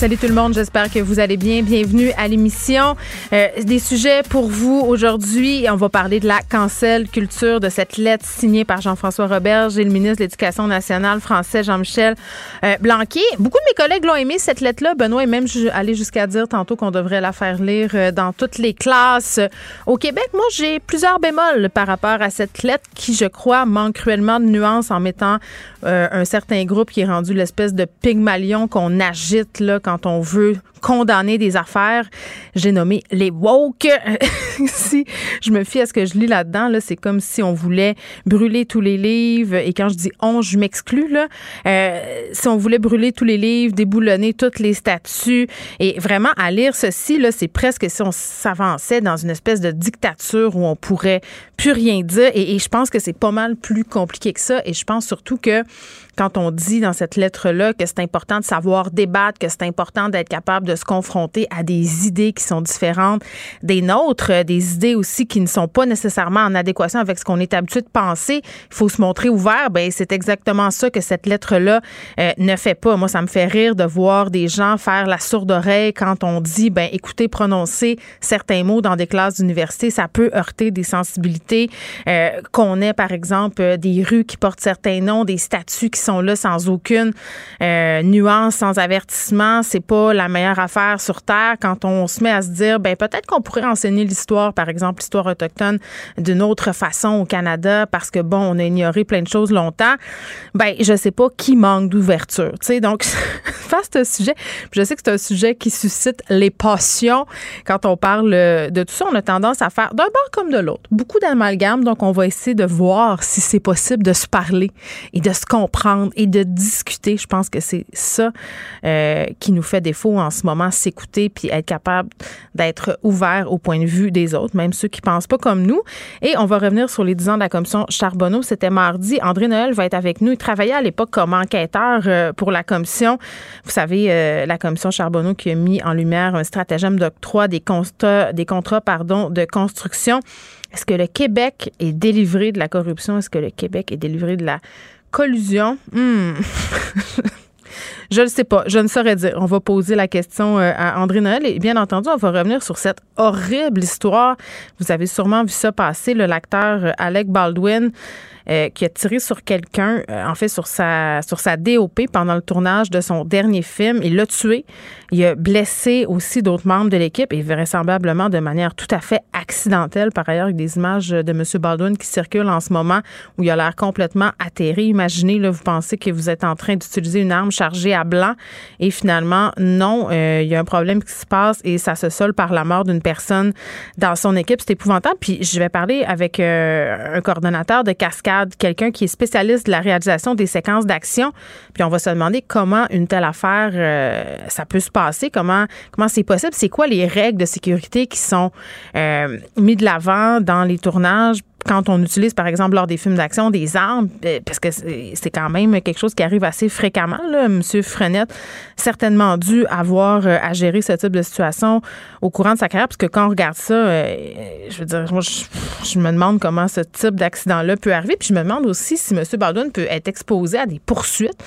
Salut tout le monde, j'espère que vous allez bien. Bienvenue à l'émission. Euh, des sujets pour vous aujourd'hui. On va parler de la cancel culture, de cette lettre signée par Jean-François Roberge et le ministre de l'Éducation nationale français Jean-Michel euh, Blanquet. Beaucoup de mes collègues l'ont aimé, cette lettre-là. Benoît est même allé jusqu'à dire tantôt qu'on devrait la faire lire euh, dans toutes les classes. Au Québec, moi, j'ai plusieurs bémols par rapport à cette lettre qui, je crois, manque cruellement de nuances en mettant un certain groupe qui est rendu l'espèce de pygmalion qu'on agite là, quand on veut condamner des affaires. J'ai nommé les woke. si je me fie à ce que je lis là-dedans, là, c'est comme si on voulait brûler tous les livres. Et quand je dis on, je m'exclus. Là. Euh, si on voulait brûler tous les livres, déboulonner toutes les statues, et vraiment à lire ceci, c'est presque si on s'avançait dans une espèce de dictature où on pourrait plus rien dire. Et, et je pense que c'est pas mal plus compliqué que ça. Et je pense surtout que quand on dit dans cette lettre-là que c'est important de savoir débattre, que c'est important d'être capable de se confronter à des idées qui sont différentes des nôtres, des idées aussi qui ne sont pas nécessairement en adéquation avec ce qu'on est habitué de penser. Il faut se montrer ouvert. Ben c'est exactement ça que cette lettre-là euh, ne fait pas. Moi, ça me fait rire de voir des gens faire la sourde oreille quand on dit, ben écoutez, prononcer certains mots dans des classes d'université, ça peut heurter des sensibilités. Euh, qu'on ait, par exemple, des rues qui portent certains noms, des statues qui sont là sans aucune euh, nuance, sans avertissement. C'est pas la meilleure affaire sur Terre quand on se met à se dire, ben peut-être qu'on pourrait enseigner l'histoire, par exemple l'histoire autochtone, d'une autre façon au Canada parce que bon, on a ignoré plein de choses longtemps. Ben je sais pas qui manque d'ouverture. Tu sais, donc face à ce sujet, je sais que c'est un sujet qui suscite les passions quand on parle euh, de tout ça. On a tendance à faire d'un bord comme de l'autre. Beaucoup d'amalgame, donc on va essayer de voir si c'est possible de se parler et de se comprendre et de discuter. Je pense que c'est ça euh, qui nous fait défaut en ce moment, s'écouter puis être capable d'être ouvert au point de vue des autres, même ceux qui pensent pas comme nous. Et on va revenir sur les 10 ans de la commission Charbonneau. C'était mardi. André Noël va être avec nous. Il travaillait à l'époque comme enquêteur euh, pour la commission. Vous savez, euh, la commission Charbonneau qui a mis en lumière un stratagème d'octroi des contrats, des contrats pardon, de construction. Est-ce que le Québec est délivré de la corruption? Est-ce que le Québec est délivré de la collusion. Hmm. Je ne sais pas, je ne saurais dire. On va poser la question euh, à André Noël et bien entendu, on va revenir sur cette horrible histoire. Vous avez sûrement vu ça passer, le l'acteur euh, Alec Baldwin euh, qui a tiré sur quelqu'un, en fait sur sa sur sa DOP pendant le tournage de son dernier film. Il l'a tué. Il a blessé aussi d'autres membres de l'équipe et vraisemblablement de manière tout à fait accidentelle. Par ailleurs, il y a des images de M. Baldwin qui circulent en ce moment où il a l'air complètement atterré. Imaginez, là, vous pensez que vous êtes en train d'utiliser une arme chargée à blanc et finalement, non, euh, il y a un problème qui se passe et ça se solde par la mort d'une personne dans son équipe. C'est épouvantable. Puis je vais parler avec euh, un coordonnateur de cascade, quelqu'un qui est spécialiste de la réalisation des séquences d'action. Puis on va se demander comment une telle affaire, euh, ça peut se passer comment c'est possible, c'est quoi les règles de sécurité qui sont euh, mises de l'avant dans les tournages quand on utilise, par exemple, lors des films d'action, des armes, euh, parce que c'est quand même quelque chose qui arrive assez fréquemment. Là. Monsieur Frenette, certainement dû avoir euh, à gérer ce type de situation au courant de sa carrière, parce que quand on regarde ça, je veux dire, moi, je, me demande comment ce type d'accident-là peut arriver, puis je me demande aussi si Monsieur Baldwin peut être exposé à des poursuites.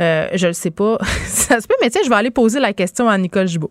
je ne sais pas ça se peut, mais tiens, je vais aller poser la question à Nicole Gibault.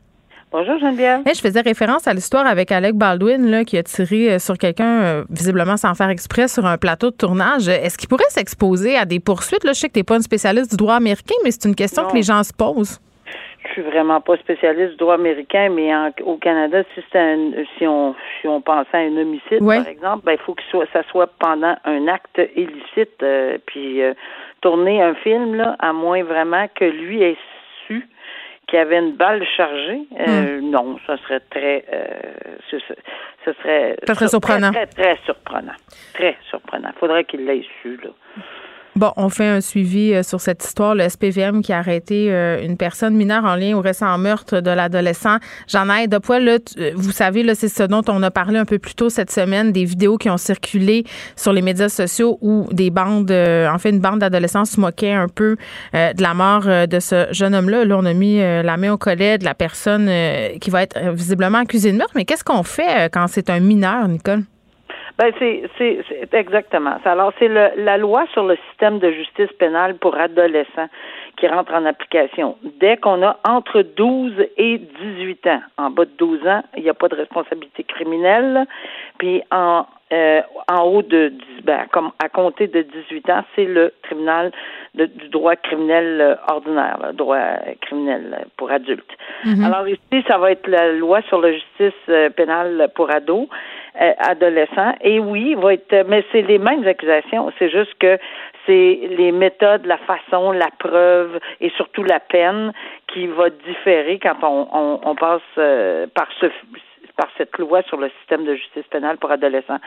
Bonjour Geneviève. je faisais référence à l'histoire avec Alec Baldwin là, qui a tiré euh, sur quelqu'un, euh, visiblement sans faire exprès, sur un plateau de tournage. Est-ce qu'il pourrait s'exposer à des poursuites? Là, je sais que tu n'es pas une spécialiste du droit américain, mais c'est une question que les gens se posent. Je suis vraiment pas spécialiste du droit américain, mais au Canada, si, si, on, si on pensait à un homicide, par exemple, ben, il faut que soit, ça soit pendant un acte illicite. Euh, puis tourner un film, là, à moins vraiment que lui ait y avait une balle chargée, euh, hmm. non, ça serait très, euh, ce, serait, très surprenant. Très, très, surprenant. Très surprenant. Il faudrait qu'il l'ait su, là. Bon, on fait un suivi euh, sur cette histoire. Le SPVM qui a arrêté euh, une personne mineure en lien au récent meurtre de l'adolescent Jeanne de Poil. Là, euh, vous savez, là, c'est ce dont on a parlé un peu plus tôt cette semaine, des vidéos qui ont circulé sur les médias sociaux où des bandes, en fait, une bande d'adolescents se moquait un peu de la mort de ce jeune homme-là. Là, on a mis la main au collet de la personne qui va être visiblement accusée de meurtre. Mais qu'est-ce qu'on fait quand c'est un mineur, Nicole? Ben c'est c'est exactement. Alors c'est la loi sur le système de justice pénale pour adolescents qui rentre en application. Dès qu'on a entre 12 et 18 ans, en bas de 12 ans, il n'y a pas de responsabilité criminelle. Puis en euh, en haut de ben, comme à compter de 18 ans, c'est le tribunal du droit criminel euh, ordinaire, le droit criminel pour adultes. Mm-hmm. Alors ici, ça va être la loi sur la justice euh, pénale pour ados. Euh, adolescent. Et oui, va être, mais c'est les mêmes accusations. C'est juste que c'est les méthodes, la façon, la preuve et surtout la peine qui va différer quand on passe euh, par ce par cette loi sur le système de justice pénale pour adolescents.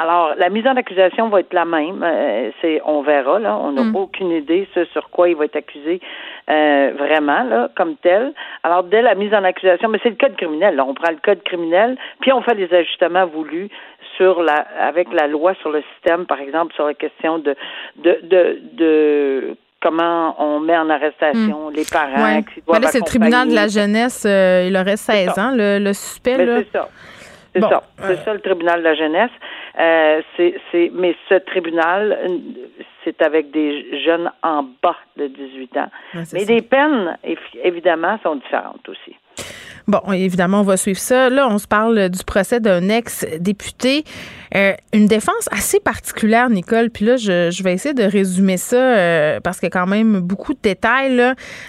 Alors, la mise en accusation va être la même. Euh, c'est, on verra là. On n'a mm. aucune idée sur quoi il va être accusé euh, vraiment là, comme tel. Alors, dès la mise en accusation, mais c'est le code criminel. Là. On prend le code criminel, puis on fait les ajustements voulus sur la avec la loi sur le système, par exemple, sur la question de de de, de comment on met en arrestation hmm. les parents ouais. qui doivent c'est le tribunal de la jeunesse, euh, il aurait 16 ans, le, le suspect. C'est ça. C'est ça. C'est ça le tribunal de la jeunesse. Euh, c'est, c'est, mais ce tribunal, c'est avec des jeunes en bas de 18 ans. mais les peines, évidemment, sont différentes aussi. Bon, évidemment, on va suivre ça. Là, on se parle du procès d'un ex-député. Euh, une défense assez particulière, Nicole. Puis là, je, vais essayer de résumer ça euh, parce qu'il y a quand même beaucoup de détails.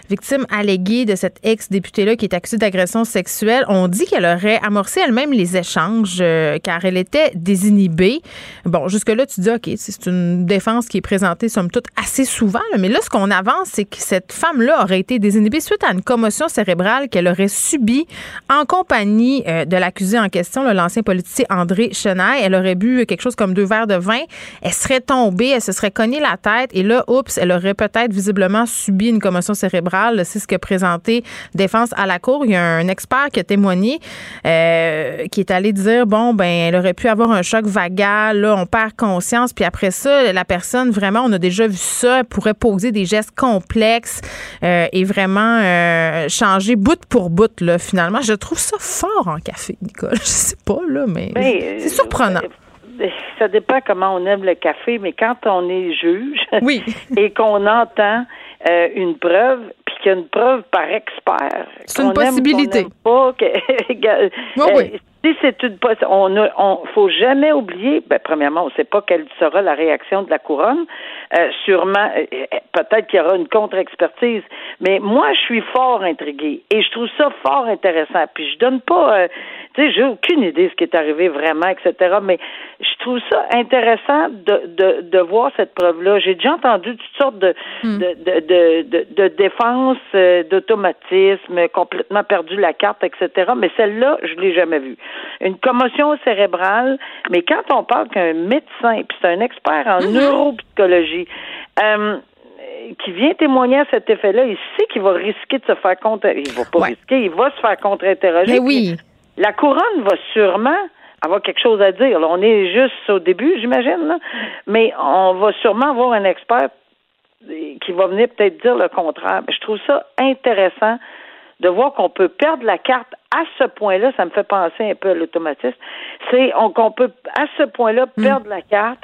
Victime alléguée de cet ex-député-là qui est accusé d'agression sexuelle. On dit qu'elle aurait amorcé elle-même les échanges euh, car elle était désinhibée. Bon, jusque-là, tu dis, OK, c'est une défense qui est présentée, somme toute, assez souvent. mais là, ce qu'on avance, c'est que cette femme-là aurait été désinhibée suite à une commotion cérébrale qu'elle aurait subie en compagnie de l'accusé en question, l'ancien politicien André Chenaille. Elle aurait bu quelque chose comme deux verres de vin, elle serait tombée, elle se serait cognée la tête et là, oups, elle aurait peut-être visiblement subi une commotion cérébrale. C'est ce que présenté Défense à la Cour. Il y a un expert qui a témoigné, euh, qui est allé dire, bon, ben, elle aurait pu avoir un choc vagal, là, on perd conscience, puis après ça, la personne, vraiment, on a déjà vu ça, elle pourrait poser des gestes complexes euh, et vraiment euh, changer bout pour bout, là, finalement. Je trouve ça fort en café, Nicole. Je sais pas, là, mais ben, c'est surprenant ça dépend comment on aime le café, mais quand on est juge et qu'on entend euh, une preuve, puis qu'il y a une preuve par expert, c'est une possibilité. pas, oui. Si c'est une on on faut jamais oublier, ben, premièrement, on ne sait pas quelle sera la réaction de la couronne. Euh, sûrement, euh, euh, peut-être qu'il y aura une contre-expertise. Mais moi, je suis fort intriguée et je trouve ça fort intéressant. Puis je donne pas, tu sais, j'ai aucune idée de ce qui est arrivé vraiment, etc. Mais je trouve ça intéressant de, de, de voir cette preuve-là. J'ai déjà entendu toutes sortes de, hmm. de, de, de, de, défense, d'automatisme, complètement perdu la carte, etc. Mais celle-là, je l'ai jamais vue une commotion cérébrale, mais quand on parle qu'un médecin, puis c'est un expert en mm-hmm. neuropsychologie, euh, qui vient témoigner à cet effet-là, il sait qu'il va risquer de se faire contre, il va pas risquer, il va se faire contre-interroger. oui. La couronne va sûrement avoir quelque chose à dire. on est juste au début, j'imagine, mais on va sûrement avoir un expert qui va venir peut-être dire le contraire. je trouve ça intéressant de voir qu'on peut perdre la carte à ce point-là, ça me fait penser un peu à l'automatisme, c'est qu'on peut à ce point-là hmm. perdre la carte.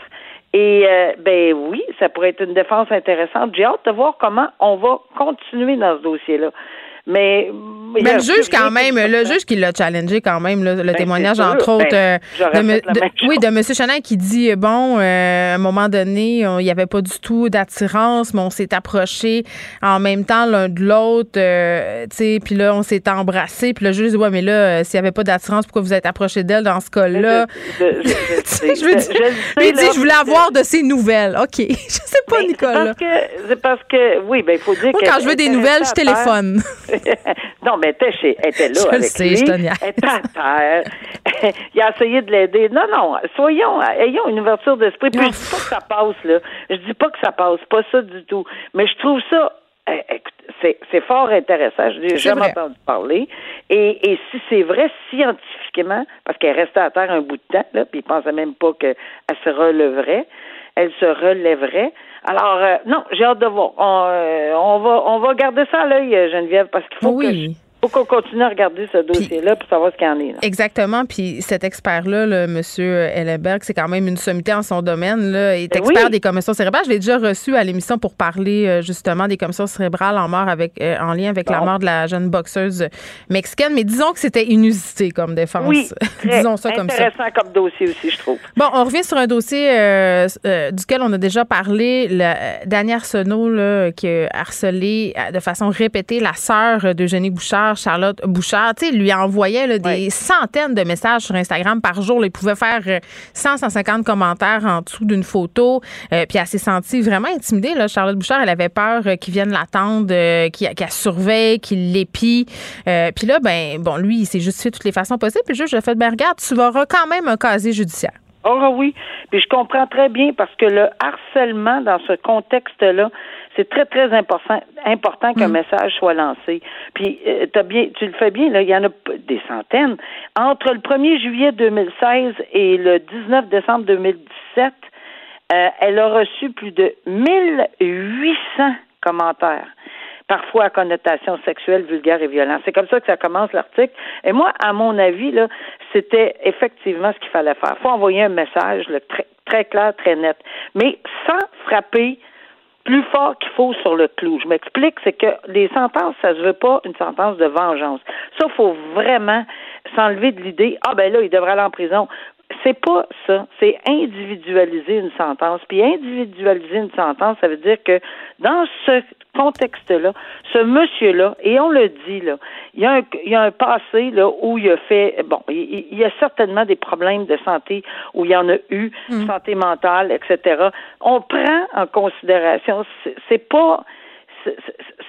Et euh, ben oui, ça pourrait être une défense intéressante. J'ai hâte de voir comment on va continuer dans ce dossier-là. Mais Mais le juge, plus quand même, le juge qui l'a challengé quand même, là, le Ben, témoignage, entre autres, Ben, euh, de, oui, de M. Chenin qui dit, bon, euh, à un moment donné, on- il n'y avait pas du tout d'attirance, mais on s'est approché en même temps l'un de l'autre, euh, tu sais, puis là, on s'est embrassé, puis le juge dit, ouais, mais là, euh, s'il n'y avait pas d'attirance, pourquoi vous êtes approché d'elle dans ce cas-là? Je- je- je- veux dire, lui dit, je voulais avoir de ses nouvelles. OK. Je sais pas, Mais c'est Nicolas. Parce que, c'est parce que, oui, ben, il faut dire Moi, qu'elle quand je veux des nouvelles, je téléphone. non, mais elle était, chez, elle était là Je avec sais, lui. je. Elle était à terre. il a essayé de l'aider. Non, non, soyons, ayons une ouverture d'esprit. Puis je dis pas que ça passe, là. Je dis pas que ça passe, pas ça du tout. Mais je trouve ça, eh, écoute, c'est, fort intéressant. Je n'ai jamais vrai. entendu parler. Et, et si c'est vrai scientifiquement, parce qu'elle restait à terre un bout de temps, là, puis il pensait même pas qu'elle se relèverait, elle se relèverait. Alors, euh, non, j'ai hâte de voir. On, euh, on va, on va garder ça à l'œil, euh, Geneviève, parce qu'il faut Oui. que je- faut qu'on continue à regarder ce dossier-là pour savoir ce qu'il y en est. Là. Exactement. Puis cet expert-là, le monsieur Ellenberg, c'est quand même une sommité en son domaine. Là. Il est Ben expert oui. des commissions cérébrales. Je l'ai déjà reçu à l'émission pour parler euh, justement des commissions cérébrales en mort avec euh, en lien avec la mort de la jeune boxeuse mexicaine. Mais disons que c'était inusité comme défense. Oui, disons ça comme ça. intéressant comme dossier aussi, je trouve. Bon, on revient sur un dossier euh, euh, duquel on a déjà parlé. Arsenault, là, qui a harcelé de façon répétée la sœur d'Eugénie Bouchard, Charlotte Bouchard. Tu sais, il lui envoyait là, des Ouais. centaines de messages sur Instagram par jour. Là, il pouvait faire euh, 100, 150 commentaires en dessous d'une photo. Euh, puis elle s'est sentie vraiment intimidée. Là. Charlotte Bouchard, elle avait peur euh, qu'il vienne l'attendre, euh, qu'il qu'elle surveille, qu'il l'épie. Euh, puis là, ben, bon, lui, il s'est justifié de toutes les façons possibles. Puis le juge a fait, ben, regarde, tu auras quand même un casier judiciaire. Oh oui, puis je comprends très bien parce que le harcèlement dans ce contexte-là, c'est très très important important qu'un message soit lancé. Puis euh, t'as bien, tu le fais bien là, il y en a des centaines entre le 1er juillet 2016 et le 19 décembre 2017. euh, elle a reçu plus de 1800 commentaires parfois à connotation sexuelle, vulgaire et violente. C'est comme ça que ça commence l'article. Et moi, à mon avis, là, c'était effectivement ce qu'il fallait faire. Il faut envoyer un message là, très, très clair, très net, mais sans frapper plus fort qu'il faut sur le clou. Je m'explique, c'est que les sentences, ça se veut pas une sentence de vengeance. Ça, faut vraiment s'enlever de l'idée, ah ben là, il devrait aller en prison. C'est pas ça. C'est individualiser une sentence. Puis individualiser une sentence, ça veut dire que dans ce contexte-là, ce monsieur-là, et on le dit, là, il y a un, il y a un passé là, où il a fait, bon, il, il y a certainement des problèmes de santé où il y en a eu, santé mentale, etc. On prend en considération, c'est- pas,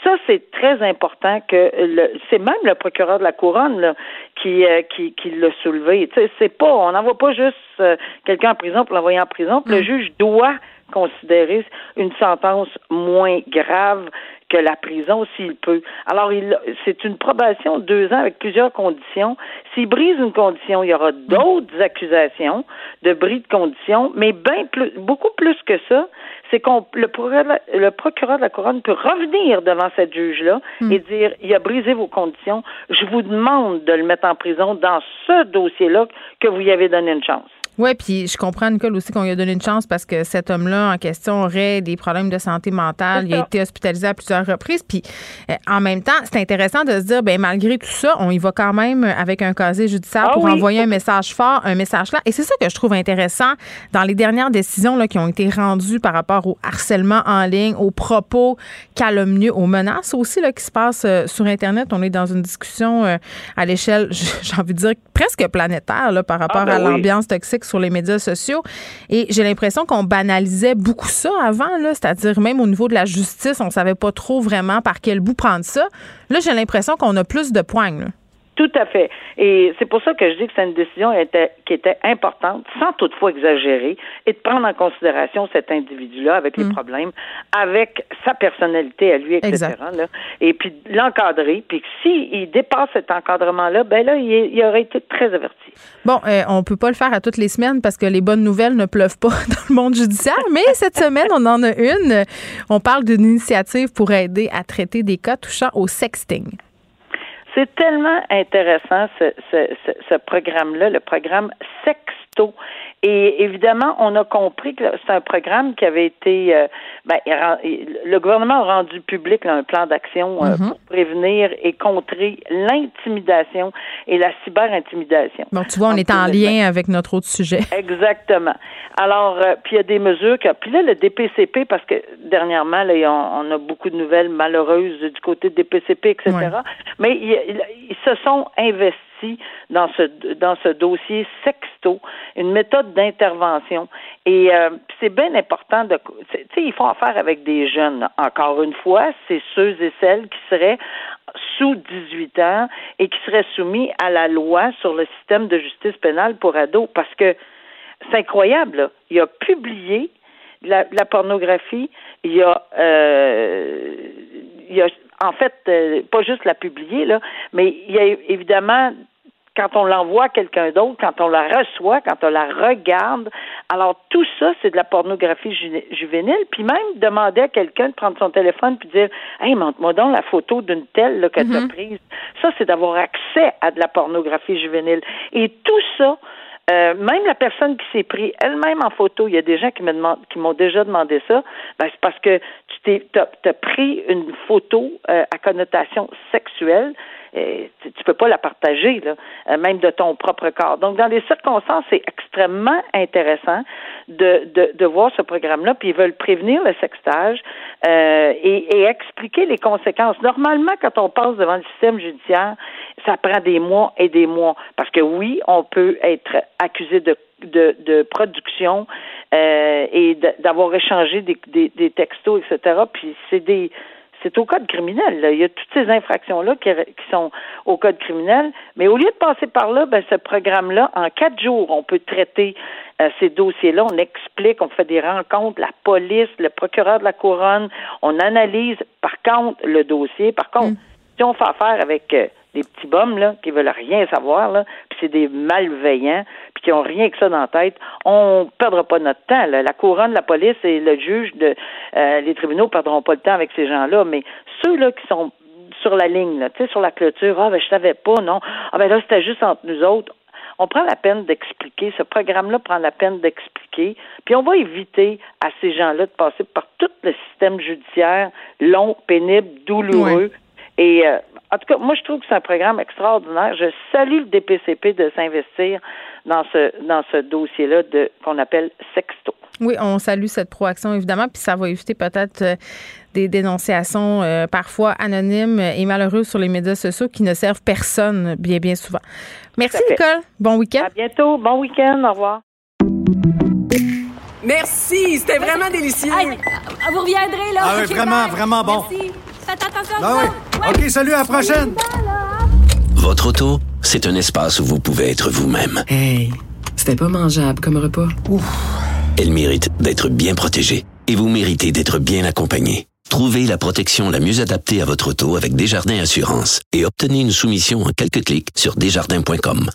ça, c'est très important que le, c'est même le procureur de la couronne là, qui, euh, qui, qui l'a soulevé. C'est pas, on n'envoie pas juste euh, quelqu'un en prison pour l'envoyer en prison. puis Le juge doit considérer une sentence moins grave que la prison s'il peut. Alors, il, c'est une probation de deux ans avec plusieurs conditions. S'il brise une condition, il y aura d'autres accusations de bris de conditions, mais bien plus, beaucoup plus que ça, c'est qu'on le procureur, de la- le procureur de la couronne peut revenir devant cette juge-là et dire il a brisé vos conditions, je vous demande de le mettre en prison dans ce dossier-là que vous y avez donné une chance. Oui, puis je comprends, Nicole, aussi qu'on lui a donné une chance parce que cet homme-là en question aurait des problèmes de santé mentale. Il a été hospitalisé à plusieurs reprises. Puis euh, en même temps, c'est intéressant de se dire, ben malgré tout ça, on y va quand même avec un casier judiciaire Ah pour oui. envoyer un message fort, un message là. Et c'est ça que je trouve intéressant dans les dernières décisions là, qui ont été rendues par rapport au harcèlement en ligne, aux propos calomnieux, aux menaces aussi là, qui se passent euh, sur Internet. On est dans une discussion euh, à l'échelle, j'ai envie de dire, presque planétaire là, par rapport ben à oui. l'ambiance toxique sur les médias sociaux. Et j'ai l'impression qu'on banalisait beaucoup ça avant, là, c'est-à-dire même au niveau de la justice, on savait pas trop vraiment par quel bout prendre ça. Là, j'ai l'impression qu'on a plus de poignes. Tout à fait. Et c'est pour ça que je dis que c'est une décision était- qui était importante, sans toutefois exagérer, et de prendre en considération cet individu-là avec les problèmes, avec sa personnalité à lui, etc. Exact. là. et puis de l'encadrer. Puis que s'il dépasse cet encadrement-là, ben là, il, est- il aurait été très averti. Bon, euh, on peut pas le faire à toutes les semaines parce que les bonnes nouvelles ne pleuvent pas dans le monde judiciaire, mais cette semaine, on en a une. On parle d'une initiative pour aider à traiter des cas touchant au sexting. C'est tellement intéressant ce, ce, ce, ce programme-là, le programme Sexto. Et évidemment, on a compris que c'est un programme qui avait été, euh, ben, le gouvernement a rendu public un plan d'action euh, mm-hmm. pour prévenir et contrer l'intimidation et la cyberintimidation. Bon, tu vois, on est en lien avec notre autre sujet. Exactement. Alors, euh, puis il y a des mesures que, puis là, le DPCP, parce que dernièrement, là, on, a beaucoup de nouvelles malheureuses du côté de DPCP, etc. Mais ils se sont investis dans ce dans ce dossier sexto, une méthode d'intervention. Et euh, c'est bien important de, tu sais, il faut en faire avec des jeunes. Encore une fois, c'est ceux et celles qui seraient sous 18 ans et qui seraient soumis à la loi sur le système de justice pénale pour ados, parce que c'est incroyable. Il a publié la, la pornographie, il a, euh, il a en fait, euh, pas juste la publier, là, mais il y a évidemment quand on l'envoie à quelqu'un d'autre, quand on la reçoit, quand on la regarde. Alors, tout ça, c'est de la pornographie juvénile. Puis même demander à quelqu'un de prendre son téléphone puis dire Hey, montre-moi donc la photo d'une telle là, que tu as mm-hmm. prise. Ça, c'est d'avoir accès à de la pornographie juvénile. Et tout ça, euh, même la personne qui s'est pris elle-même en photo, il y a des gens qui me demandent, qui m'ont déjà demandé ça, ben c'est parce que tu t'es, t'as, pris une photo euh, à connotation sexuelle tu, tu peux pas la partager, là, euh, même de ton propre corps. Donc, dans des circonstances, c'est extrêmement intéressant de, de, de voir ce programme-là, puis ils veulent prévenir le sextage euh, et, et expliquer les conséquences. Normalement, quand on passe devant le système judiciaire, ça prend des mois et des mois, parce que oui, on peut être accusé de de, de production euh, et d'avoir échangé des, des, des textos, etc. Puis c'est des c'est au code criminel. Il y a toutes ces infractions-là qui, sont au code criminel. Mais au lieu de passer par là, ben, ce programme-là, en quatre jours, on peut traiter euh, ces dossiers-là. On explique, on fait des rencontres, la police, le procureur de la couronne, on analyse, par contre, le dossier. Par contre, mm. si on fait affaire avec euh, des petits bums là, qui veulent rien savoir, là, puis c'est des malveillants, puis qui ont rien que ça dans la tête, on perdra pas notre temps. La couronne, la police et le juge de euh, les tribunaux perdront pas le temps avec ces gens-là, mais ceux-là qui sont sur la ligne, là, sur la clôture, ah ben je savais pas, non. Ah ben là, c'était juste entre nous autres. On prend la peine d'expliquer, ce programme-là prend la peine d'expliquer, puis on va éviter à ces gens-là de passer par tout le système judiciaire long, pénible, douloureux. Et euh, en tout cas, moi, je trouve que c'est un programme extraordinaire. Je salue le DPCP de s'investir dans ce dans ce dossier-là de qu'on appelle sexto. Oui, on salue cette proaction évidemment, puis ça va éviter peut-être euh, des dénonciations euh, parfois anonymes et malheureuses sur les médias sociaux qui ne servent personne bien bien souvent. Merci Nicole. Bon week-end. À bientôt. Bon week-end. Au revoir. Merci, c'était vraiment délicieux. vous reviendrez là. Ah oui, vraiment, vraiment bon. Merci. Faites attention. Ah oui. OK, salut, à la prochaine. Votre auto, c'est un espace où vous pouvez être vous-même. Hey, c'était pas mangeable comme repas. Ouf. Elle mérite d'être bien protégée et vous méritez d'être bien accompagné. Trouvez la protection la mieux adaptée à votre auto avec Desjardins Assurance et obtenez une soumission en quelques clics sur desjardins.com.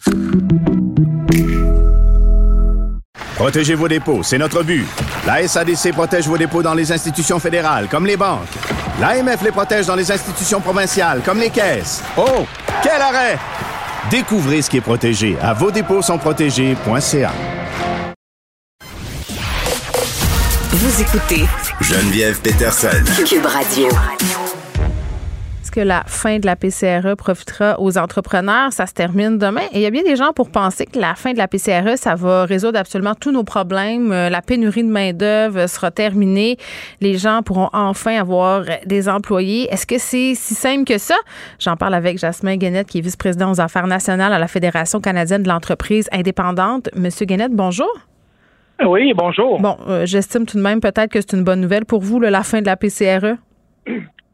Protégez vos dépôts, c'est notre but. La SADC protège vos dépôts dans les institutions fédérales, comme les banques. L'AMF les protège dans les institutions provinciales, comme les caisses. Oh, quel arrêt! Découvrez ce qui est protégé à vos dépôts sont protégés.ca. Vous écoutez Geneviève Peterson. Cube Radio que la fin de la PCRE profitera aux entrepreneurs? Ça se termine demain. Et il y a bien des gens pour penser que la fin de la PCRE, ça va résoudre absolument tous nos problèmes. Euh, la pénurie de main-d'œuvre sera terminée. Les gens pourront enfin avoir des employés. Est-ce que c'est si simple que ça? J'en parle avec Jasmin Guenette, qui est vice-président aux affaires nationales à la Fédération canadienne de l'entreprise indépendante. Monsieur Guenette, bonjour. Oui, bonjour. Bon, euh, j'estime tout de même peut-être que c'est une bonne nouvelle pour vous, la fin de la PCRE.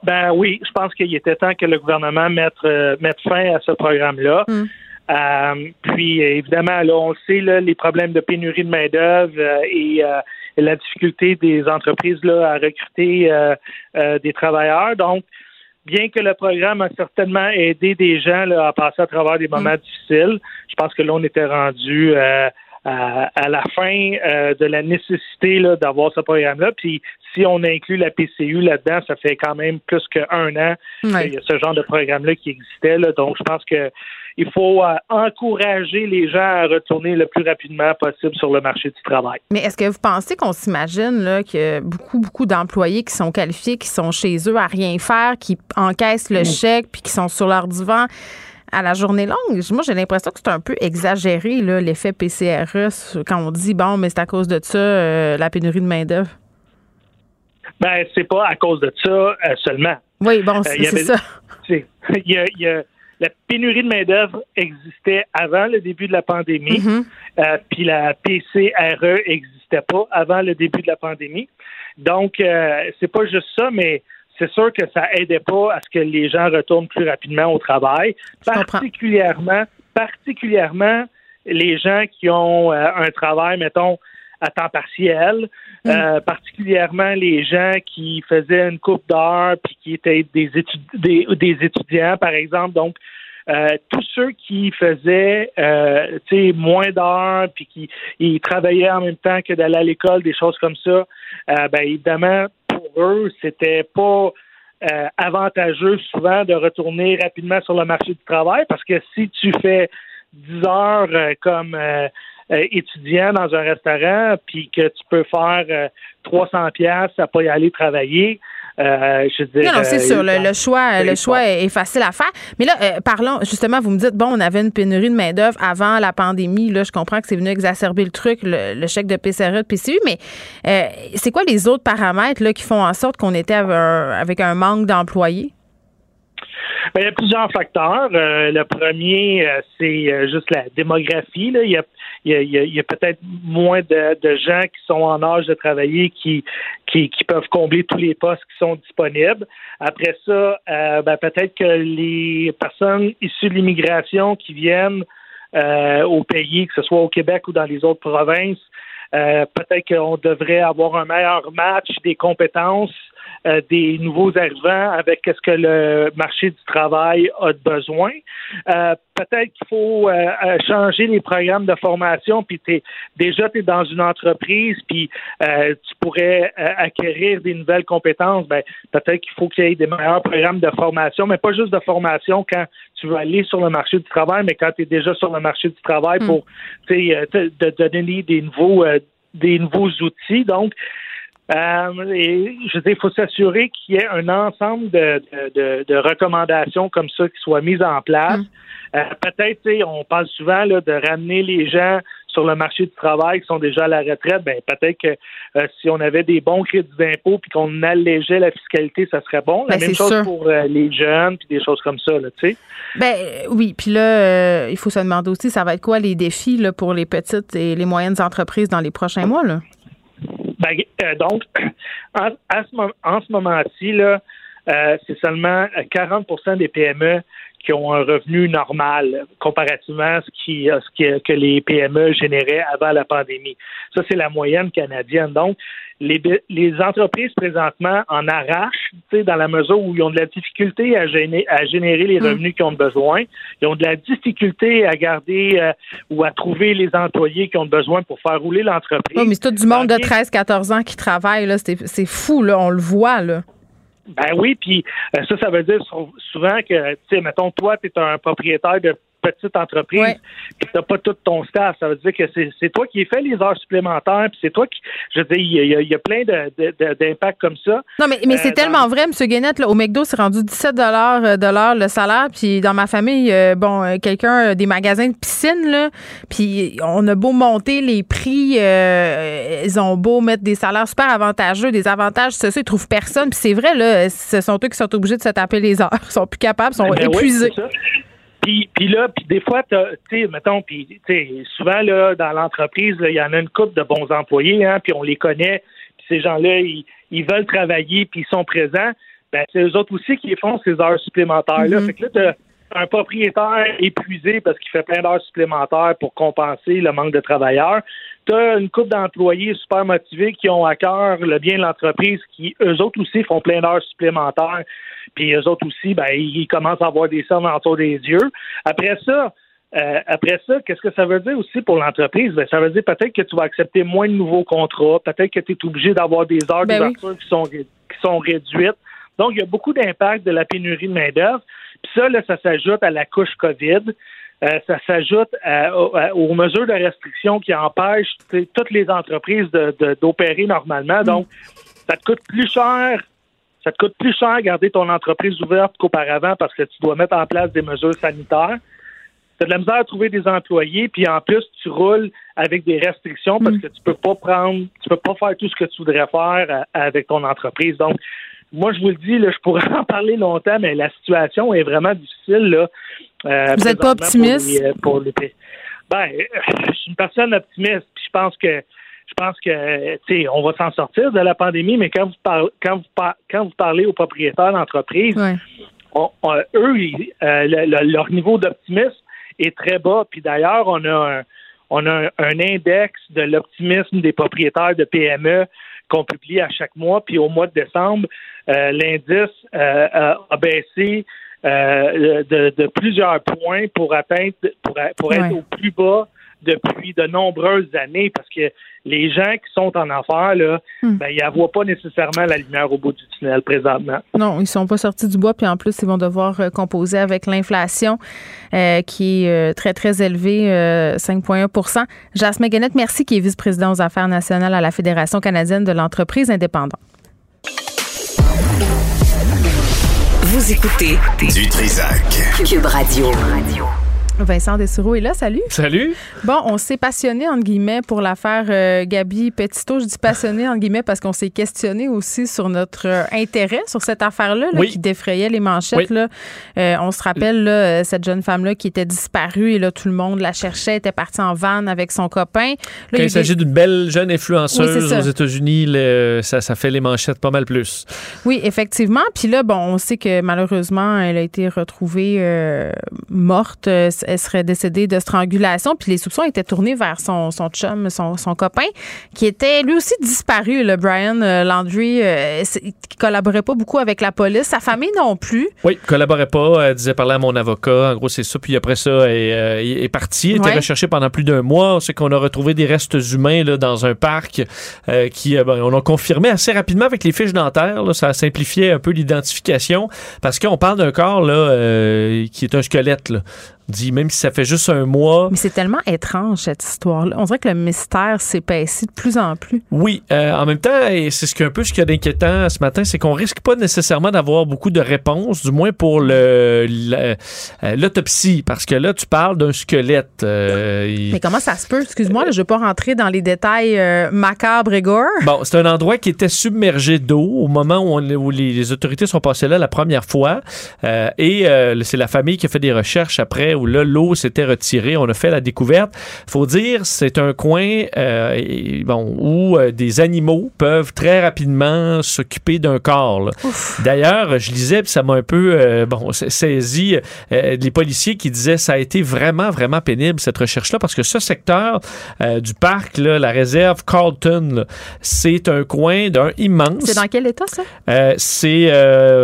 Ben oui, je pense qu'il était temps que le gouvernement mette, euh, mette fin à ce programme-là. Mm. Euh, puis évidemment, là, on sait là, les problèmes de pénurie de main-d'œuvre euh, et la difficulté des entreprises là, à recruter des travailleurs. Donc, bien que le programme a certainement aidé des gens là, à passer à travers des moments mm. difficiles, je pense que là, on était rendu à, la fin euh, de la nécessité d'avoir ce programme-là. Puis si on inclut la PCU là-dedans, ça fait quand même plus qu'un an qu'il y a ce genre de programme-là qui existait. Là. Donc je pense que il faut euh, encourager les gens à retourner le plus rapidement possible sur le marché du travail. Mais est-ce que vous pensez qu'on s'imagine là, que beaucoup, beaucoup d'employés qui sont qualifiés, qui sont chez eux à rien faire, qui encaissent le chèque, puis qui sont sur leur divan à la journée longue? Moi, j'ai l'impression que c'est un peu exagéré, l'effet PCRE, quand on dit, bon, mais c'est à cause de ça, euh, la pénurie de main-d'œuvre. Ben, c'est pas à cause de ça euh, seulement. Oui, bon, c'est ça. Il y a, y a la pénurie de main-d'œuvre existait avant le début de la pandémie, Mm-hmm. euh, puis la PCRE existait pas avant le début de la pandémie. Donc, euh, c'est pas juste ça, mais c'est sûr que ça aidait pas à ce que les gens retournent plus rapidement au travail, particulièrement, particulièrement les gens qui ont euh, un travail, mettons, à temps partiel, euh, particulièrement les gens qui faisaient une coupe d'heures puis qui étaient des, étu- des, des étudiants, par exemple. Donc, euh, tous ceux qui faisaient euh, tu sais, moins d'heures puis qui ils travaillaient en même temps que d'aller à l'école, des choses comme ça, euh, ben évidemment, pour eux, c'était pas euh, avantageux souvent de retourner rapidement sur le marché du travail parce que si tu fais 10 heures euh, comme euh, euh, étudiant dans un restaurant, puis que tu peux faire euh, 300 pièces à pas y aller travailler, euh, je veux dire, Non, non, c'est euh, sûr. Le, le choix, le choix est facile à faire. Mais là, euh, parlons, justement, vous me dites, bon, on avait une pénurie de main-d'œuvre avant la pandémie. Là, je comprends que c'est venu exacerber le truc, le, le chèque de PCRE, de PCU, mais euh, c'est quoi les autres paramètres là, qui font en sorte qu'on était avec un, avec un manque d'employés? Ben, il y a plusieurs facteurs. Euh, le premier, euh, c'est euh, juste la démographie. Là. Il y a, il y a- il y a- peut-être moins de, de gens qui sont en âge de travailler qui, qui, qui peuvent combler tous les postes qui sont disponibles. Après ça, euh, ben, peut-être que les personnes issues de l'immigration qui viennent euh, au pays, que ce soit au Québec ou dans les autres provinces, euh, peut-être qu'on devrait avoir un meilleur match des compétences euh, des nouveaux arrivants avec ce que le marché du travail a de besoin. Euh, peut-être qu'il faut euh, euh, changer les programmes de formation, puis t'es, déjà tu es dans une entreprise, puis euh, tu pourrais euh, acquérir des nouvelles compétences. Ben, peut-être qu'il faut qu'il y ait des meilleurs programmes de formation, mais pas juste de formation quand tu veux aller sur le marché du travail, mais quand tu es déjà sur le marché du travail pour tu sais, euh, te- de donner des nouveaux euh, des nouveaux outils. Donc, euh, et je veux dire, il faut s'assurer qu'il y ait un ensemble de, de, recommandations comme ça qui soient mises en place. Euh, Peut-être, on parle souvent là, de ramener les gens sur le marché du travail qui sont déjà à la retraite. Ben peut-être que euh, si on avait des bons crédits d'impôt puis qu'on allégeait la fiscalité, ça serait bon. La Ben, même chose sûr. pour euh, les jeunes puis des choses comme ça, là, tu sais. Ben oui, puis là, euh, il faut se demander aussi, ça va être quoi les défis là, pour les petites et les moyennes entreprises dans les prochains mois? Là? Ben, euh, donc, en, à ce, mom- en ce moment-ci, euh, c'est seulement 40% des PME qui ont un revenu normal comparativement à ce, qui, à ce qui- que les PME généraient avant la pandémie. Ça, c'est la moyenne canadienne. Donc, les, les entreprises présentement en arrachent, tu sais, dans la mesure où ils ont de la difficulté à, géné- à générer les revenus qu'ils ont besoin. Ils ont de la difficulté à garder euh, ou à trouver les employés qui ont besoin pour faire rouler l'entreprise. Oui, mais c'est tout du monde de Ok. 13-14 ans qui travaille. c'est fou, là. On le voit, là. Ben oui, puis euh, ça, ça veut dire sou- souvent que, tu sais, mettons, toi, tu es un propriétaire de petite entreprise, Ouais. puis t'as pas tout ton staff. Ça veut dire que c'est toi qui fais les heures supplémentaires, puis c'est toi qui, je veux dire, il y a, il y a plein d'impacts comme ça. Non, mais, mais Euh, c'est dans- tellement vrai, M. Guénette. Là, au McDo, c'est rendu 17 de l'heure le salaire. Puis dans ma famille, euh, bon, euh, quelqu'un euh, des magasins de piscine, là, puis on a beau monter les prix, euh, ils ont beau mettre des salaires super avantageux, des avantages sociaux, ils trouvent personne. Puis c'est vrai, là, ce sont eux qui sont obligés de se taper les heures. Ils sont plus capables, ils sont Ben oui, épuisés. ça. Puis, puis là, puis des fois, tu sais, mettons, puis souvent là, dans l'entreprise, il y en a une couple de bons employés, hein, puis on les connaît. Puis ces gens-là, ils, ils veulent travailler, puis ils sont présents. Ben, c'est eux autres aussi qui font ces heures supplémentaires-là. Fait que là, t'as un propriétaire épuisé parce qu'il fait plein d'heures supplémentaires pour compenser le manque de travailleurs. Tu as une couple d'employés super motivés qui ont à cœur le bien de l'entreprise, qui eux autres aussi font plein d'heures supplémentaires. Puis eux autres aussi, ben, ils commencent à avoir des cernes autour des yeux. Après ça, euh, après ça, qu'est-ce que ça veut dire aussi pour l'entreprise? Ben, ça veut dire peut-être que tu vas accepter moins de nouveaux contrats, peut-être que tu es obligé d'avoir des heures Ben oui. d'ouverture qui, sont, qui sont réduites. Donc, il y a beaucoup d'impact de la pénurie de main-d'œuvre. Puis ça, là, ça s'ajoute à la couche COVID. Euh, ça s'ajoute aux, mesures de restriction qui empêchent toutes les entreprises de- de- d'opérer normalement. Donc, ça te coûte plus cher. Ça te coûte plus cher garder ton entreprise ouverte qu'auparavant parce que tu dois mettre en place des mesures sanitaires. Tu as de la misère à trouver des employés, puis en plus, tu roules avec des restrictions parce que tu peux pas prendre, tu peux pas faire tout ce que tu voudrais faire euh, avec ton entreprise. Donc, moi, je vous le dis, là, je pourrais en parler longtemps, mais la situation est vraiment difficile. Là, euh, Vous êtes pas pour optimiste? les, euh, pour les. Ben, je suis une personne optimiste, puis je pense que je pense que tu sais, on va s'en sortir de la pandémie, mais quand vous parlez quand vous par- quand vous parlez aux propriétaires d'entreprise, Ouais. on- on- eux, ils- euh, le- le- leur niveau d'optimisme est très bas. Puis d'ailleurs, on a un, on a un, un index de l'optimisme des propriétaires de PME qu'on publie à chaque mois. Puis au mois de décembre, euh, l'indice euh, a a baissé euh, de, de plusieurs points pour atteindre pour, pour être Ouais. au plus bas depuis de nombreuses années parce que les gens qui sont en affaires, là, Hmm. ben, ils ne voient pas nécessairement la lumière au bout du tunnel présentement. Non, ils sont pas sortis du bois, puis en plus, ils vont devoir euh, composer avec l'inflation euh, qui est euh, très, très élevée, euh, 5,1% Jasmin Guenette, merci, qui est vice-président aux affaires nationales à la Fédération canadienne de l'entreprise indépendante. Vous écoutez Du Trisac. Cube Radio. Vincent Dessureau est là, salut. Salut. Bon, on s'est passionné, entre guillemets, pour l'affaire euh, Gabi Petito. Je dis passionné, entre guillemets, parce qu'on s'est questionné aussi sur notre euh, intérêt sur cette affaire-là là, Oui. qui défrayait les manchettes. Oui. Là. Euh, on se rappelle là, euh, cette jeune femme-là qui était disparue et là, tout le monde la cherchait, était partie en van avec son copain. Là, Quand il s'agit des- d'une belle jeune influenceuse aux États-Unis, ça, ça fait les manchettes pas mal plus. Oui, effectivement. Puis là, bon, on sait que malheureusement, elle a été retrouvée morte. Euh, Elle serait décédée de strangulation. Puis les soupçons étaient tournés vers son, son chum, son, son copain, qui était lui aussi disparu, le Brian euh, Landry, euh, c'est- qui collaborait pas beaucoup avec la police. Sa famille non plus. Oui, collaborait pas, elle disait parler à mon avocat. En gros, c'est ça. Puis après ça, elle, euh, il est parti. Il était Ouais. recherché pendant plus d'un mois. On sait qu'on a retrouvé des restes humains là, dans un parc euh, qui, euh, ben, on a confirmé assez rapidement avec les fiches dentaires. là. ça a simplifié un peu l'identification parce qu'on parle d'un corps là, euh, qui est un squelette. Là. Dit, même si ça fait juste un mois. Mais c'est tellement étrange, cette histoire-là. On dirait que le mystère s'épaissit de plus en plus. Oui, euh, en même temps, et c'est ce qui est un peu ce qu'il y a d'inquiétant ce matin, c'est qu'on risque pas nécessairement d'avoir beaucoup de réponses, du moins pour le euh, l'autopsie, parce que là, tu parles d'un squelette. euh, il- Mais comment ça se peut? Excuse-moi, là, je ne vais pas rentrer dans les détails euh, macabres et gore. Bon, c'est un endroit qui était submergé d'eau au moment où, on- où les, les autorités sont passées là la première fois. Euh, et c'est la famille qui a fait des recherches après où là, l'eau s'était retirée. On a fait la découverte. faut dire, c'est un coin euh, et- bon, où euh, des animaux peuvent très rapidement s'occuper d'un corps. D'ailleurs, je lisais, puis ça m'a un peu euh, bon, sa- saisi les policiers qui disaient ça a été vraiment, vraiment pénible, cette recherche-là, parce que ce secteur du parc, là, la réserve Carlton, c'est un coin d'un immense. C'est dans quel état, ça? C'est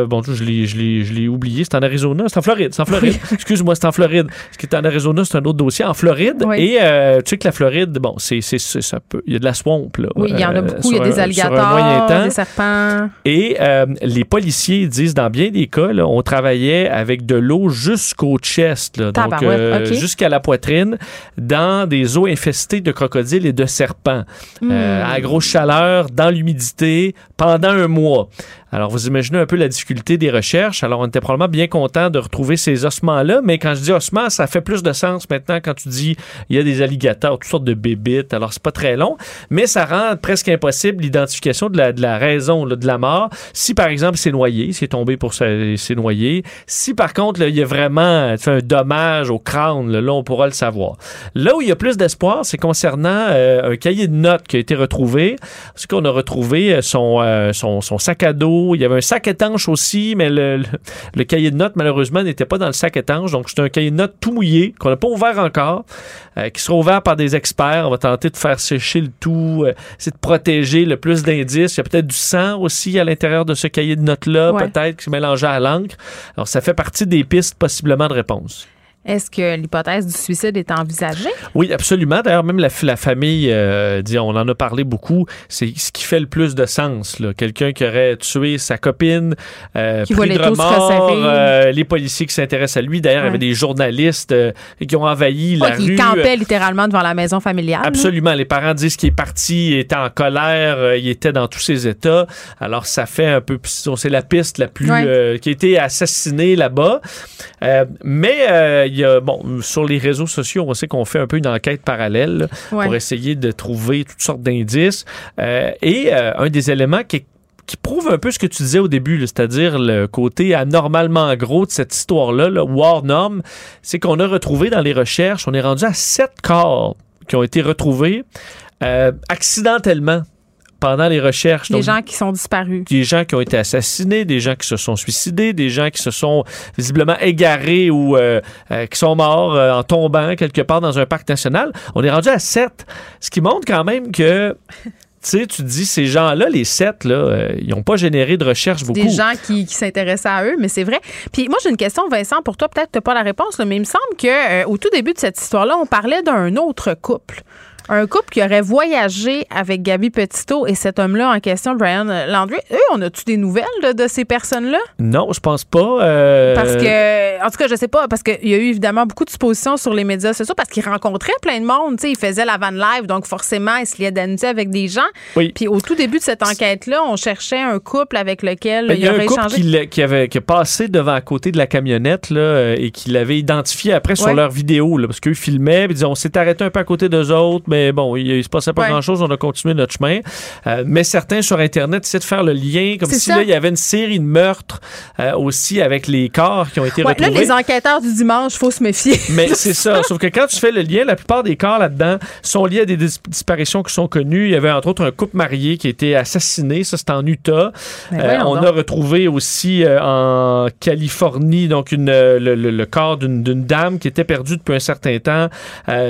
bon, je l'ai oublié. C'est en Arizona, c'est en Floride, c'est en Floride. Excuse-moi, c'est en Floride. Ce qui est en Arizona, c'est un autre dossier. En Floride, Oui. et euh, tu sais que la Floride, bon, c'est, c'est, ça peut, il y a de la swamp là. Oui, il y en a euh, beaucoup. Il y a des alligators, temps. des serpents. Et euh, les policiers disent, dans bien des cas, là, on travaillait avec de l'eau jusqu'au chest, là, donc jusqu'à la poitrine, dans des eaux infestées de crocodiles et de serpents, Hmm. À grosse chaleur, dans l'humidité, pendant un mois. Alors, vous imaginez un peu la difficulté des recherches. Alors, on était probablement bien content de retrouver ces ossements-là, mais quand je dis ossements, ça fait plus de sens maintenant quand tu dis il y a des alligators, toutes sortes de bébites. Alors, c'est pas très long, mais ça rend presque impossible l'identification de la, de la raison de la mort. Si, par exemple, c'est noyé, c'est tombé pour se- c'est noyé. Si, par contre, il y a vraiment un dommage au crâne, là, on pourra le savoir. Là où il y a plus d'espoir, c'est concernant euh, un cahier de notes qui a été retrouvé. Parce qu'on a retrouvé euh, euh, son, son sac à dos. Il y avait un sac étanche aussi, mais le, le, le cahier de notes, malheureusement, n'était pas dans le sac étanche. Donc, c'est un cahier de notes tout mouillé, qu'on n'a pas ouvert encore, euh, qui sera ouvert par des experts. On va tenter de faire sécher le tout, euh, c'est de protéger le plus d'indices. Il y a peut-être du sang aussi à l'intérieur de ce cahier de notes-là, Ouais. peut-être, qui est mélangé à l'encre. Alors, ça fait partie des pistes possiblement de réponse. Est-ce que l'hypothèse du suicide est envisagée? Oui, absolument. D'ailleurs, même la, la famille, euh, dit, on en a parlé beaucoup, c'est ce qui fait le plus de sens. Quelqu'un qui aurait tué sa copine, euh, Qui pris de remords, euh, les policiers qui s'intéressent à lui. D'ailleurs, il y Ouais. avait des journalistes euh, qui ont envahi la qui rue. campait littéralement devant la maison familiale. là. Absolument. Les parents disent qu'il est parti, il était en colère, il était dans tous ses états. Alors, ça fait un peu. C'est la piste la plus. Ouais. qui a été assassiné là-bas. Mais il y a. Bon, sur les réseaux sociaux, on sait qu'on fait un peu une enquête parallèle là, Ouais. pour essayer de trouver toutes sortes d'indices. Euh, et euh, un des éléments qui est qui prouve un peu ce que tu disais au début, c'est-à-dire le côté anormalement gros de cette histoire-là, là, war norm, c'est qu'on a retrouvé dans les recherches, on est rendu à sept corps qui ont été retrouvés euh, accidentellement pendant les recherches. Des Donc, gens qui sont disparus. des gens qui ont été assassinés, des gens qui se sont suicidés, des gens qui se sont visiblement égarés ou euh, euh, qui sont morts euh, en tombant quelque part dans un parc national. On est rendu à sept, ce qui montre quand même que... Tu sais, tu dis, ces gens-là, les sept, là, euh, ils n'ont pas généré de recherche beaucoup. Des gens qui, qui s'intéressaient à eux, mais c'est vrai. Puis moi, j'ai une question, Vincent, pour toi. Peut-être que tu pas la réponse, là, mais il me semble que euh, au tout début de cette histoire-là, on parlait d'un autre couple. Un couple qui aurait voyagé avec Gabi Petito et cet homme-là en question, Brian Landry. Eux, on a-tu des nouvelles de, de ces personnes-là? Non, je pense pas. euh, Parce que, en tout cas, je sais pas, parce qu'il y a eu évidemment beaucoup de suppositions sur les médias sociaux parce qu'il rencontrait plein de monde. Tu sais, il faisait la van live, donc forcément, il se liait d'amitié avec des gens. Oui. Puis au tout début de cette enquête-là, on cherchait un couple avec lequel Ben, il, y a aurait un couple échangé. qui, avait qui est passé devant à côté de la camionnette là, euh, et qui l'avait identifié après sur leur vidéo là, parce qu'eux filmaient puis ils disaient on s'est arrêté un peu à côté d'eux autres mais bon il, il se passait pas Ouais. grand chose on a continué notre chemin Euh, mais certains sur internet essaient de faire le lien comme si ça. là il y avait une série de meurtres euh, aussi avec les corps qui ont été Ouais, là, retrouvés les enquêteurs du dimanche, faut se méfier. mais c'est ça. Sauf que quand tu fais le lien, la plupart des corps là-dedans sont liés à des dis- disparitions qui sont connues. Il y avait entre autres un couple marié qui a été assassiné. Ça, c'est en Utah. Ben Euh, on donc. a retrouvé aussi en Californie donc une, le, le- le corps d'une dame qui était perdue depuis un certain temps.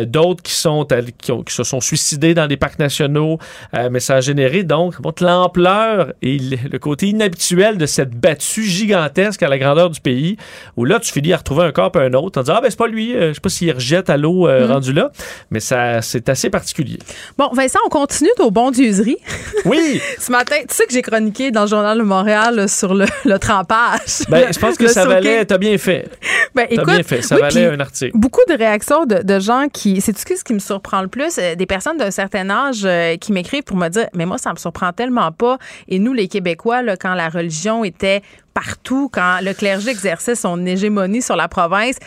D'autres qui sont qui, ont- qui se sont suicidés dans des parcs nationaux. Euh, mais ça a généré donc l'ampleur et le côté inhabituel de cette battue gigantesque à la grandeur du pays. Où là, tu finis à retrouver un corps puis un autre en disant ah ben c'est pas lui. Euh, je sais pas s'il rejette à l'eau euh, Mhm. rendu là, mais ça c'est assez particulier. Bon, Vincent, on continue nos bondieuseries. Oui. Ce matin, tu sais que j'ai chroniqué dans le Journal de Montréal là, sur le, le trempage. Ben, je pense que ça soaking. valait. T'as bien fait. Ben, T'as écoute, bien fait. Ça oui, valait un article. Beaucoup de réactions de, de gens qui. C'est ce qui me surprend le plus? Euh, Des personnes d'un certain âge euh, qui m'écrivent pour me dire Mais moi, ça me surprend tellement pas. Et nous, les Québécois, là, quand la religion était partout, quand le clergé exerçait son hégémonie sur la province,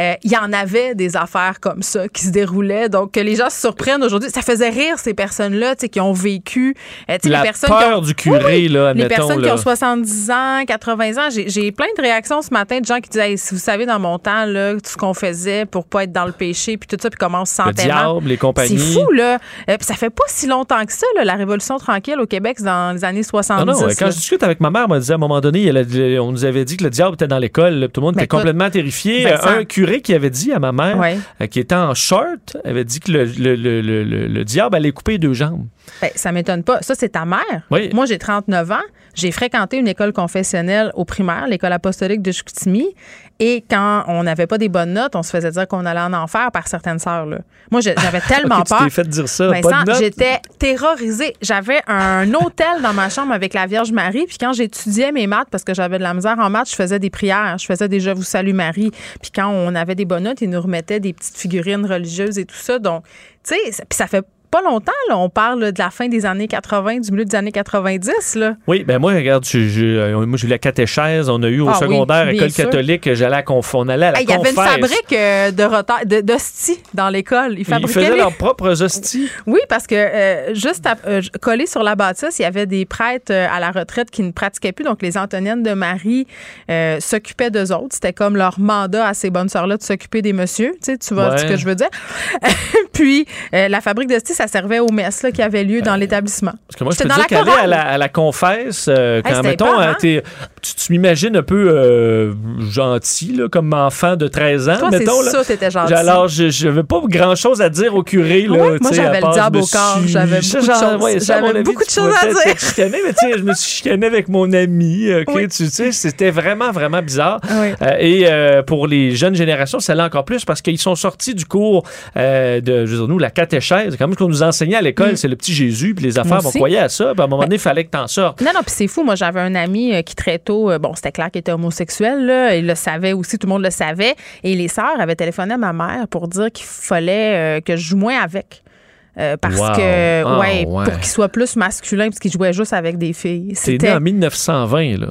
euh, il y en avait des affaires comme ça qui se déroulaient. Donc, que les gens se surprennent aujourd'hui, ça faisait rire ces personnes-là, tu sais, qui ont vécu. euh, La les personnes peur qui ont- du curé, Oui, là, Les personnes là. qui ont 70 ans, 80 ans. J'ai plein de réactions ce matin de gens qui Hey, si vous savez, dans mon temps, là, tout ce qu'on faisait pour pas être dans le péché, puis tout ça, puis comment on se Le sentait diable, les compagnies. C'est fou, là. Euh, puis ça fait pas si longtemps que ça, là, la Révolution tranquille au Québec, dans les années 70. Non, non, quand là. je discute avec ma mère, elle m'a dit à un moment donné, elle a- on nous avait dit que le diable était dans l'école. Tout le monde Ben, était complètement terrifié. Vincent. Un curé qui avait dit à ma mère, Ouais. euh, qui était en short, avait dit que le, le- le- le- le- le diable allait couper deux jambes. Ben, ça m'étonne pas. Ça, c'est ta mère. Oui. Moi, j'ai 39 ans. J'ai fréquenté une école confessionnelle au primaire, l'école apostolique de Chicoutimi. Et quand on n'avait pas des bonnes notes, on se faisait dire qu'on allait en enfer par certaines sœurs. Là. Moi, j'avais tellement Ok, tu peur. t'es fait dire ça. Vincent, notes. j'étais terrorisée. J'avais un hôtel dans ma chambre avec la Vierge Marie. Puis quand j'étudiais mes maths, parce que j'avais de la misère en maths, je faisais des prières. Je faisais des Je vous salue Marie. Puis quand on avait des bonnes notes, ils nous remettaient des petites figurines religieuses et tout ça. Donc, tu sais, puis ça fait pas longtemps, là. On parle de la fin des années 80, du milieu des années 90, là. Oui, ben moi, regarde, j'ai- j'ai- moi j'ai eu la catéchèse, on a eu au Ah secondaire, école sûr. catholique, j'allais à conf- on allait à la Hey, Il y avait une fabrique euh, de d'hosties dans l'école. Ils Ils fabriquaient faisaient les- leurs propres hosties. Oui, parce que euh, juste à- euh, collé sur la bâtisse, il y avait des prêtres euh, à la retraite qui ne pratiquaient plus. Donc, les Antoniennes de Marie euh, s'occupaient d'eux autres. C'était comme leur mandat à ces bonnes sœurs-là de s'occuper des messieurs. Tu, sais, tu vois Ouais. ce que je veux dire? Puis, la fabrique d'hosties, ça servait aux messes là, qui avaient lieu dans l'établissement. Parce que moi, je peux dans dire qu'aller à la, à la confesse, euh, quand, c'était mettons, hein, tu, m'imagines un peu euh, gentil, là, comme enfant de 13 ans, Toi, mettons. là. ça, t'étais gentil. Alors, je n'avais pas grand-chose à dire au curé. Là, Ouais, moi, j'avais le diable au corps, suis- j'avais ça, beaucoup de choses- ouais, ça, avis, beaucoup de choses à dire. mais tu sais, je me suis chicané avec mon ami. OK, Oui. tu sais, c'était vraiment, vraiment bizarre. Oui. Euh, et euh, pour les jeunes générations, c'est là encore plus parce qu'ils sont sortis du cours euh, de, je veux dire, nous, la catéchèse. Comme ce qu'on nous enseignait à l'école, Mm. c'est le petit Jésus, puis les affaires, on croyait à ça. Puis à un moment donné, il fallait que t'en sortes. Non, non, puis c'est fou. Moi, j'avais un ami euh, qui très tôt, euh, bon, c'était clair qu'il était homosexuel, là. Il le savait aussi, tout le monde le savait. Et les sœurs avaient téléphoné à ma mère pour dire qu'il fallait euh, que je joue moins avec. Euh, parce Wow. que, Ah, ouais, ouais. pour qu'il soit plus masculin, parce qu'il jouait juste avec des filles. Né C'était. en 1920, là.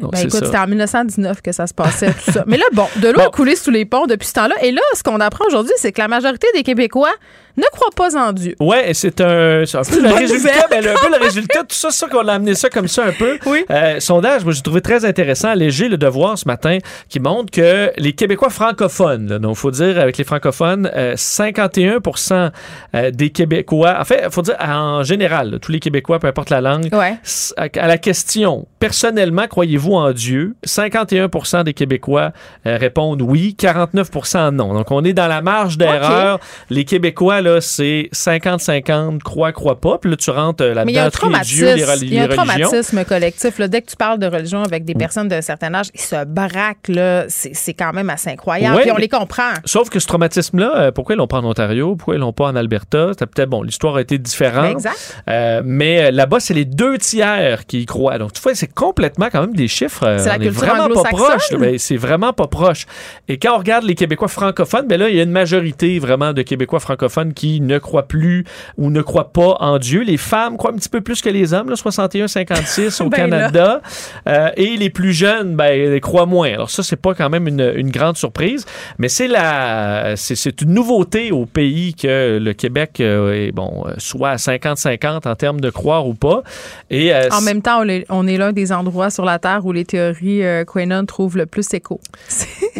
Non, Ben écoute, c'était en 1919 que ça se passait, tout ça. Mais là, bon, de l'eau a coulé sous les ponts depuis ce temps-là. Et là, ce qu'on apprend aujourd'hui, c'est que la majorité des Québécois ne croient pas en Dieu. Ouais, c'est un, c'est un peu le résultat, ben, un peu le résultat de tout ça, c'est sûr qu'on a amené ça comme ça un peu. Oui. Euh, sondage, moi j'ai trouvé très intéressant, léger le devoir ce matin, qui montre que les Québécois francophones, là, donc faut dire avec les francophones, euh, 51% euh, des Québécois, en fait, faut dire en général, là, tous les Québécois, peu importe la langue, Ouais. s- à, à la question personnellement, croyez-vous en Dieu? 51% des Québécois euh, répondent oui, 49% non. Donc on est dans la marge d'erreur. Les Québécois là, c'est 50-50, croient, croient pas. Puis là tu rentres euh, Mais il y a là-dedans un entre les dieux, les, traumatisme, reli- il y a un religions. traumatisme collectif. là. Dès que tu parles de religion avec des personnes d'un certain âge, ils se braquent, là. C'est c'est quand même assez incroyable. Ouais, Puis on mais- les comprend. Sauf que ce traumatisme-là, euh, pourquoi ils l'ont pas en Ontario, pourquoi ils l'ont pas en Alberta, c'était peut-être bon, l'histoire a été différente. Ben, exact. Euh, mais euh, là-bas, c'est les deux tiers qui y croient. Donc, tu vois, c'est complètement quand même des chiffres. euh, C'est la culture vraiment pas proche. Ben, c'est vraiment pas proche. Et quand on regarde les Québécois francophones, ben là, il y a une majorité vraiment de Québécois francophones qui ne croient plus ou ne croient pas en Dieu. Les femmes croient un petit peu plus que les hommes, là, 61-56 au Ben. Canada. Euh, et les plus jeunes, ben, croient moins. Alors ça, c'est pas quand même une, une grande surprise, mais c'est la, c'est, une nouveauté au pays que le Québec euh, est, bon, euh, soit à 50-50 en termes de croire ou pas. Et euh, En même temps, on est, l'un des endroits sur la Terre où les théories Quenon trouvent le plus écho.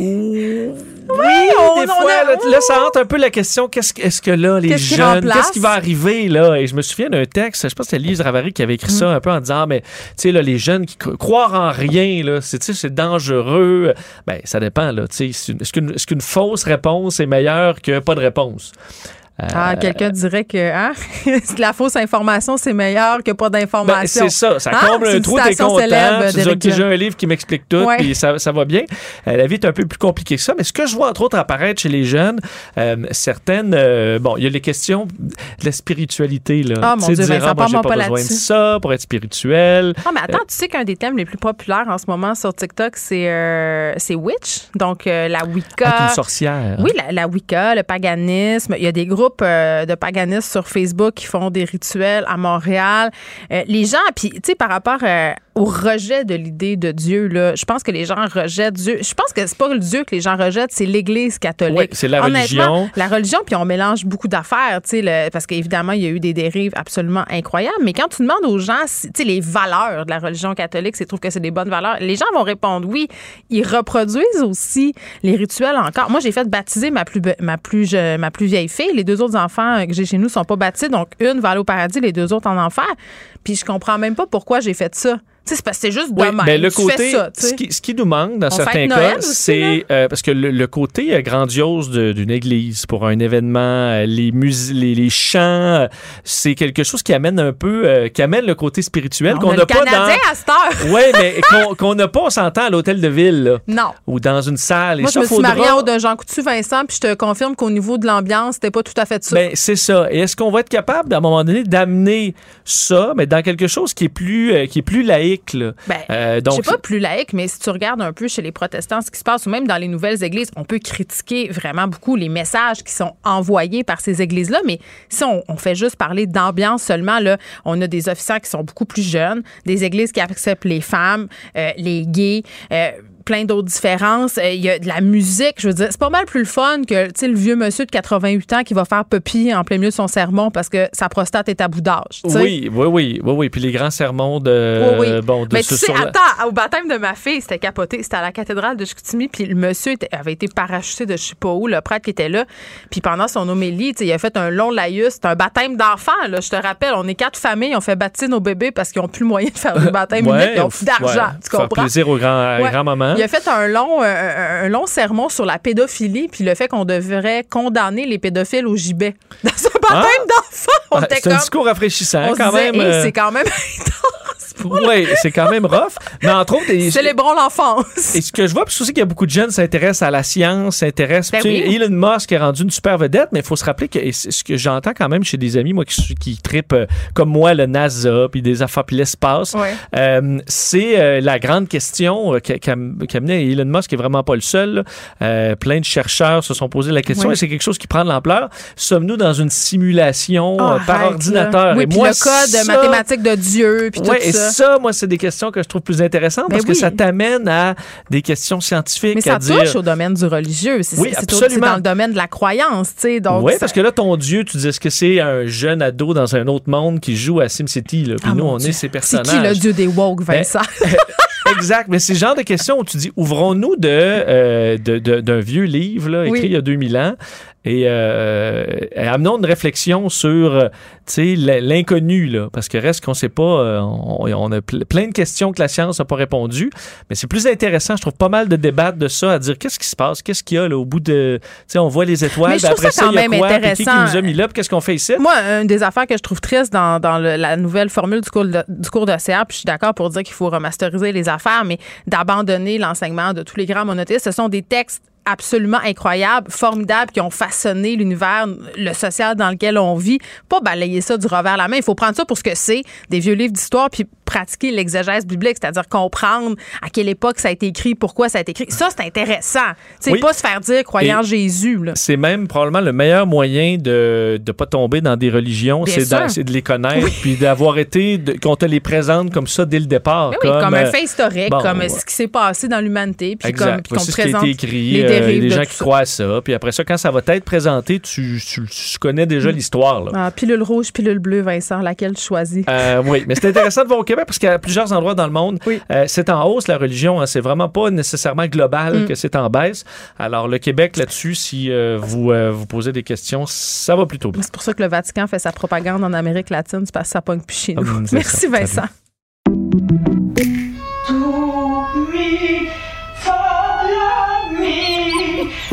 oui, on- des on fois, a- là, là, ça rentre un peu la question qu'est-ce, que- est-ce que là, les Qu'est-ce jeunes, qu'est-ce qui va arriver là? Et je me souviens d'un texte, je pense que c'était Lise Ravary qui avait écrit Mm. ça un peu en disant, mais tu sais, là, les jeunes qui cro- croient en rien, là, c'est, tu sais, c'est dangereux. Ben, ça dépend, là. tu sais, Est-ce qu'une, est-ce qu'une fausse réponse est meilleure que pas de réponse? Euh, Ah, quelqu'un dirait que hein, la fausse information, c'est meilleur que pas Ben, d'information. c'est ça, ça Hein? comble C'est un trou, t'es content. Tu dis, j'ai un livre qui m'explique tout, Ouais. puis ça, ça va bien. Euh, la vie est un peu plus compliquée que ça, mais ce que je vois entre autres apparaître chez les jeunes, euh, certaines, euh, bon, il y a les questions de la spiritualité, là. Ah, mon Dieu, dire, ah, moi, j'ai pas pas besoin de là-dessus. ça pour être spirituel. Ah, mais attends, tu sais qu'un des thèmes les plus populaires en ce moment sur TikTok, c'est euh, c'est Witch, donc euh, la Wicca. Ah, une sorcière. Oui, la, la Wicca, le paganisme. Il y a des groupes euh, de paganisme sur Facebook qui font des rituels à Montréal. Euh, les gens, puis tu sais, par rapport euh, au rejet de l'idée de Dieu, là, je pense que les gens rejettent Dieu. Je pense que c'est pas le Dieu que les gens rejettent, c'est l'Église catholique. Oui, c'est la religion. La religion, puis on mélange beaucoup d'affaires, tu sais, le- parce qu'évidemment, il y a eu des dérives absolument incroyables. Mais quand tu demandes aux gens, si- tu sais, les valeurs de la religion catholique, c'est trouve que c'est des bonnes valeurs, les gens vont répondre oui. Ils reproduisent aussi les rituels encore. Moi, j'ai fait baptiser ma plus, ma plus, je- ma plus vieille fille. Les deux autres enfants que j'ai chez nous sont pas baptisés, donc une va aller au paradis, les deux autres en enfer. Puis je comprends même pas pourquoi j'ai fait ça. C'est parce que c'est juste Oui, même. ben, le Tu fais côté, ça, ce, qui, ce qui nous manque dans On certains cas, aussi, c'est euh, parce que le, le côté euh, grandiose de- d'une église pour un événement, euh, les, mus les, les chants, c'est quelque chose qui amène un peu, euh, qui amène le côté spirituel On qu'on a n'a pas Canadien dans. à cette heure. Oui, mais qu'on qu'on n'a pas, on s'entend à l'hôtel de ville, là, Non. ou dans une salle. Et Moi, je me suis mariée au d'un Jean Coutu, Vincent, puis je te confirme qu'au niveau de l'ambiance, c'était pas tout à fait ça. Ben, c'est ça. Et est-ce qu'on va être capable, à un moment donné, d'amener ça, mais dans quelque chose qui est plus, euh, qui est plus laïque, là? Ben, Euh, je donc, sais pas plus laïque, mais si tu regardes un peu chez les protestants ce qui se passe, ou même dans les nouvelles églises, on peut critiquer vraiment beaucoup les messages qui sont envoyés par ces églises-là. Mais si on, on fait juste parler d'ambiance seulement, là, on a des officiers qui sont beaucoup plus jeunes, des églises qui acceptent les femmes, euh, les gays. Plein d'autres différences. Euh, Il y a de la musique, je veux dire, c'est pas mal plus le fun que tu sais, le vieux monsieur de 88 ans qui va faire papy en plein milieu de son sermon parce que sa prostate est à bout d'âge. Oui, oui, oui, oui, oui. Puis les grands sermons de. Oui, oui. Bon, de Mais ce- tu sais, sur la- attends, au baptême de ma fille, c'était capoté. C'était à la cathédrale de Chicoutimi, puis le monsieur était- avait été parachuté de je sais pas où, le prêtre qui était là. Puis pendant son homélie, il a fait un long laïus. C'était un baptême d'enfants, là. Je te rappelle, on est quatre familles, on fait baptiser nos bébés parce qu'ils ont plus le moyen de faire du baptême Ouais, unique, ils ont plus d'argent. ouais, tu comprends? plaisir aux grands- aux grands-mamans. Il a fait un long, euh, un long sermon sur la pédophilie, puis le fait qu'on devrait condamner les pédophiles au gibet. Dans un baptême d'enfants, on Ah, était c'est un discours rafraîchissant, on se quand disait, même. Hey, euh, c'est quand même Oui, c'est quand même rough. Mais entre autres, et- Célébrons l'enfance. Et ce que je vois, puis aussi qu'il y a beaucoup de jeunes qui s'intéressent à la science, s'intéressent. Ben oui. Elon Musk est rendu une super vedette, mais il faut se rappeler que ce que j'entends quand même chez des amis, moi, qui, qui tripent euh, comme moi le NASA, puis des affaires, puis l'espace, Ouais. euh, c'est euh, la grande question euh, qu'a amené Elon Musk, qui est vraiment pas le seul. Euh, plein de chercheurs se sont posé la question, Oui. et c'est quelque chose qui prend de l'ampleur. Sommes-nous dans une simulation Oh, par ordinateur? Oui, et moi, le code ça- mathématique de Dieu, puis Ouais, tout et ça. Ça, moi, c'est des questions que je trouve plus intéressantes Ben parce que ça t'amène à des questions scientifiques. Mais ça à dire... touche au domaine du religieux. C'est Oui, c'est- c'est c'est dans le domaine de la croyance. Donc, Oui, parce que là, ton Dieu, tu dis, est-ce que c'est un jeune ado dans un autre monde qui joue à SimCity? Là? Puis Ah, nous, on Dieu. est ces C'est personnages. qui le dieu des woke, Ben, Vincent? exact. Mais c'est le genre de questions où tu dis, ouvrons-nous de, euh, d'un vieux livre là, écrit Oui. il y a 2000 ans et euh, amenons une réflexion sur euh, tu sais, l- l'inconnu. Là, parce que reste qu'on sait pas, euh, on, on a ple- plein de questions que la science n'a pas répondu. Mais c'est plus intéressant, je trouve pas mal de débattre de ça, à dire qu'est-ce qui se passe, qu'est-ce qu'il y a là, au bout de... Tu sais, on voit les étoiles, Mais je puis trouve après ça quand il y a même quoi, qui, qui nous a mis là, qu'est-ce qu'on fait ici? Moi, une des affaires que je trouve triste dans, dans le- la nouvelle formule du cours de, du cours de CA, puis je suis d'accord pour dire qu'il faut remasteriser les affaires, mais d'abandonner l'enseignement de tous les grands monothéistes, ce sont des textes absolument incroyables, formidables, qui ont façonné l'univers, le social dans lequel on vit. Pas balayer ça du revers de la main. Il faut prendre ça pour ce que c'est, des vieux livres d'histoire, puis pratiquer l'exégèse biblique, c'est-à-dire comprendre à quelle époque ça a été écrit, pourquoi ça a été écrit. Ça, c'est intéressant. C'est Oui. pas se faire dire croyant Et- Jésus. C'est même probablement le meilleur moyen de ne pas tomber dans des religions, c'est de les connaître, puis d'avoir été, qu'on te les présente comme ça dès le départ. Ben oui, comme, un euh, fait historique, bon, comme ouais. ce qui s'est passé dans l'humanité, puis Exact. comme puis qu'on Voici te ce qui a présente été écrit, les euh, dérives les de gens qui ça. croient à ça. Puis après ça, quand ça va être présenté, tu, tu- tu connais déjà Mm. l'histoire. Ah, pilule rouge, pilule bleue, Vincent, laquelle tu choisis? Euh, oui, mais c'est intéressant de voir au Québec parce qu'à plusieurs endroits dans le monde, euh, c'est en hausse la religion. hein. c'est vraiment pas nécessairement global Mm. que c'est en baisse. Alors le Québec là-dessus, si euh, vous euh, vous posez des questions, ça va plutôt bien. C'est pour ça que le Vatican fait sa propagande en Amérique latine, c'est parce que ça pogne plus chez nous. Hum, c'est Merci, ça. Vincent.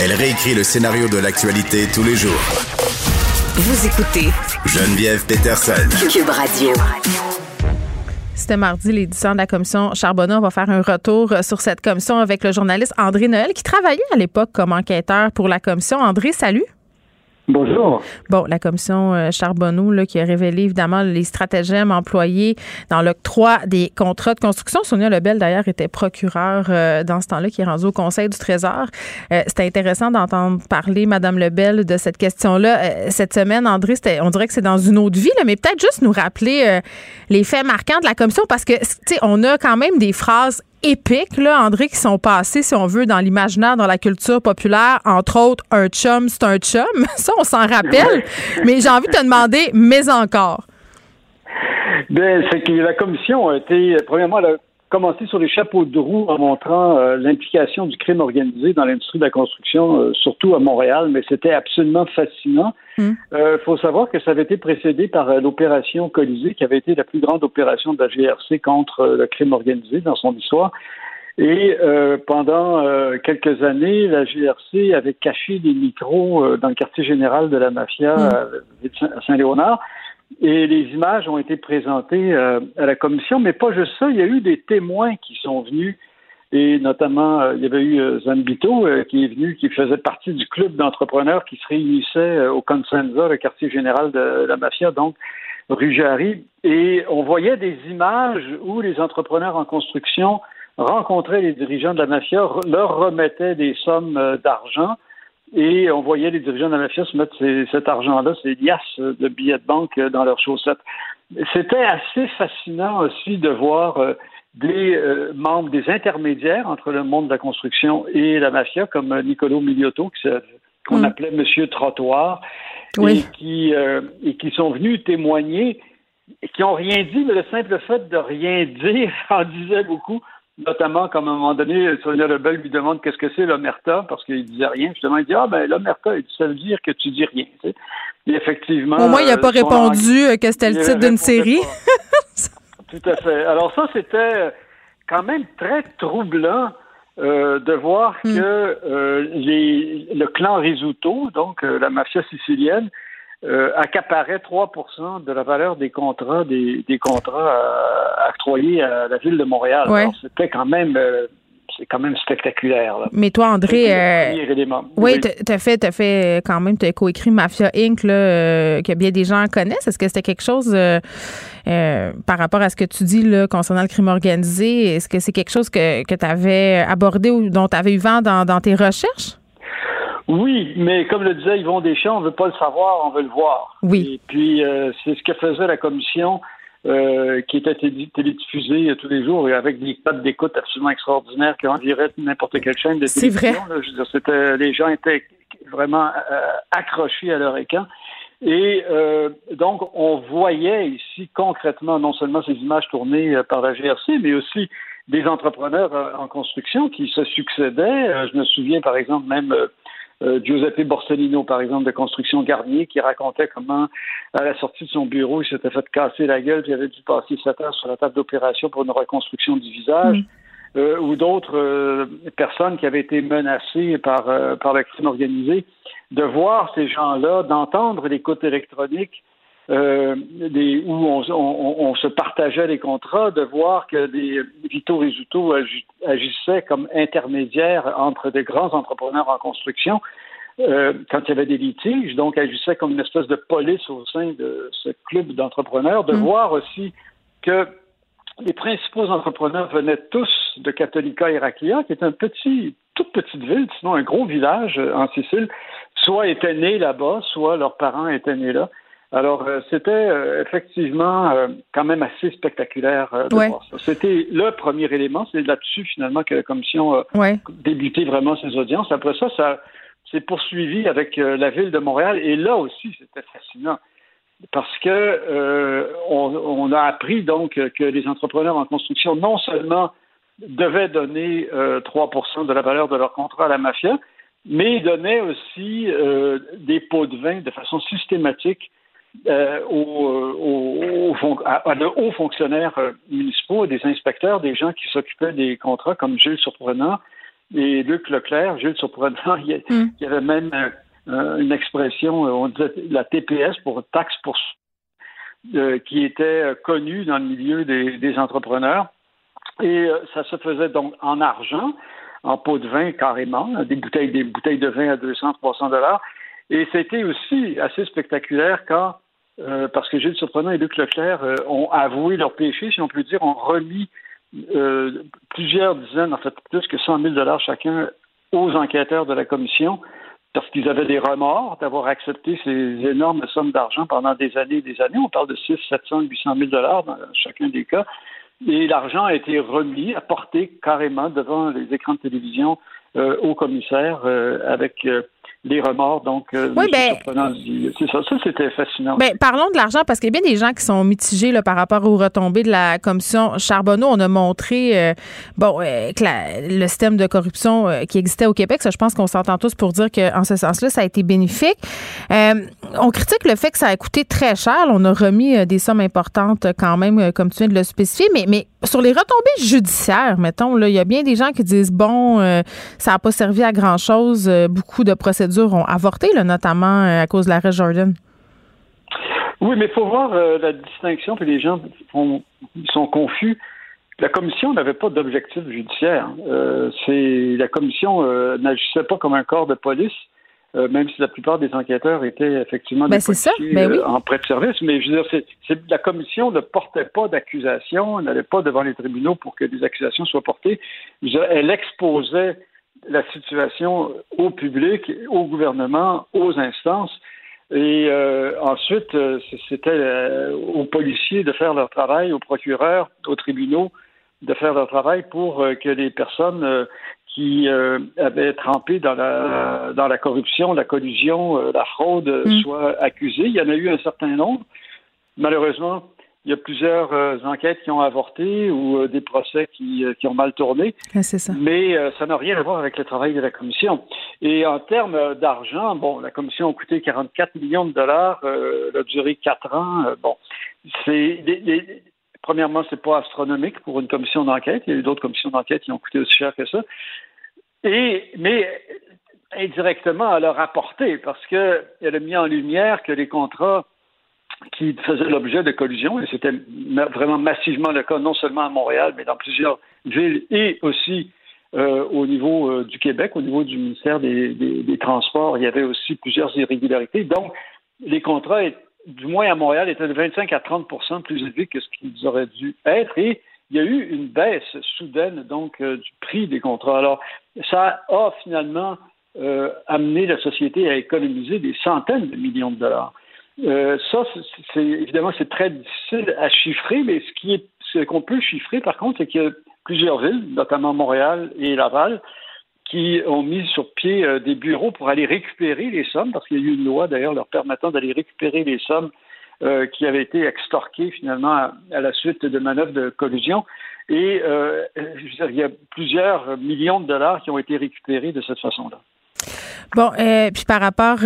Elle réécrit le scénario de l'actualité tous les jours. Vous écoutez Geneviève Peterson. Cube Radio. C'était mardi, l'édition de la commission Charbonneau. On va faire un retour sur cette commission avec le journaliste André Noël, qui travaillait à l'époque comme enquêteur pour la commission. André, salut. Bonjour. Bon, la commission euh, Charbonneau là, qui a révélé évidemment les stratagèmes employés dans l'octroi des contrats de construction. Sonia Lebel, d'ailleurs, était procureure euh, dans ce temps-là, qui est rendue au Conseil du Trésor. Euh, c'était intéressant d'entendre parler, Madame Lebel, de cette question-là. Euh, cette semaine, André, on dirait que c'est dans une autre vie, là, mais peut-être juste nous rappeler euh, les faits marquants de la commission, parce que, tu sais, on a quand même des phrases épiques, là, André, qui sont passées, si on veut, dans l'imaginaire, dans la culture populaire. Entre autres, un chum, c'est un chum. Ça, on s'en rappelle. Mais j'ai envie de te demander, mais encore. Ben, c'est que la commission a été, premièrement, elle a commencé sur les chapeaux de roue en montrant euh, l'implication du crime organisé dans l'industrie de la construction, euh, surtout à Montréal, mais c'était absolument fascinant. Il faut savoir que ça avait été précédé par euh, l'opération Colisée, qui avait été la plus grande opération de la GRC contre euh, le crime organisé dans son histoire. Et euh, pendant euh, quelques années, la GRC avait caché des micros euh, dans le quartier général de la mafia Mm. euh, à Saint-Léonard. Et les images ont été présentées euh, à la commission, mais pas juste ça, il y a eu des témoins qui sont venus, et notamment, euh, il y avait eu euh, Zambito qui est venu, qui faisait partie du club d'entrepreneurs qui se réunissait au Consenza, le quartier général de la mafia, donc rue et on voyait des images où les entrepreneurs en construction rencontraient les dirigeants de la mafia, leur remettaient des sommes d'argent, et on voyait les dirigeants de la mafia se mettre cet argent-là, ces liasses de billets de banque dans leurs chaussettes. C'était assez fascinant aussi de voir euh, des euh, membres, des intermédiaires entre le monde de la construction et la mafia, comme Nicolo Miliotto, qu'on mm. appelait Monsieur Trottoir, et, qui, euh, et qui sont venus témoigner, et qui n'ont rien dit, mais le simple fait de rien dire en disait beaucoup notamment comme à un moment donné, Sonia Lebel lui demande qu'est-ce que c'est l'omerta, parce qu'il disait rien. Justement, il dit Ah, ben l'omerta, ça veut dire que tu dis rien. Et effectivement. Au moins, il n'a pas euh, répondu euh, que c'était le titre d'une série? Tout à fait. Alors, ça, c'était quand même très troublant. Euh, de voir hmm. que les, le clan Risuto, donc la mafia sicilienne, euh, accaparait 3% de la valeur des contrats des, des contrats euh, octroyés à la ville de Montréal. C'était quand même euh, c'est quand même spectaculaire. Mais toi, André, euh, oui, tu as fait, as fait quand même, tu as coécrit Mafia Inc., là, que bien des gens connaissent. Est-ce que c'était quelque chose par rapport à ce que tu dis là, concernant le crime organisé? Est-ce que c'est quelque chose que, que tu avais abordé ou dont tu avais eu vent dans, dans tes recherches? Oui, mais comme le disait Yvon Deschamps, on ne veut pas le savoir, on veut le voir. Oui. Et puis, euh, c'est ce que faisait la commission euh, qui était télédiffusée tous les jours et avec des codes d'écoute absolument extraordinaires qui enviraient n'importe quelle chaîne de télévision. C'est vrai. je veux dire, c'était, les gens étaient vraiment euh, accrochés à leur écran. Et donc, on voyait ici concrètement non seulement ces images tournées par la GRC, mais aussi des entrepreneurs en construction qui se succédaient. je me souviens, par exemple, même euh, Giuseppe Borsellino, par exemple, de Construction Garnier, qui racontait comment, à la sortie de son bureau, il s'était fait casser la gueule, puis il avait dû passer sept heures sur la table d'opération pour une reconstruction du visage. Euh, ou d'autres euh, personnes qui avaient été menacées par, par le crime organisé, de voir ces gens-là, d'entendre l'écoute électronique euh, des, où on, on, on, se partageait les contrats, de voir que des Vito Rizzuto agissaient comme intermédiaires entre des grands entrepreneurs en construction euh, quand il y avait des litiges, donc agissaient comme une espèce de police au sein de ce club d'entrepreneurs, de mm. voir aussi que les principaux entrepreneurs venaient tous de Catholica Heraclea, qui est un petit, toute petite ville, sinon un gros village en Sicile, soit étaient nés là-bas, soit leurs parents étaient nés là. Alors, euh, c'était euh, effectivement euh, quand même assez spectaculaire de voir ça. C'était le premier élément. C'est là-dessus, finalement, que la commission a débuté vraiment ses audiences. Après ça, ça s'est poursuivi avec la ville de Montréal. Et là aussi, c'était fascinant. Parce que on, a appris donc que les entrepreneurs en construction, non seulement devaient donner 3% de la valeur de leur contrat à la mafia, mais donnaient aussi des pots de vin de façon systématique euh, aux, à, de hauts fonctionnaires euh, municipaux, des inspecteurs, des gens qui s'occupaient des contrats comme Gilles Surprenant et Luc Leclerc. Gilles Surprenant, il y, avait même euh, une expression, on disait la TPS pour taxe pour qui était connue dans le milieu des, entrepreneurs. Et ça se faisait donc en argent, en pot de vin carrément, des bouteilles, des bouteilles de vin à 200, 300 dollars. Et c'était aussi assez spectaculaire quand, euh, parce que Gilles Surprenant et Luc Leclerc euh, ont avoué leur péché, si on peut dire, ont remis euh, plusieurs dizaines, en fait plus que 100 000 dollars chacun aux enquêteurs de la commission parce qu'ils avaient des remords d'avoir accepté ces énormes sommes d'argent pendant des années et des années. On parle de 6, 700, 800 000 dollars dans chacun des cas. Et l'argent a été remis, apporté carrément devant les écrans de télévision au commissaire avec les remords. Donc, euh, oui, ben, c'est ça. Ça, c'était fascinant. Ben, parlons de l'argent parce qu'il y a bien des gens qui sont mitigés là, par rapport aux retombées de la commission Charbonneau. On a montré euh, bon, euh, que le système de corruption qui existait au Québec, ça, je pense qu'on s'entend tous pour dire qu'en ce sens-là, ça a été bénéfique. on critique le fait que ça a coûté très cher. On a remis des sommes importantes quand même, comme tu viens de le spécifier, mais, mais sur les retombées judiciaires, mettons, il y a bien des gens qui disent bon, ça n'a pas servi à grand-chose, beaucoup de procédures ont avorté, notamment euh, à cause de l'arrêt Jordan? Oui, mais il faut voir euh, la distinction, puis les gens sont confus. La commission n'avait pas d'objectif judiciaire. Euh, c'est la commission euh, n'agissait pas comme un corps de police, même si la plupart des enquêteurs étaient effectivement Ben, des policiers Ben oui. en prêt de service. Mais je veux dire, c'est- la commission ne portait pas d'accusation, n'allait pas devant les tribunaux pour que des accusations soient portées. Je elle exposait la situation au public, au gouvernement, aux instances. Et euh, ensuite, euh, c'était euh, aux policiers de faire leur travail, aux procureurs, aux tribunaux de faire leur travail pour euh, que les personnes qui avaient trempé dans la dans la corruption, la collusion, la fraude Mm. soient accusées. Il y en a eu un certain nombre. Malheureusement, il y a plusieurs euh, enquêtes qui ont avorté ou euh, des procès qui, euh, qui ont mal tourné. Ah, ça. Mais euh, ça n'a rien à voir avec le travail de la commission. Et en termes d'argent, bon, la commission a coûté 44 millions de dollars, elle a duré quatre ans. bon, c'est premièrement, c'est pas astronomique pour une commission d'enquête. Il y a eu d'autres commissions d'enquête qui ont coûté aussi cher que ça. Et mais indirectement, elle a rapporté parce que elle a mis en lumière que les contrats qui faisaient l'objet de collusion, et c'était vraiment massivement le cas, non seulement à Montréal, mais dans plusieurs villes et aussi euh, au niveau euh, du Québec, au niveau du ministère des, Transports, il y avait aussi plusieurs irrégularités. Donc, les contrats, du moins à Montréal, étaient de 25 à 30% plus élevés que ce qu'ils auraient dû être. Et il y a eu une baisse soudaine donc euh, du prix des contrats. Alors, ça a finalement amené la société à économiser des centaines de millions de dollars. Euh, ça, évidemment c'est très difficile à chiffrer, mais ce ce qu'on peut chiffrer par contre, c'est qu'il y a plusieurs villes, notamment Montréal et Laval, qui ont mis sur pied euh, des bureaux pour aller récupérer les sommes, parce qu'il y a eu une loi d'ailleurs leur permettant d'aller récupérer les sommes euh, qui avaient été extorquées finalement à, la suite de manœuvres de collusion. Et il y a plusieurs millions de dollars qui ont été récupérés de cette façon-là. Bon, puis par rapport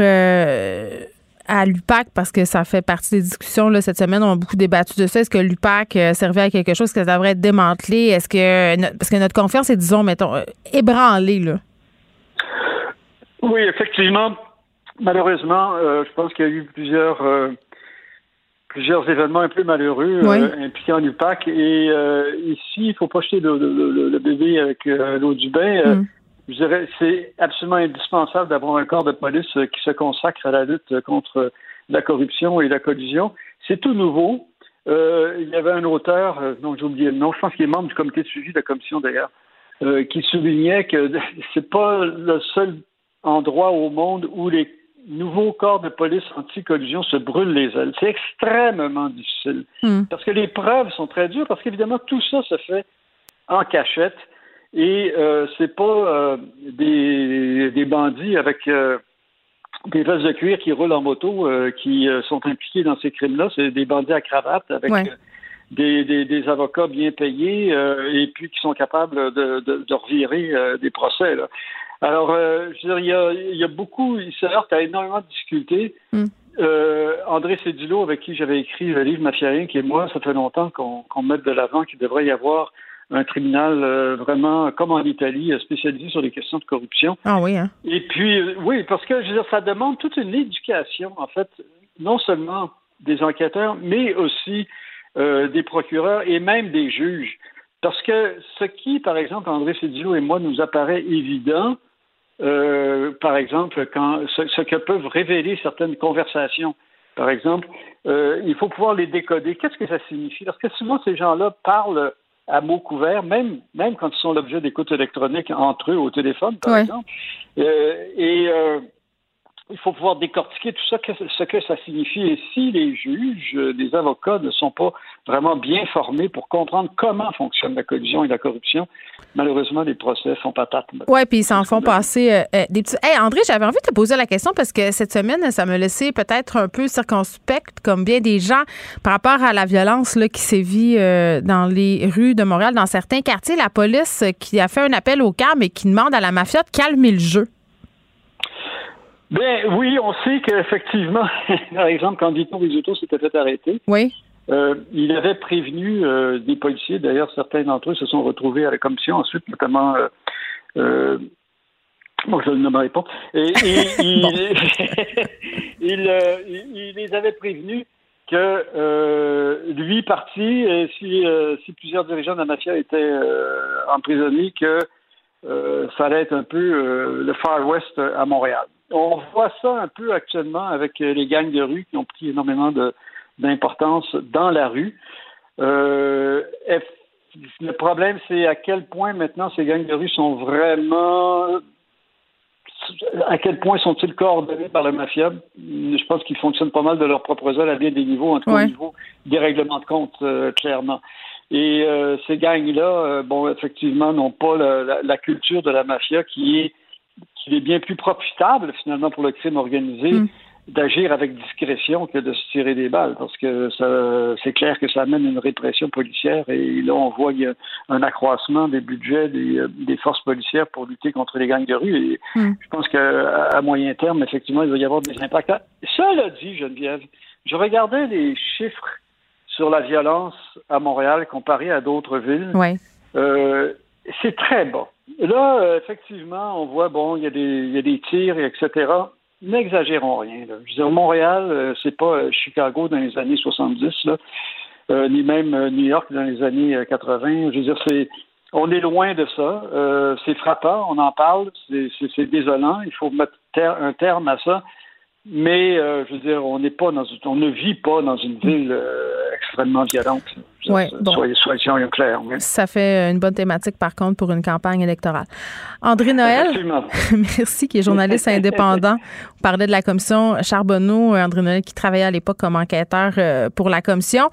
à l'UPAC, parce que ça fait partie des discussions là, cette semaine, on a beaucoup débattu de ça. Est-ce que l'UPAC euh, servait à quelque chose? Est-ce que ça devrait être démantelé? Est-ce que no- parce que notre confiance est, disons, mettons, euh, ébranlée, là? Oui, effectivement. Malheureusement, euh, je pense qu'il y a eu plusieurs euh, plusieurs événements un peu malheureux euh, Oui. impliquant l'UPAC. Et euh, ici, il faut pas jeter le, le- le- le bébé avec euh, l'eau du bain. Euh, Mm. Je dirais c'est absolument indispensable d'avoir un corps de police euh, qui se consacre à la lutte contre la corruption et la collusion. C'est tout nouveau. Euh, il y avait un auteur, euh, dont j'ai oublié le nom, je pense qu'il est membre du comité de suivi de la commission d'ailleurs, euh, qui soulignait que c'est pas le seul endroit au monde où les nouveaux corps de police anti-collusion se brûlent les ailes. C'est extrêmement difficile. Mm. Parce que les preuves sont très dures, parce qu'évidemment, tout ça se fait en cachette. Et euh, c'est pas euh, des, des bandits avec euh, des vestes de cuir qui roulent en moto euh, qui euh, sont impliqués dans ces crimes-là. C'est des bandits à cravate avec Ouais. euh, des, des, des avocats bien payés euh, et puis qui sont capables de, de, de revirer euh, des procès. Là. Alors, euh, je veux dire, il y a, il y a beaucoup, il se heurte à énormément de difficultés. Mm. Euh, André Cédulot, avec qui j'avais écrit le livre Mafia qui et moi, ça fait longtemps qu'on qu'on mette de l'avant qu'il devrait y avoir un tribunal euh, vraiment comme en Italie, euh, spécialisé sur les questions de corruption. Ah oui, hein? Et puis, euh, oui, parce que je veux dire, ça demande toute une éducation, en fait, non seulement des enquêteurs, mais aussi euh, des procureurs et même des juges. Parce que ce qui, par exemple, André Cédillo et moi, nous apparaît évident, par exemple, quand ce, ce que peuvent révéler certaines conversations, par exemple, il faut pouvoir les décoder. Qu'est-ce que ça signifie? Parce que souvent, ces gens-là parlent à mots couverts, même, même quand ils sont l'objet d'écoute électronique entre eux au téléphone, par Ouais. exemple. Euh, et euh, il faut pouvoir décortiquer tout ça, ce que ça signifie. Et si les juges, euh, les avocats ne sont pas vraiment bien formés pour comprendre comment fonctionne la collusion et la corruption, malheureusement, les procès font patate. Oui, puis ils s'en font passer euh, euh, des petits. Hey, André, j'avais envie de te poser la question parce que cette semaine, ça me laissait peut-être un peu circonspecte, comme bien des gens, par rapport à la violence là, qui sévit euh, dans les rues de Montréal, dans certains quartiers. La police qui a fait un appel au calme et qui demande à la mafia de calmer le jeu. Ben oui, on sait qu'effectivement, par exemple, quand Vito Rizzuto s'était fait arrêter, Oui. euh, il avait prévenu euh, des policiers. D'ailleurs, certains d'entre eux se sont retrouvés à la commission ensuite, notamment. Euh, euh, Bon, je ne le nommerai pas. Et, et- il, il, euh, il- les avait prévenus que euh, lui parti, et si, euh, si plusieurs dirigeants de la mafia étaient euh, emprisonnés, que euh, ça allait être un peu euh, le Far West à Montréal. On voit ça un peu actuellement avec euh, les gangs de rue qui ont pris énormément d'importance dans la rue. Euh, le problème, c'est à quel point maintenant ces gangs de rue sont vraiment à quel point sont-ils coordonnés par la mafia? Je pense qu'ils fonctionnent pas mal de leur propre zèle à bien des niveaux, en tout cas Ouais. au niveau des règlements de compte, euh, clairement. Et euh, ces gangs-là, bon, effectivement, n'ont pas la, la- la culture de la mafia qui est qui est bien plus profitable finalement pour le crime organisé d'agir avec discrétion que de se tirer des balles, parce que c'est clair que ça amène une répression policière et là on voit qu'il y a un accroissement des budgets des, euh, des forces policières pour lutter contre les gangs de rue. Et je pense qu'à à moyen terme, effectivement, il va y avoir des impacts. Cela dit, Geneviève, je regardais les chiffres sur la violence à Montréal comparé à d'autres villes. Ouais. Euh, c'est très bas. Là, euh, effectivement, on voit, bon, il y, a des- y a des tirs, et etc. N'exagérons rien. Je veux dire, Montréal, euh, c'est pas euh, Chicago dans les années 70, là, euh, ni même New York dans les années euh, 80. Je veux dire, c'est, on est loin de ça. C'est frappant, on en parle, c'est désolant. Il faut mettre ter- un terme à ça. Mais, euh, je veux dire, on n'est pas dans, une- on ne vit pas dans une ville euh, extrêmement violente. Bon. Soyez, soyons clairs. oui. Ça fait une bonne thématique, par contre, pour une campagne électorale. André Noël, merci, qui est journaliste indépendant. On parlait de la commission Charbonneau, euh, André Noël qui travaillait à l'époque comme enquêteur pour la commission.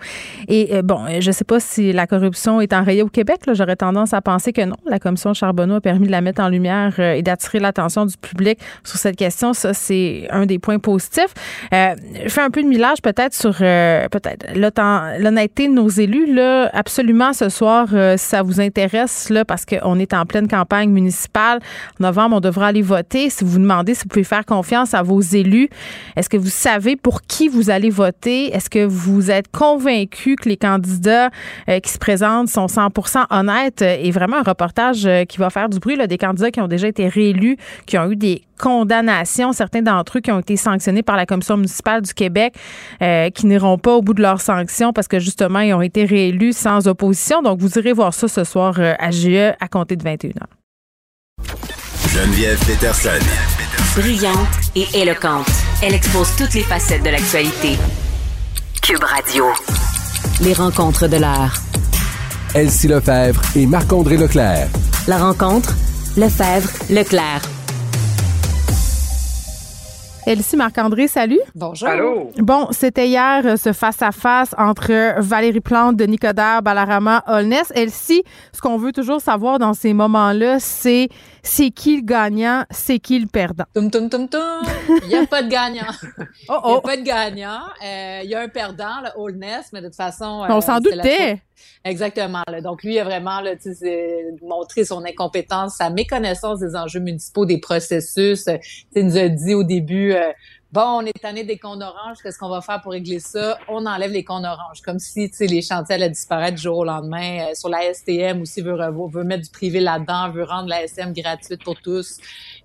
Et bon, je ne sais pas si la corruption est enrayée au Québec. J'aurais tendance à penser que non. La commission Charbonneau a permis de la mettre en lumière et d'attirer l'attention du public sur cette question. Ça, c'est un des points positifs. Euh, je fais un peu de millage peut-être sur euh, peut-être l'honnêteté de nos élus. Là, absolument ce soir, euh, si ça vous intéresse, là, parce qu'on est en pleine campagne municipale. En novembre, on devra aller voter. Si vous vous demandez si vous pouvez faire confiance à vos élus, est-ce que vous savez pour qui vous allez voter? Est-ce que vous êtes convaincu que les candidats euh, qui se présentent sont 100% honnêtes? Euh, Et vraiment un reportage euh, qui va faire du bruit, là, des candidats qui ont déjà été réélus, qui ont eu des condamnations, certains d'entre eux qui ont été sanctionnés par la Commission municipale du Québec, euh, qui n'iront pas au bout de leurs sanctions parce que justement, ils ont été réélus sans opposition. Donc, vous irez voir ça ce soir euh, à GE à compter de 21h. Geneviève Peterson. Brillante et éloquente, elle expose toutes les facettes de l'actualité. Cube Radio. Les rencontres de l'heure. Elsie Lefebvre et Marc-André Leclerc. La rencontre, Lefebvre, Leclerc. Elsie Marc-André, salut. Bonjour. Allô. Bon, c'était hier euh, ce face-à-face entre Valérie Plante, Denis Coderre, Balarama, Holness. Elsie, ce qu'on veut toujours savoir dans ces moments-là, c'est c'est qui le gagnant, c'est qui le perdant. Tum, tum, tum, tum. Il n'y a pas de gagnant. Oh, Il n'y a pas de gagnant. Euh, il y a un perdant, le Holness, mais de toute façon. On euh, s'en doutait. Exactement. là. Donc, lui a vraiment là, montré son incompétence, sa méconnaissance des enjeux municipaux, des processus. Euh, Il nous a dit au début, euh, bon, on est tanné des cônes oranges, qu'est-ce qu'on va faire pour régler ça? On enlève les cônes oranges. Comme si les chantiers allaient disparaître du jour au lendemain. Euh, sur la STM aussi, veut, veut mettre du privé là-dedans, veut rendre la STM gratuite pour tous.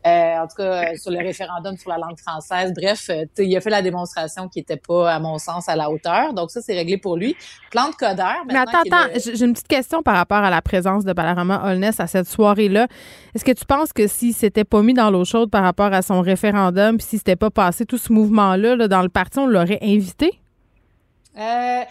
Euh, en tout cas, euh, sur le référendum sur la langue française. Bref, euh, il a fait la démonstration qui était pas, à mon sens, à la hauteur. Donc ça, c'est réglé pour lui. Plante Coder, Mais attends, attends, j'ai j'ai une petite question par rapport à la présence de Balarama Holness à cette soirée-là. Est-ce que tu penses que s'il s'était pas mis dans l'eau chaude par rapport à son référendum, puis s'il s'était pas passé tout ce mouvement-là là, dans le parti, on l'aurait invité? Euh,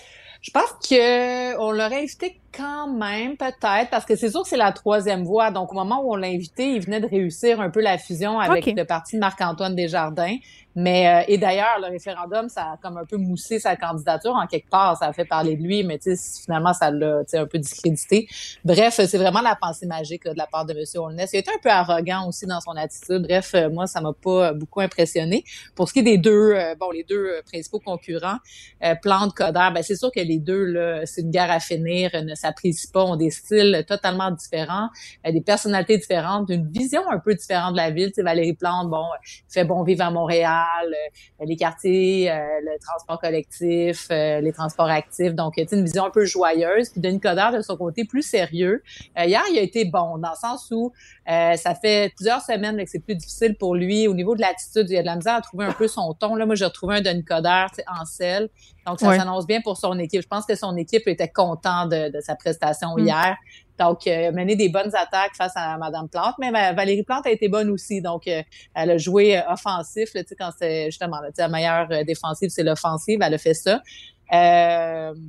je pense que on l'aurait invité quand même, peut-être, parce que c'est sûr que c'est la troisième voie. Donc, au moment où on l'a invité, il venait de réussir un peu la fusion avec le parti de Marc-Antoine Desjardins. Mais euh, et d'ailleurs, le référendum, ça a comme un peu moussé sa candidature en quelque part. Ça a fait parler de lui, mais finalement, ça l'a un peu discrédité. Bref, c'est vraiment la pensée magique là, de la part de M. Holness. Il était un peu arrogant aussi dans son attitude. Bref, euh, moi, ça m'a pas beaucoup impressionné. Pour ce qui est des deux, euh, bon, les deux euh, principaux concurrents, euh, Plante, Coder, ben c'est sûr que les deux c'est une guerre à finir, une s'apprécient pas, ont des styles totalement différents, euh, des personnalités différentes, une vision un peu différente de la ville. Tu sais, Valérie Plante, bon, fait bon vivre à Montréal, euh, les quartiers, euh, le transport collectif, les transports actifs. Donc, tu une vision un peu joyeuse. Puis Denis Coderre, de son côté, plus sérieux. hier, il a été bon dans le sens où ça fait plusieurs semaines que c'est plus difficile pour lui. Au niveau de l'attitude, il a de la misère à trouver un peu son ton. Là, moi, j'ai retrouvé un Denis Coderre en selle. Donc, ça s'annonce bien pour son équipe. Je pense que son équipe était content de, sa prestation mm. hier. Donc, euh, mener des bonnes attaques face à Madame Plante. Mais Valérie Plante a été bonne aussi. Donc, euh, elle a joué euh, offensif. Là, quand c'est justement la meilleure défensive, c'est l'offensive. Elle a fait ça.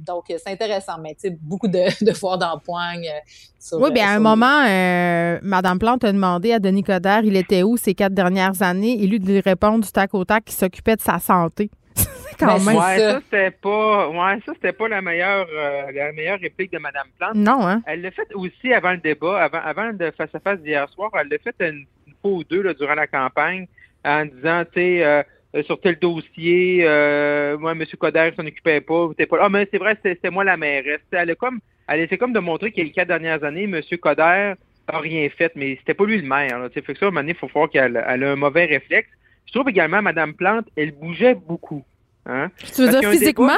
donc, c'est intéressant, mais tu sais, beaucoup de, de foires d'empoigne. oui, bien, à un moment, Madame Plante a demandé à Denis Coderre, il était où ces quatre dernières années, et lui de lui répondre du tac au tac qu'il s'occupait de sa santé. Quand même. Ouais, ça, c'était pas, ouais, ça, c'était pas la meilleure, euh, la meilleure réplique de Mme Plante. Non, hein. Elle l'a fait aussi avant le débat, avant, avant de face à face d'hier soir. Elle l'a fait une, fois ou deux, là, durant la campagne, en disant, tu sais, euh, sur tel dossier, euh, moi, M. Coder s'en occupait pas, pas Ah, mais c'est vrai, c'était moi la mairesse. Elle a comme, elle essaie comme de montrer que les quatre dernières années, M. Coder a rien fait, mais c'était pas lui le maire. Là, fait que ça, à un moment donné, il faut voir qu'elle a un mauvais réflexe. Je trouve également, Mme Plante, elle bougeait beaucoup. Hein? Tu veux dire physiquement?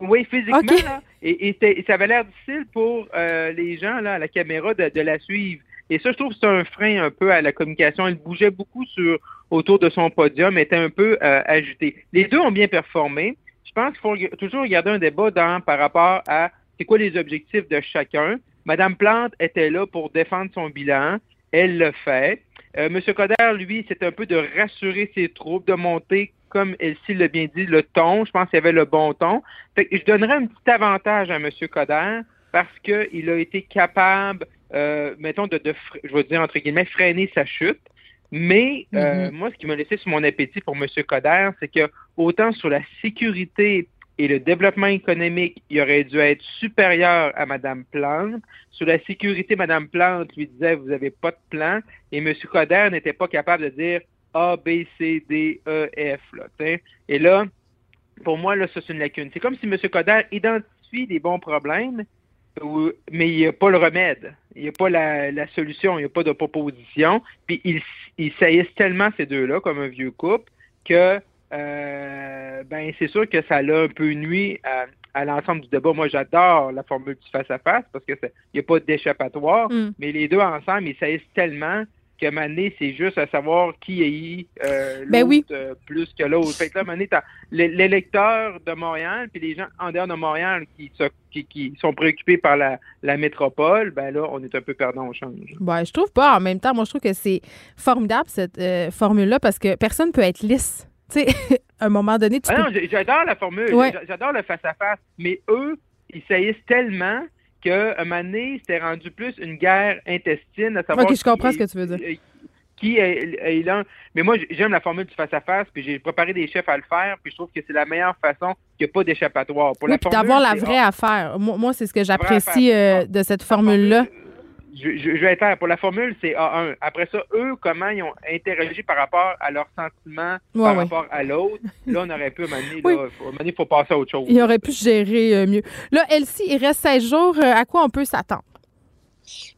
oui, physiquement. Là, et, ça avait l'air difficile pour euh, les gens là, à la caméra de, la suivre. Et ça, je trouve que c'est un frein un peu à la communication. Elle bougeait beaucoup sur autour de son podium, était un peu euh, agité. Les deux ont bien performé. Je pense qu'il faut toujours regarder un débat dans, par rapport à c'est quoi les objectifs de chacun. Madame Plante était là pour défendre son bilan. Elle le fait. Euh, Monsieur Coder, lui, c'est un peu de rassurer ses troupes, de monter comme Elsie l'a bien dit, le ton. Je pense qu'il y avait le bon ton. Fait que je donnerais un petit avantage à M. Coder parce qu'il a été capable, euh, mettons, de, je veux dire, entre guillemets, freiner sa chute. Mais euh, mm-hmm. moi, ce qui m'a laissé sur mon appétit pour M. Coder, c'est que autant sur la sécurité et le développement économique, il aurait dû être supérieur à Mme Plante. Sur la sécurité, Mme Plante lui disait, vous n'avez pas de plan. Et M. Coder n'était pas capable de dire, a, B, C, D, E, F. Là, Et là, pour moi, là, ça, c'est une lacune. C'est comme si M. Coder identifie des bons problèmes, mais il n'y a pas le remède. Il n'y a pas la, solution, il n'y a pas de proposition. Puis ils il saillissent tellement ces deux-là, comme un vieux couple, que euh, ben c'est sûr que ça l'a un peu nuit à, l'ensemble du débat. Moi, j'adore la formule du face-à-face parce qu'il n'y a pas d'échappatoire, mm. mais les deux ensemble, ils saillissent tellement que Mané, c'est juste à savoir qui est euh, ben euh, plus que l'autre. Fait que là, Mané, t'as l'électeur de Montréal, puis les gens en dehors de Montréal qui, qui, sont préoccupés par la, métropole, ben là, on est un peu perdant au change. Ben, je trouve pas. En même temps, moi, je trouve que c'est formidable, cette euh, formule-là, parce que personne peut être lisse. Tu sais, à un moment donné, tu ah j'adore la formule. J'adore le face-à-face. Mais eux, ils saillissent tellement qu'à un moment donné, c'était rendu plus une guerre intestine à savoir. Ok, je comprends ce que tu veux dire. Qui est, là. Mais moi, j'aime la formule du face-à-face, puis j'ai préparé des chefs à le faire, puis je trouve que c'est la meilleure façon qu'il n'y a pas d'échappatoire. Pour oui, puis d'avoir la vraie affaire. Moi, c'est ce que j'apprécie euh, de cette formule-là je, vais être clair. Pour la formule, c'est A1. Après ça, eux, comment ils ont interagi par rapport à leurs sentiments, par rapport à l'autre? Là, on aurait pu, mener, il faut passer à autre chose. Il aurait pu gérer euh, mieux. Là, Elsie, il reste 16 jours. Euh, à quoi on peut s'attendre?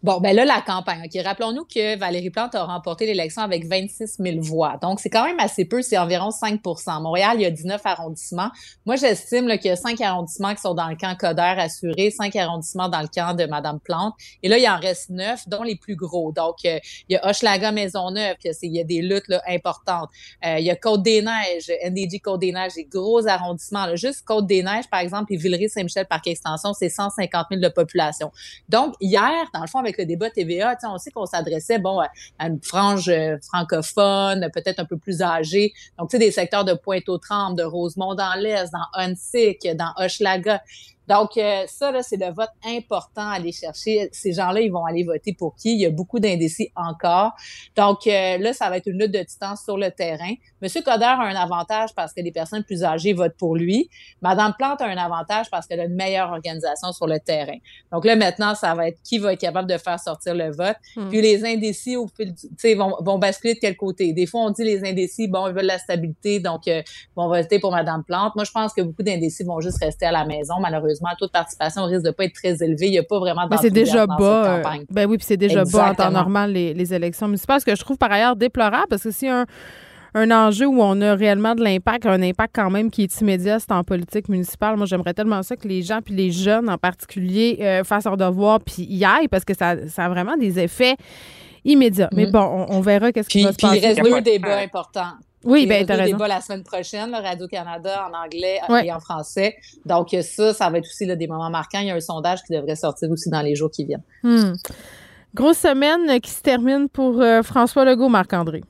Bon, ben là, la campagne. OK, rappelons-nous que Valérie Plante a remporté l'élection avec 26 000 voix. Donc, c'est quand même assez peu, c'est environ 5% Montréal, il y a 19 arrondissements. Moi, j'estime qu'il y a 5 arrondissements qui sont dans le camp Coder assuré, 5 arrondissements dans le camp de Madame Plante. Et là, il en reste 9, dont les plus gros. Donc, euh, il y a Hochelaga Maisonneuve, il y a des luttes importantes. Euh, il y a Côte-des-Neiges, NDG Côte-des-Neiges, des gros arrondissements. Juste Côte-des-Neiges, par exemple, et Villeray-Saint-Michel, par extension, c'est 150 000 de population. Donc, hier, dans le fond, avec le débat TVA, on sait qu'on s'adressait bon à une frange euh, francophone, peut-être un peu plus âgée. Donc, tu sais, des secteurs de Pointe-aux-Trembles, de Rosemont dans l'Est, dans Huntsic, dans Hochelaga. Donc, euh, ça, là, c'est le vote important à aller chercher. Ces gens-là, ils vont aller voter pour qui? Il y a beaucoup d'indécis encore. Donc, euh, là, ça va être une lutte de distance sur le terrain. Monsieur Coder a un avantage parce que les personnes plus âgées votent pour lui. Madame Plante a un avantage parce qu'elle a une meilleure organisation sur le terrain. Donc là, maintenant, ça va être qui va être capable de faire sortir le vote. Hmm. Puis les indécis, au fil vont, vont basculer de quel côté? Des fois, on dit les indécis, bon, ils veulent la stabilité, donc euh, vont voter pour Madame Plante. Moi, je pense que beaucoup d'indécis vont juste rester à la maison, malheureusement malheureusement, le taux de participation risque de pas être très élevé. Il n'y a pas vraiment Mais c'est déjà dans bas. cette euh, campagne. ben oui, puis c'est déjà bas en temps normal les, les élections municipales. Ce que je trouve par ailleurs déplorable, parce que si un un enjeu où on a réellement de l'impact, un impact quand même qui est immédiat, c'est en politique municipale. Moi, j'aimerais tellement ça que les gens, puis les jeunes en particulier, euh, fassent leur devoir puis y aillent parce que ça, ça a vraiment des effets immédiats. Mais Mhm. bon, on, on verra qu'est-ce qui va se puis il passer. reste deux débats importants. Oui, Il ben, reste t'as raison. débats la semaine prochaine, Radio-Canada en anglais Ouais. et en français. Donc, ça, ça va être aussi là, des moments marquants. Il y a un sondage qui devrait sortir aussi dans les jours qui viennent. Hmm. Grosse semaine qui se termine pour euh, François Legault, Marc-André.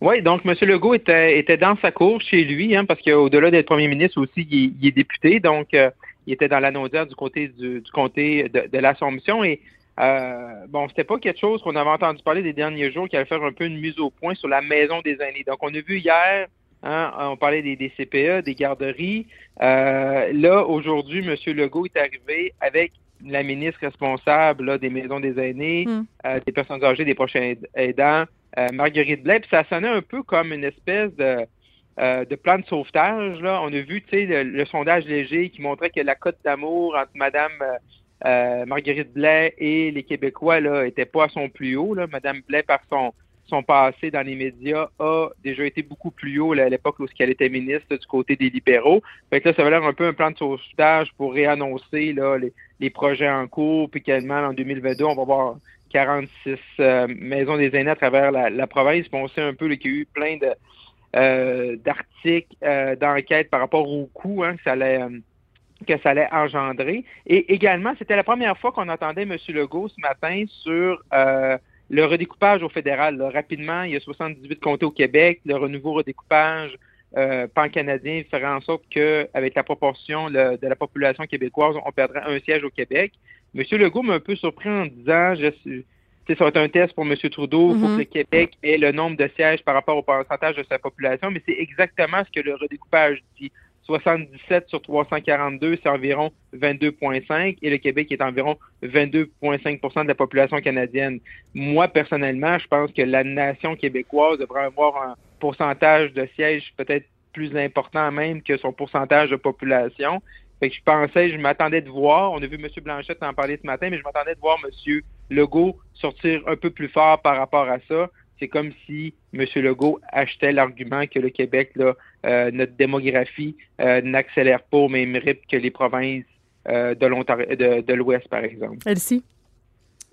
Oui, donc M. Legault était, était dans sa cour chez lui, hein, parce qu'au-delà d'être premier ministre aussi, il, est- il est député, donc euh, il était dans l'annoncière du côté du, du comté de, de l'Assomption. Et euh, bon, c'était pas quelque chose qu'on avait entendu parler des derniers jours qui allait faire un peu une mise au point sur la maison des aînés. Donc, on a vu hier, hein, on parlait des, des CPE, des garderies. Euh, là, aujourd'hui, M. Legault est arrivé avec la ministre responsable là, des maisons des aînés, Hmm. euh, des personnes âgées, des prochains aid- aidants, euh, Marguerite Blais, puis ça sonnait un peu comme une espèce de, euh, de plan de sauvetage. Là. On a vu tu sais, le, le sondage léger qui montrait que la cote d'amour entre Madame Marguerite Blais et les Québécois là, était pas à son plus haut. Là. Madame Blais, par son, son passé dans les médias, a déjà été beaucoup plus haut là, à l'époque où elle était ministre du côté des libéraux. Fait que là, ça va l'air un peu un plan de sauvetage pour réannoncer là, les, les projets en cours, puis qu'également en 2022, on va avoir 46 euh, maisons des aînés à travers la, la province. Puis on sait un peu qu'il y a eu plein de euh, d'articles, euh, d'enquêtes par rapport au coût hein, ça allait euh, que ça allait engendrer. Et également, c'était la première fois qu'on entendait M. Legault ce matin sur euh, le redécoupage au fédéral. là. Rapidement, il y a 78 comtés au Québec. Le renouveau redécoupage euh, pan-canadien ferait en sorte qu'avec la proportion le- de la population québécoise, on perdrait un siège au Québec. M. Legault m'a un peu surpris en disant, je, tu sais, ça va être un test pour M. Trudeau, il faut Mhm. que le Québec ait le nombre de sièges par rapport au pourcentage de sa population, mais c'est exactement ce que le redécoupage dit. 77 sur 342, c'est environ 22,5 et le Québec est environ 22,5% de la population canadienne. Moi, personnellement, je pense que la nation québécoise devrait avoir un pourcentage de sièges peut-être plus important même que son pourcentage de population. Fait je pensais, je m'attendais de voir, on a vu M. Blanchette en parler ce matin, mais je m'attendais de voir M. Legault sortir un peu plus fort par rapport à ça. C'est comme si M. Legault achetait l'argument que le Québec, là, euh, notre démographie euh, n'accélère pas au même rythme que les provinces euh, de l'Ouest, par exemple.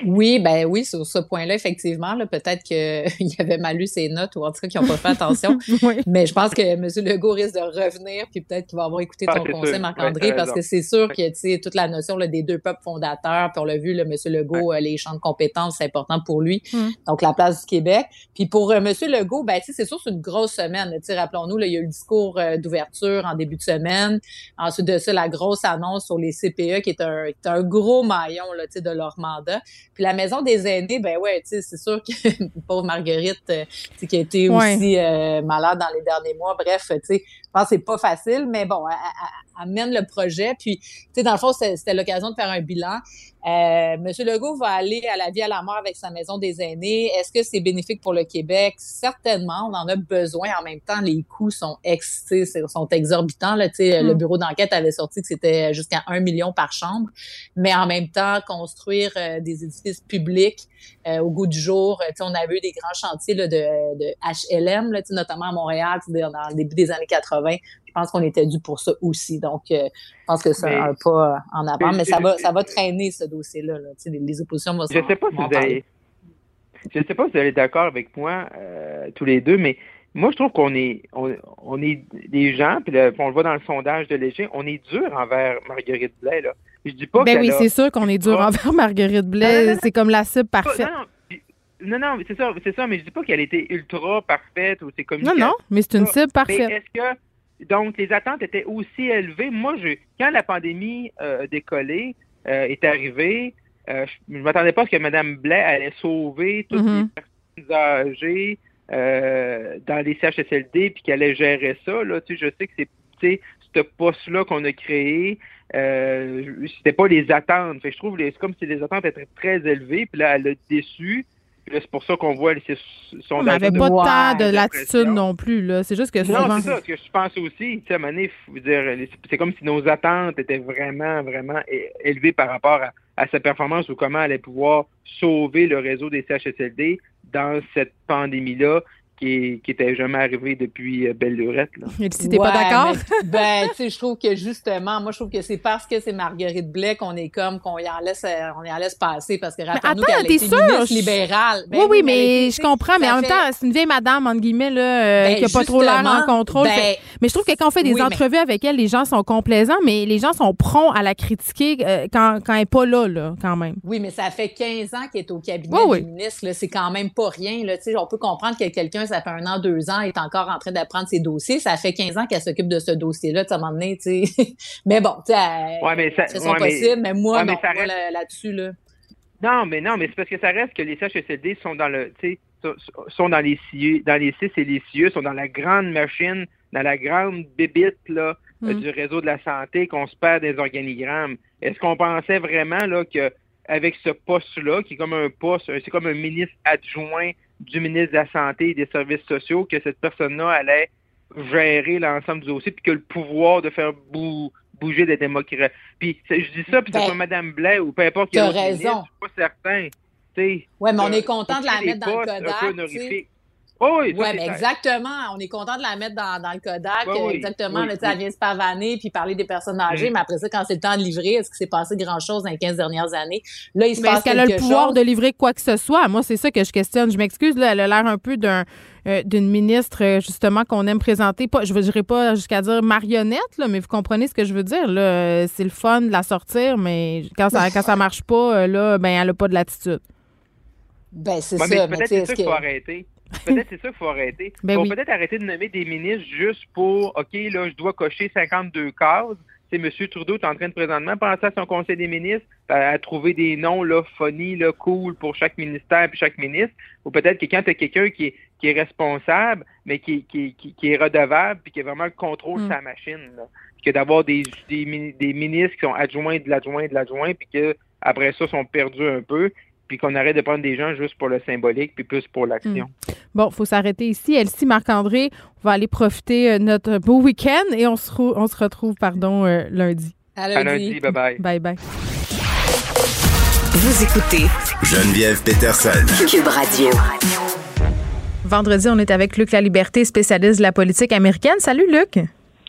Oui, ben oui, sur ce point-là, effectivement, là, peut-être qu'il avait mal lu ses notes ou en tout cas qu'ils n'ont pas fait attention. Mais je pense que M. Legault risque de revenir, puis peut-être qu'il va avoir écouté Ah, ton conseil, sûr. Marc-André, parce que c'est sûr que tu sais toute la notion là, des deux peuples fondateurs, puis on l'a vu, le M. Legault, euh, les champs de compétences, c'est important pour lui. Mm. Donc, la place du Québec. Puis pour euh, M. Legault, ben, tu sais, c'est sûr, c'est une grosse semaine. Rappelons-nous, là, il y a eu le discours euh, d'ouverture en début de semaine. Ensuite de ça, la grosse annonce sur les CPE, qui est un, qui est un gros maillon là, de leur mandat. Puis la maison des aînés, ben ouais, tu sais, c'est sûr que pauvre Marguerite, euh, tu sais, qui a été Ouais. aussi euh, malade dans les derniers mois. Bref, tu sais, pense que c'est pas facile, mais bon, elle, elle- elle mène le projet. Puis, tu sais, dans le fond, c'était l'occasion de faire un bilan. Euh, Monsieur Legault va aller à la vie à la mort avec sa maison des aînés. Est-ce que c'est bénéfique pour le Québec? Certainement, on en a besoin. En même temps, les coûts sont ex, sont exorbitants. Là, tu sais, Mm. Le bureau d'enquête avait sorti que c'était jusqu'à un million par chambre. Mais en même temps, construire euh, des édifices publics euh, au goût du jour. Euh, tu sais, on avait eu des grands chantiers là, de, de HLM, là, notamment à Montréal, tu sais, dans le début des années 80. Je pense qu'on était dû pour ça aussi. Donc, euh, je pense que c'est un pas en avant. Mais Mais ça va, ça va traîner ce dossier-là. Là. Tu sais, les, les oppositions vont Je ne sais pas si vous allez. Je sais pas si vous allez être d'accord avec moi, euh, tous les deux, mais moi, je trouve qu'on est, on, on est des gens, puis le- on le voit dans le sondage de Léger, on est dur envers Marguerite Blais, là. Je dis pas Ben oui, a- c'est sûr qu'on est dur Ah. envers Marguerite Blais. C'est comme la cible parfaite. Non, non, non, c'est ça, c'est ça, mais je dis pas qu'elle était ultra parfaite ou c'est comme Non, non, mais c'est une cible Mais parfaite. est-ce que donc les attentes étaient aussi élevées? Moi, je quand la pandémie euh, a décollé, euh, est arrivée, euh, je ne m'attendais pas à ce que Mme Blais allait sauver toutes Mhm. les personnes âgées euh, dans les CHSLD puis qu'elle allait gérer ça. Là. Tu sais, je sais que c'est ce poste-là qu'on a créé, euh, c'était pas les attentes. Fait que je trouve les, c'est comme si les attentes étaient très élevées, puis là, elle a déçu. C'est pour ça qu'on voit ces On sondages. n'avait pas de- tant de de latitude non plus. là. C'est juste que Non, souvent. c'est ça, ce que je pense aussi. Tu sais, c'est comme si nos attentes étaient vraiment, vraiment élevées par rapport à, à sa performance ou comment elle allait pouvoir sauver le réseau des CHSLD dans cette pandémie-là qui, qui était jamais arrivée depuis euh, Belle Lurette. Là. Si t'es pas d'accord? ben, tu sais, je trouve que justement, moi, je trouve que c'est parce que c'est Marguerite Blais qu'on est comme, qu'on y en laisse, euh, on y en laisse passer parce que rappelle-nous attends, qu'elle ministre libérale. Ben oui, oui, mais je comprends. Mais en même temps, c'est une vieille madame, entre guillemets, là, euh, Ben, qui a pas trop l'air en contrôle. ben, Fait- mais je trouve que quand on fait des oui, mais- entrevues avec elle, les gens sont complaisants, mais les gens sont prompts à la critiquer euh, quand, quand elle n'est pas là, là, quand même. Oui, mais ça fait 15 ans qu'il est au cabinet Oui, oui. des ministres. là. C'est quand même pas rien. Là. Tu sais, On peut comprendre que quelqu'un, ça fait un an, deux ans, est encore en train d'apprendre ses dossiers. Ça fait 15 ans qu'elle s'occupe de ce dossier-là. Tu À un moment donné, tu sais. mais bon, tu sais, elle- Ouais, mais ça- elle ouais, possible, mais, moi, ouais, non. reste- là-dessus, là. Non, mais non, mais c'est parce que ça reste que les CHSLD sont dans le, tu sais, sont- dans les cieux, dans les CIS et les cieux, sont dans la grande machine, dans la grande bébite là Mm. du réseau de la santé qu'on se perd des organigrammes. Est-ce qu'on pensait vraiment là que avec ce poste-là, qui est comme un poste, c'est comme un ministre adjoint du ministre de la Santé et des Services sociaux, que cette personne-là allait gérer l'ensemble du dossier, puis que le pouvoir de faire bou- bouger des démocrates. Puis je dis ça, puis c'est Ben, pas Madame Blais ou peu importe t'as autre raison. ministre, je suis pas certain. Tu Ouais, mais on euh, est content de la mettre dans le postes Oh oui, Ouais, mais exactement. On est content de la mettre dans, dans le Kodak. Oui, exactement. oui, là, tu sais, oui. Elle vient se pavaner puis parler des personnes âgées. Mm. Mais après ça, quand c'est le temps de livrer, est-ce qu'il s'est passé grand-chose dans les 15 dernières années? Là, il se Mais passe est-ce qu'elle a le pouvoir chose. de livrer quoi que ce soit? Moi, c'est ça que je questionne. Je m'excuse, là, elle a l'air un peu d'un euh, d'une ministre, justement, qu'on aime présenter. Pas, je ne dirais pas jusqu'à dire marionnette, là, mais vous comprenez ce que je veux dire. Là. Euh, C'est le fun de la sortir, mais quand ça quand ça marche pas, euh, là, ben, elle n'a pas de l'attitude. Ben, c'est Ouais, ça. mais peut-être tu sais, c'est ça est-ce qu'il faut que- arrêter. Peut-être c'est ça qu'il faut arrêter. Ben faut oui. peut-être arrêter de nommer des ministres juste pour OK, là, je dois cocher 52 cases. C'est M. Trudeau est en train de présentement penser à son conseil des ministres, à, trouver des noms là, funny, là, cool pour chaque ministère et chaque ministre. Ou peut-être que quand tu as quelqu'un qui est, qui est responsable, mais qui, qui, qui, qui est redevable, puis qui a vraiment le contrôle Mm. de sa machine. Là. Puis que d'avoir des, des ministres qui sont adjoints de l'adjoint de l'adjoint, puis que après ça sont perdus un peu, puis qu'on arrête de prendre des gens juste pour le symbolique, puis plus pour l'action. Bon, il faut s'arrêter ici. Elsie, Marc-André, on va aller profiter euh, notre beau week-end et on se, on se retrouve pardon, euh, lundi. À À lundi, bye bye. Bye bye. Vous écoutez Geneviève Peterson. Cube Radio. Vendredi, on est avec Luc La Liberté, spécialiste de la politique américaine. Salut, Luc.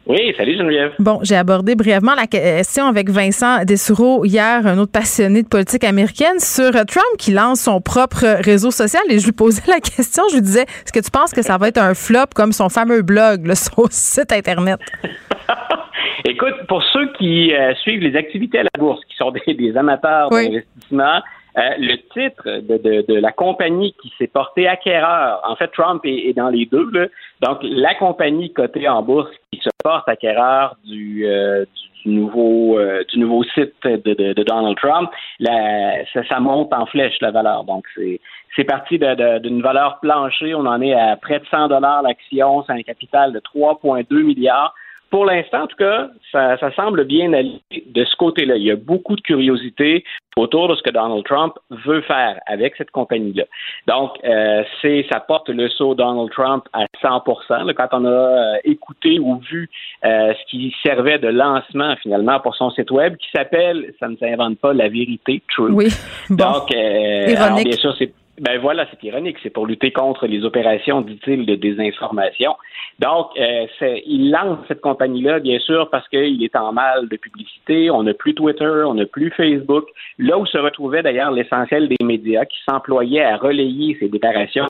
Oui, salut Geneviève. Bon, j'ai abordé brièvement la question avec Vincent Dessureau hier, un autre passionné de politique américaine, sur Trump qui lance son propre réseau social. Et je lui posais la question, je lui disais, est-ce que tu penses que ça va être un flop comme son fameux blog, là, son site Internet? Écoute, pour ceux qui euh, suivent les activités à la bourse, qui sont des, des amateurs Oui. d'investissement, euh, le titre de, de- de la compagnie qui s'est portée acquéreur, en fait, Trump est, est dans les deux, là. donc la compagnie cotée en bourse qui se porte acquéreur du, euh, du, nouveau euh, du nouveau site de, de- Donald Trump, la- ça, ça monte en flèche la valeur. Donc c'est c'est parti d'une valeur planchée, on en est à près de 100 dollars l'action, c'est un capital de 3,2 milliards. Pour l'instant, en tout cas, ça, ça semble bien aller de ce côté-là. Il y a beaucoup de curiosité autour de ce que Donald Trump veut faire avec cette compagnie-là. Donc, euh, c'est ça porte le saut Donald Trump à 100 là, Quand on a euh, écouté ou vu euh, ce qui servait de lancement finalement pour son site web, qui s'appelle, ça ne s'invente pas, la vérité, Truth. Oui. Bon. Donc, alors, bien sûr, c'est ben voilà, c'est ironique. C'est pour lutter contre les opérations, dit-il, de désinformation. Donc, euh, il lance cette compagnie-là, bien sûr, parce qu'il est en mal de publicité. On n'a plus Twitter, on n'a plus Facebook. Là où se retrouvait d'ailleurs l'essentiel des médias qui s'employaient à relayer ces déclarations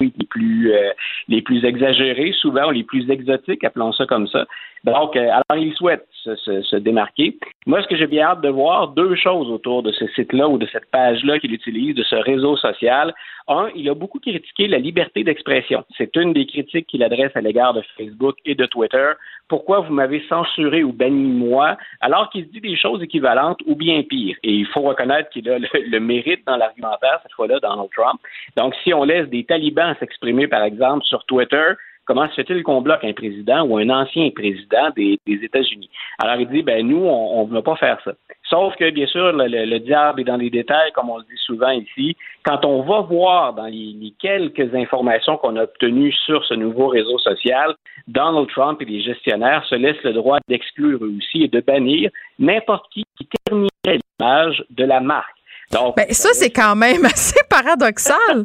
les plus euh, les plus exagérés, souvent les plus exotiques, appelons ça comme ça. Donc, euh, alors il souhaite se, démarquer. Moi, ce que j'ai bien hâte de voir, deux choses autour de ce site-là ou de cette page-là qu'il utilise, de ce réseau social. Un, il a beaucoup critiqué la liberté d'expression. C'est une des critiques qu'il adresse à l'égard de Facebook et de Twitter. Pourquoi vous m'avez censuré ou banni moi, alors qu'il dit des choses équivalentes ou bien pires? Et il faut reconnaître qu'il a le, le mérite dans l'argumentaire, cette fois-là, Donald Trump. Donc, si on laisse des talibans s'exprimer, par exemple, sur Twitter, comment se fait-il qu'on bloque un président ou un ancien président des, États-Unis? Alors, il dit, ben nous, on ne veut pas faire ça. Sauf que, bien sûr, le, diable est dans les détails, comme on le dit souvent ici. Quand on va voir dans les, quelques informations qu'on a obtenues sur ce nouveau réseau social, Donald Trump et les gestionnaires se laissent le droit d'exclure eux aussi et de bannir n'importe qui qui terminerait l'image de la marque. Donc, ben, ça, c'est quand même assez paradoxal.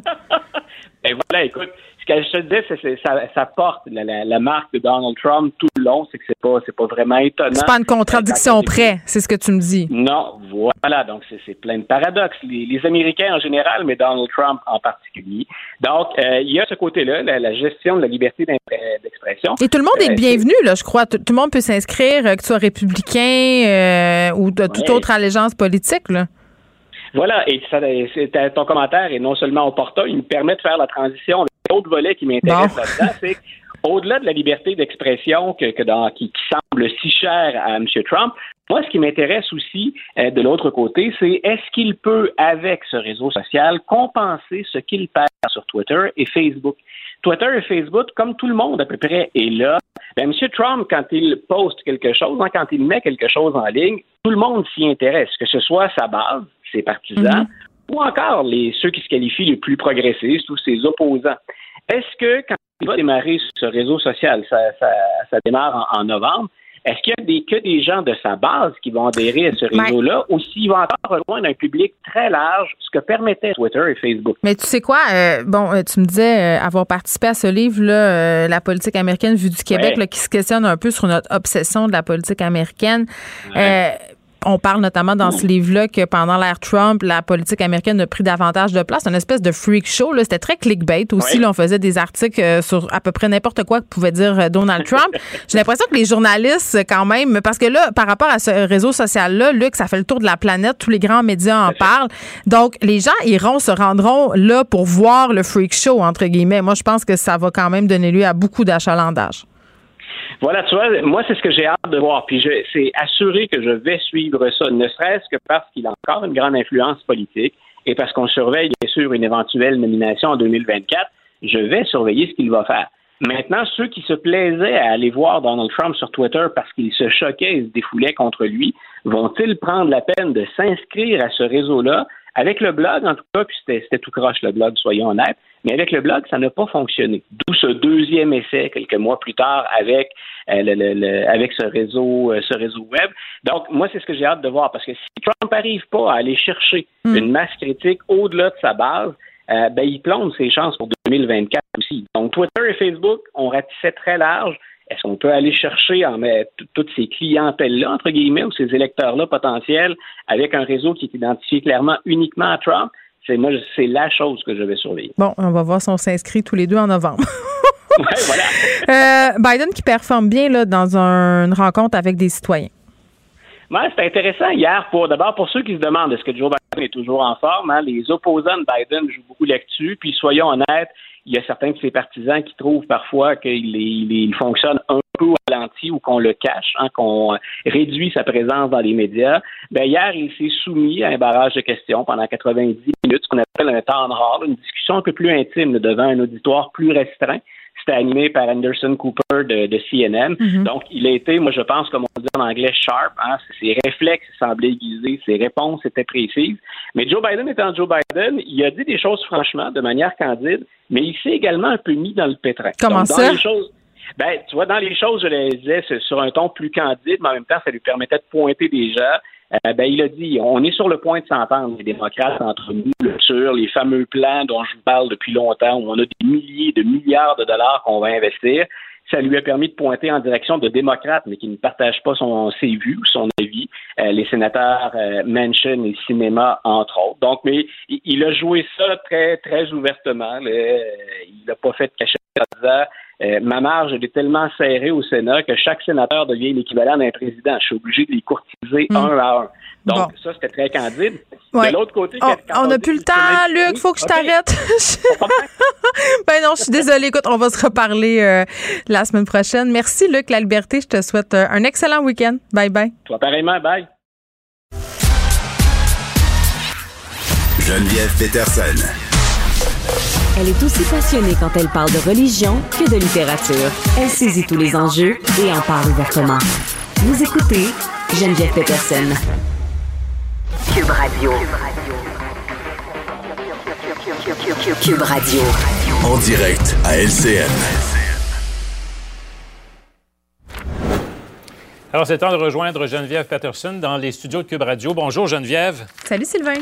ben voilà, écoute, ce que je te disais, c'est ça, ça porte la, marque de Donald Trump tout le long, c'est que c'est pas c'est pas vraiment étonnant. C'est pas une contradiction près, c'est ce que tu me dis. Non, voilà, donc c'est plein de paradoxes. Les, Américains en général, mais Donald Trump en particulier. Donc euh, il y a ce côté-là, la, gestion de la liberté d'expression. Et tout le monde est le euh, bienvenu, là, je crois. Tout, le monde peut s'inscrire, euh, que tu sois républicain ou de toute autre allégeance politique, là. Voilà, et ça, ton commentaire est non seulement opportun, il me permet de faire la transition L'autre volet qui m'intéresse là-dedans, c'est au-delà de la liberté d'expression que, qui, semble si chère à M. Trump, moi, ce qui m'intéresse aussi euh, de l'autre côté, c'est est-ce qu'il peut, avec ce réseau social, compenser ce qu'il perd sur Twitter et Facebook? Twitter et Facebook, comme tout le monde à peu près est là, ben, M. Trump, quand il poste quelque chose, hein, quand il met quelque chose en ligne, tout le monde s'y intéresse, que ce soit sa base, ses partisans, mm-hmm ou encore les, ceux qui se qualifient les plus progressistes ou ses opposants. Est-ce que quand il va démarrer ce réseau social, ça, ça, démarre en, novembre, est-ce qu'il y a des, que des gens de sa base qui vont adhérer à ce réseau-là ou s'il va encore rejoindre un public très large, ce que permettait Twitter et Facebook? Mais tu sais quoi? Euh, bon, euh, tu me disais euh, avoir participé à ce livre-là, La politique américaine vue du Québec, qui se questionne un peu sur notre obsession de la politique américaine on parle notamment dans ce livre-là que pendant l'ère Trump, la politique américaine a pris davantage de place. C'est une espèce de freak show. C'était très clickbait aussi. Là, on faisait des articles euh, sur à peu près n'importe quoi que pouvait dire euh, Donald Trump. J'ai l'impression que les journalistes, quand même, parce que là, par rapport à ce réseau social-là, Luc, ça fait le tour de la planète. Tous les grands médias en parlent. Donc, les gens iront, se rendront là pour voir le freak show, entre guillemets. Moi, je pense que ça va quand même donner lieu à beaucoup d'achalandage. Voilà, tu vois, moi, c'est ce que j'ai hâte de voir. Puis c'est assuré que je vais suivre ça, ne serait-ce que parce qu'il a encore une grande influence politique et parce qu'on surveille, bien sûr, une éventuelle nomination en 2024. Je vais surveiller ce qu'il va faire. Maintenant, ceux qui se plaisaient à aller voir Donald Trump sur Twitter parce qu'il se choquait et se défoulait contre lui, vont-ils prendre la peine de s'inscrire à ce réseau-là? Avec le blog, en tout cas, puis c'était tout croche le blog, soyons honnêtes, mais avec le blog, ça n'a pas fonctionné. D'où ce deuxième essai quelques mois plus tard avec euh, le, avec ce réseau euh, ce réseau web. Donc moi, c'est ce que j'ai hâte de voir parce que si Trump n'arrive pas à aller chercher hmm. une masse critique au-delà de sa base, euh, ben, il plombe ses chances pour 2024 aussi. Donc Twitter et Facebook ont ratissé très large. Est-ce qu'on peut aller chercher en toutes ces clientèles-là, entre guillemets, ou ces électeurs-là potentiels, avec un réseau qui est identifié clairement uniquement à Trump? C'est moi, c'est la chose que je vais surveiller. Bon, on va voir si on s'inscrit tous les deux en novembre. voilà. Euh, Biden qui performe bien là, dans une rencontre avec des citoyens. Ouais, c'est intéressant hier pour d'abord pour ceux qui se demandent est-ce que Joe Biden est toujours en forme. Hein? les opposants de Biden jouent beaucoup là-dessus. Puis soyons honnêtes, il y a certains de ses partisans qui trouvent parfois qu'il il, fonctionne un peu au ralenti ou qu'on le cache, hein, qu'on réduit sa présence dans les médias. Ben, hier, il s'est soumis à un barrage de questions pendant 90 minutes, ce qu'on appelle un temps rare, une discussion un peu plus intime devant un auditoire plus restreint. C'était animé par Anderson Cooper de, CNN. Mm-hmm. Donc, il a été, moi, je pense, comme on dit en anglais, sharp. Hein, ses réflexes semblaient aiguisés, ses réponses étaient précises. Mais Joe Biden étant Joe Biden, il a dit des choses franchement, de manière candide, mais il s'est également un peu mis dans le pétrin. Comment ça? ben, tu vois, dans les choses, je les disais sur un ton plus candide, mais en même temps, ça lui permettait de pointer des gens. Euh, ben, il a dit, on est sur le point de s'entendre, les démocrates, entre nous, sur les fameux plans dont je vous parle depuis longtemps, où on a des milliers de milliards de dollars qu'on va investir. Ça lui a permis de pointer en direction de démocrates, mais qui ne partagent pas son, ses vues ou son avis, euh, les sénateurs euh, Manchin et Cinéma, entre autres. Donc, mais il, a joué ça très, très ouvertement. il n'a pas fait de cachette en disant euh, ma marge est tellement serrée au Sénat que chaque sénateur devient l'équivalent d'un président. Je suis obligé de les courtiser hmm. un à un. Donc, ça, c'était très candide. De l'autre côté, on n'a plus le temps, Luc. Faut que je t'arrête. ben non, je suis désolée. Écoute, on va se reparler euh, la semaine prochaine. Merci, Luc, la liberté. Je te souhaite euh, un excellent week-end. Bye bye. Toi, pareillement. Bye. Geneviève Peterson. Elle est aussi passionnée quand elle parle de religion que de littérature. Elle saisit tous les enjeux et en parle ouvertement. Vous écoutez Geneviève Peterson. Cube Radio. Cube Radio. En direct à LCN. Alors, c'est temps de rejoindre Geneviève Patterson dans les studios de Cube Radio. Bonjour, Geneviève. Salut, Sylvain.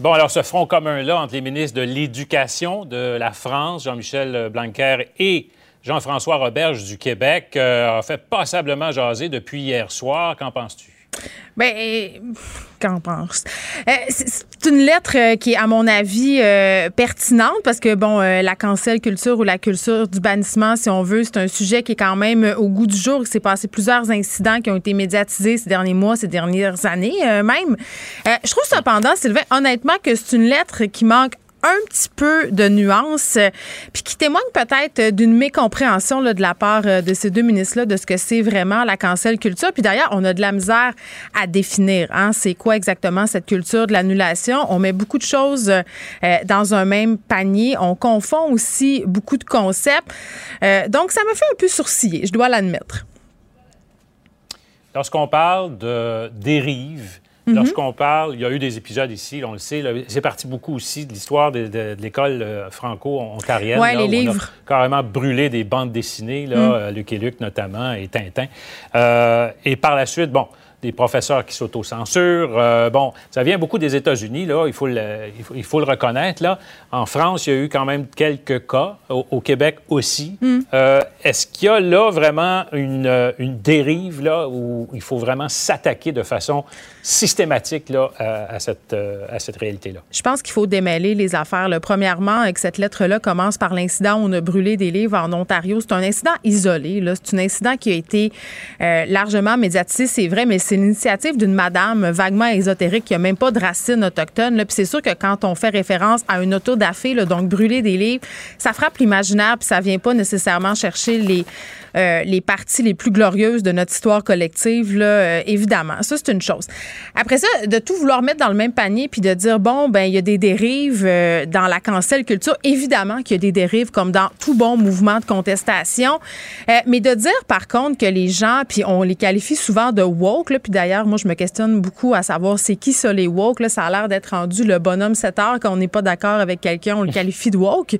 Bon, alors, ce front commun-là entre les ministres de l'Éducation de la France, Jean-Michel Blanquer, et Jean-François Roberge du Québec, euh, a fait passablement jaser depuis hier soir. Qu'en penses-tu? Ben, qu'en pense? Euh, c'est une lettre euh, qui est, à mon avis, euh, pertinente parce que, bon, euh, la cancel culture ou la culture du bannissement, si on veut, c'est un sujet qui est quand même euh, au goût du jour. Il s'est passé plusieurs incidents qui ont été médiatisés ces derniers mois, ces dernières années euh, même. Euh, je trouve cependant, Sylvain, honnêtement, que c'est une lettre qui manque un petit peu de nuances, euh, puis qui témoigne peut-être d'une mécompréhension là, de la part euh, de ces deux ministres-là de ce que c'est vraiment la cancel culture. Puis d'ailleurs, on a de la misère à définir. Hein, c'est quoi exactement cette culture de l'annulation? On met beaucoup de choses euh, dans un même panier. On confond aussi beaucoup de concepts. Euh, donc, ça me fait un peu sourciller, je dois l'admettre. Lorsqu'on parle de dérive, Mhm. lorsqu'on parle, il y a eu des épisodes ici, on le sait, c'est parti beaucoup aussi de l'histoire de, de- de l'école euh, franco-ontarienne. Là, les où on a livres. carrément brûlé des bandes dessinées, là, Mhm. euh, Luc et Luc notamment, et Tintin. Euh, et par la suite, bon, des professeurs qui s'autocensurent. Euh, bon, ça vient beaucoup des États-Unis, là, il faut, le, il, faut, il faut le reconnaître. Là. En France, il y a eu quand même quelques cas, au, au Québec aussi. Mm. Euh, Est-ce qu'il y a là vraiment une, euh, une dérive là, où il faut vraiment s'attaquer de façon systématique là, à, à cette, euh, à cette réalité-là? Je pense qu'il faut démêler les affaires. là. Premièrement, avec cette lettre-là commence par l'incident où on a brûlé des livres en Ontario. C'est un incident isolé. là. C'est un incident qui a été euh, largement médiatisé, c'est vrai, mais c'est l'initiative d'une madame vaguement ésotérique qui n'a même pas de racines autochtones. là. Puis c'est sûr que quand on fait référence à une autodafé, là, donc brûler des livres, ça frappe l'imaginaire, puis ça vient pas nécessairement chercher les, euh, les parties les plus glorieuses de notre histoire collective, là, euh, évidemment. Ça, c'est une chose. Après ça, de tout vouloir mettre dans le même panier puis de dire, bon, ben il y a des dérives euh, dans la cancel culture. Évidemment qu'il y a des dérives comme dans tout bon mouvement de contestation. Mais de dire, par contre, que les gens, puis on les qualifie souvent de woke, là, puis d'ailleurs, moi, je me questionne beaucoup à savoir c'est qui ça, les woke. Là, ça a l'air d'être rendu le bonhomme 7 heures quand on n'est pas d'accord avec quelqu'un, on le qualifie de woke.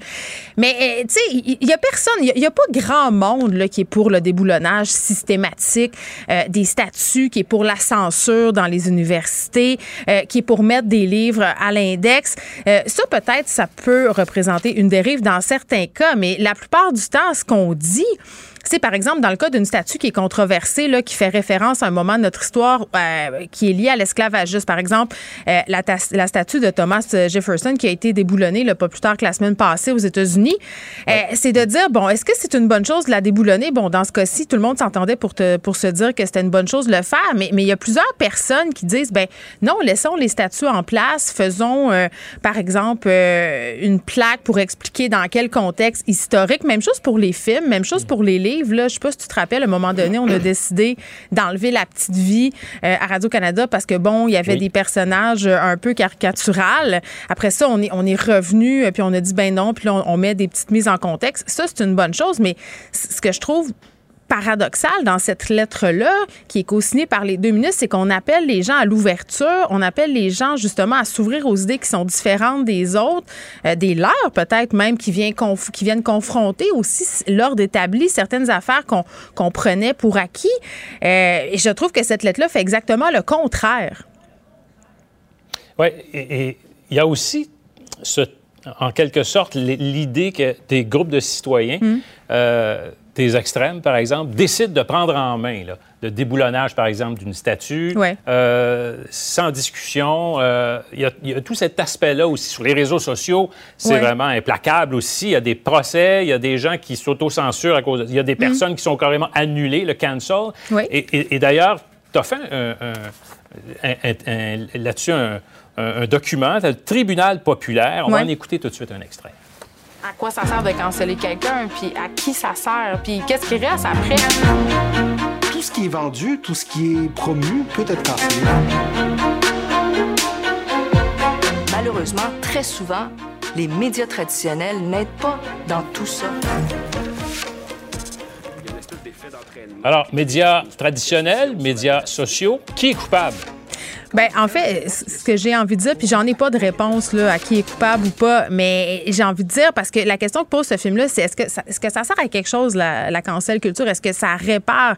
Mais, euh, tu sais, il il y, a personne, il y a, pas grand monde là, qui est pour le déboulonnage systématique euh, des statuts, qui est pour la censure dans les universités, euh, qui est pour mettre des livres à l'index. Ça, peut-être, ça peut représenter une dérive dans certains cas, mais la plupart du temps, ce qu'on dit, c'est par exemple dans le cas d'une statue qui est controversée, là, qui fait référence à un moment de notre histoire euh, qui est lié à l'esclavagisme. Par exemple, euh, la, la statue de Thomas Jefferson qui a été déboulonnée là, pas plus tard que la semaine passée aux États-Unis. Euh, c'est de dire, bon, est-ce que c'est une bonne chose de la déboulonner? Bon, dans ce cas-ci, tout le monde s'entendait pour, te- pour se dire que c'était une bonne chose de le faire, mais mais il y a plusieurs personnes qui disent, ben non, laissons les statues en place, faisons, euh, par exemple, euh, une plaque pour expliquer dans quel contexte historique. Même chose pour les films, même chose pour les livres. Là, je sais pas si tu te rappelles, à un moment donné, on a décidé d'enlever la petite vie euh, à Radio-Canada parce que, bon, il y avait Oui. des personnages euh, un peu caricaturales. Après ça, on est, on est revenu, euh, puis on a dit, ben non, puis là, on, on met des petites mises en contexte. Ça, c'est une bonne chose, mais ce que je trouve paradoxal dans cette lettre-là, qui est co-signée par les deux ministres, c'est qu'on appelle les gens à l'ouverture, on appelle les gens justement à s'ouvrir aux idées qui sont différentes des autres, euh, des leurs peut-être même, qui, vient conf- qui viennent confronter aussi l'ordre établi, certaines affaires qu'on prenait pour acquis. Euh, et je trouve que cette lettre-là fait exactement le contraire. Oui, et il y a aussi, ce- en quelque sorte, l'idée que des groupes de citoyens, euh, des extrêmes, par exemple, décident de prendre en main là, le déboulonnage, par exemple, d'une statue, Ouais. euh, sans discussion. euh, Il y, a- il y a tout cet aspect-là aussi sur les réseaux sociaux. C'est Ouais. vraiment implacable aussi. Il y a des procès, il y a des gens qui s'autocensurent à cause. de- Il y a des personnes qui sont carrément annulées, le cancel. Et, et- et d'ailleurs, tu as fait un- un- un- un- un- là-dessus un, un- un document, le tribunal populaire. On va en écouter tout de suite un extrait. À quoi ça sert de canceller quelqu'un, puis à qui ça sert, puis qu'est-ce qui reste après? Tout ce qui est vendu, tout ce qui est promu peut être cancellé. Malheureusement, très souvent, les médias traditionnels n'aident pas dans tout ça. Alors, médias traditionnels, médias sociaux, qui est coupable? Ben, en fait, ce que j'ai envie de dire, puis j'en ai pas de réponse là, à qui est coupable ou pas, mais j'ai envie de dire, parce que la question que pose ce film-là, c'est est-ce que, est-ce que ça sert à quelque chose, la, la cancel culture? Est-ce que ça répare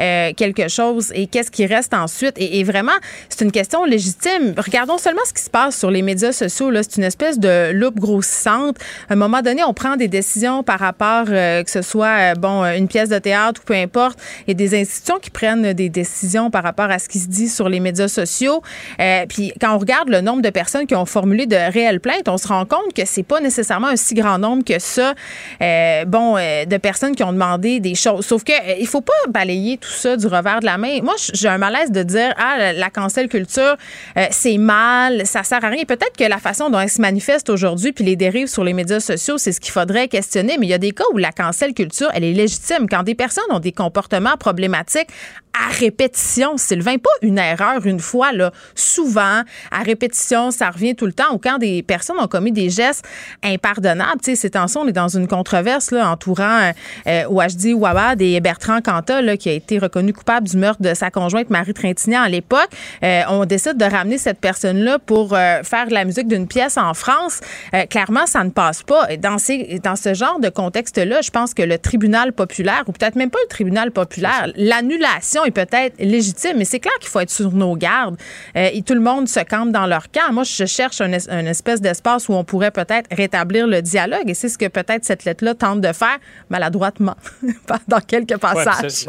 euh, quelque chose? Et qu'est-ce qui reste ensuite? Et, vraiment, c'est une question légitime. Regardons seulement ce qui se passe sur les médias sociaux. C'est une espèce de loupe grossissante. À un moment donné, on prend des décisions par rapport, euh, que ce soit, euh, bon, une pièce de théâtre ou peu importe. Il y a des institutions qui prennent des décisions par rapport à ce qui se dit sur les médias sociaux. Euh, puis quand on regarde le nombre de personnes qui ont formulé de réelles plaintes, on se rend compte que c'est pas nécessairement un si grand nombre que ça. Euh, bon, euh, de personnes qui ont demandé des choses. Sauf que il faut pas balayer tout ça du revers de la main. Moi, j'ai un malaise de dire ah la, la cancel culture c'est mal, ça sert à rien. Peut-être que la façon dont elle se manifeste aujourd'hui puis les dérives sur les médias sociaux, c'est ce qu'il faudrait questionner. Mais il y a des cas où la cancel culture, elle est légitime quand des personnes ont des comportements problématiques à répétition, Sylvain, pas une erreur une fois, là, souvent, à répétition, ça revient tout le temps, ou quand des personnes ont commis des gestes impardonnables, tu sais, ces temps on est dans une controverse, là, entourant euh, Wajdi Wawad et Bertrand Cantat, là, qui a été reconnu coupable du meurtre de sa conjointe Marie Trintignant à l'époque. Euh, on décide de ramener cette personne-là pour euh, faire la musique d'une pièce en France. Euh, clairement, ça ne passe pas. Dans, ces, dans ce genre de contexte-là, je pense que le tribunal populaire, ou peut-être même pas le tribunal populaire, l'annulation est peut-être légitime, mais c'est clair qu'il faut être sur nos gardes. Euh, et tout le monde se campe dans leur camp. Moi, je cherche un, es- un espèce d'espace où on pourrait peut-être rétablir le dialogue. Et c'est ce que peut-être cette lettre-là tente de faire maladroitement dans quelques passages.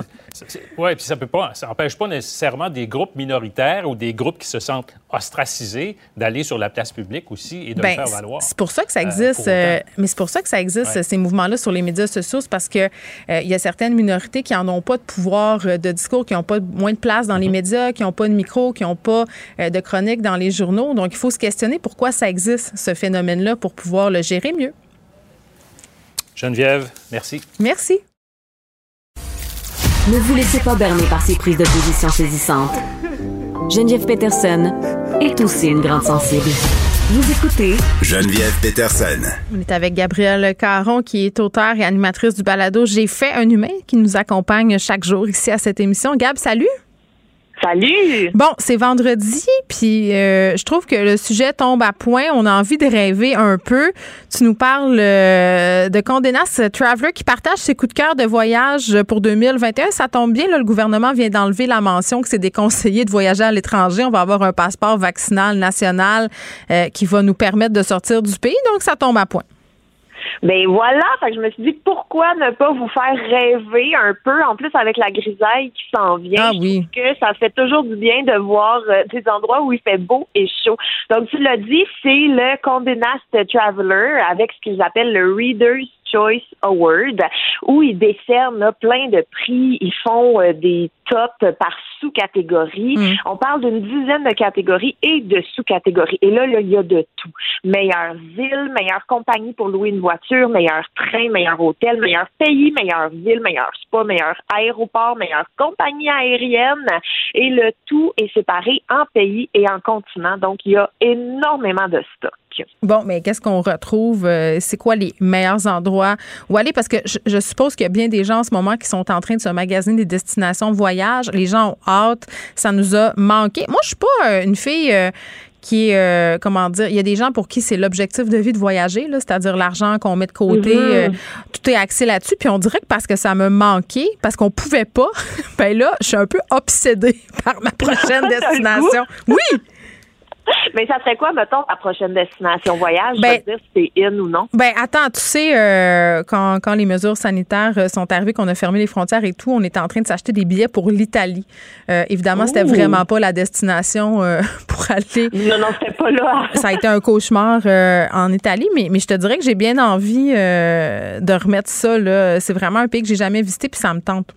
Ouais, puis ça peut pas, ça empêche pas nécessairement des groupes minoritaires ou des groupes qui se sentent ostracisés d'aller sur la place publique aussi et de Ben, le faire valoir. C'est pour ça que ça Euh, existe. euh, mais c'est pour ça que ça existe, Ouais. ces mouvements-là sur les médias sociaux. C'est parce que euh, il y a certaines minorités qui n'en ont pas de pouvoir de discours, qui n'ont pas moins de place dans les médias, qui n'ont pas de micro, qui n'ont pas euh, de chronique dans les journaux. Donc, il faut se questionner pourquoi ça existe, ce phénomène-là, pour pouvoir le gérer mieux. Geneviève, merci. Merci. Ne vous laissez pas berner par ces prises de position saisissantes. Geneviève Peterson est aussi une grande sensible. Vous écoutez Geneviève Peterson. On est avec Gabrielle Caron, qui est auteure et animatrice du balado J'ai fait un humain, qui nous accompagne chaque jour ici à cette émission. Gab, salut! Salut! Bon, c'est vendredi, puis euh, je trouve que le sujet tombe à point. On a envie de rêver un peu. Tu nous parles euh, de Condé Nast Traveler qui partage ses coups de cœur de voyage pour 2021. Ça tombe bien, le gouvernement vient d'enlever la mention que c'est déconseillé de voyager à l'étranger. On va avoir un passeport vaccinal national euh, qui va nous permettre de sortir du pays, donc ça tombe à point. Ben voilà, fait que je me suis dit pourquoi ne pas vous faire rêver un peu, en plus avec la grisaille qui s'en vient. Ah oui. trouve que ça fait toujours du bien de voir euh, des endroits où il fait beau et chaud. Donc tu l'as dit, c'est le Condé Nast Traveler avec ce qu'ils appellent le Reader's Choice Award, où ils décernent là, plein de prix. Ils font euh, des tops par sous-catégorie. On parle d'une dizaine de catégories et de sous-catégories. Et là, là, il y a de tout. Meilleure ville, meilleure compagnie pour louer une voiture, meilleur train, meilleur hôtel, meilleur pays, meilleure ville, meilleur spa, meilleur aéroport, meilleure compagnie aérienne. Et le tout est séparé en pays et en continent. Donc, il y a énormément de stock. Bon, mais qu'est-ce qu'on retrouve? Euh, c'est quoi les meilleurs endroits où aller? Parce que je, je suppose qu'il y a bien des gens en ce moment qui sont en train de se magasiner des destinations de voyage. Les gens ont hâte. Ça nous a manqué. Moi, je suis pas euh, une fille. euh, qui est, euh, comment dire, il y a des gens pour qui c'est l'objectif de vie de voyager, c'est-à-dire l'argent qu'on met de côté, Mhm. euh, tout est axé là-dessus. Puis on dirait que parce que ça me manquait, parce qu'on pouvait pas, ben là, je suis un peu obsédée par ma prochaine destination. Oui! Mais ça serait quoi, mettons, ta prochaine destination voyage? Ben- je veux dire si c'est in ou non. Ben attends, tu sais, euh, quand, quand les mesures sanitaires euh, sont arrivées, qu'on a fermé les frontières et tout, on était en train de s'acheter des billets pour l'Italie. Euh, évidemment, c'était vraiment pas la destination euh, pour aller. Non, non, c'était pas là. Ça a été un cauchemar en Italie, mais, mais je te dirais que j'ai bien envie de remettre ça. Là. C'est vraiment un pays que j'ai jamais visité, puis ça me tente.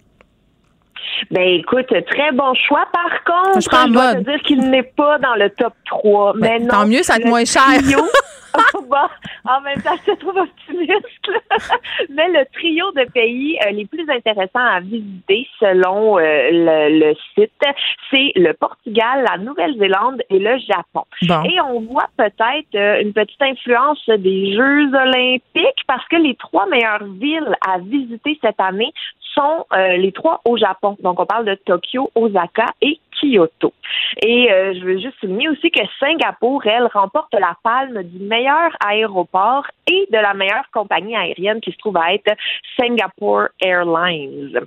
Ben écoute, très bon choix. Par contre, Je en je dois te dire qu'il n'est pas dans le top 3. Mais non, tant mieux, ça va être moins cher. trio- bon, en même temps, je te trouve optimiste. Mais le trio de pays euh, les plus intéressants à visiter selon euh, le, le site, c'est le Portugal, la Nouvelle-Zélande et le Japon. Bon. Et on voit peut-être euh, une petite influence des Jeux olympiques parce que les trois meilleures villes à visiter cette année sont euh, les trois au Japon. Donc, on parle de Tokyo, Osaka et Kyoto. Et euh, je veux juste souligner aussi que Singapour, elle, remporte la palme du meilleur aéroport et de la meilleure compagnie aérienne qui se trouve à être Singapore Airlines.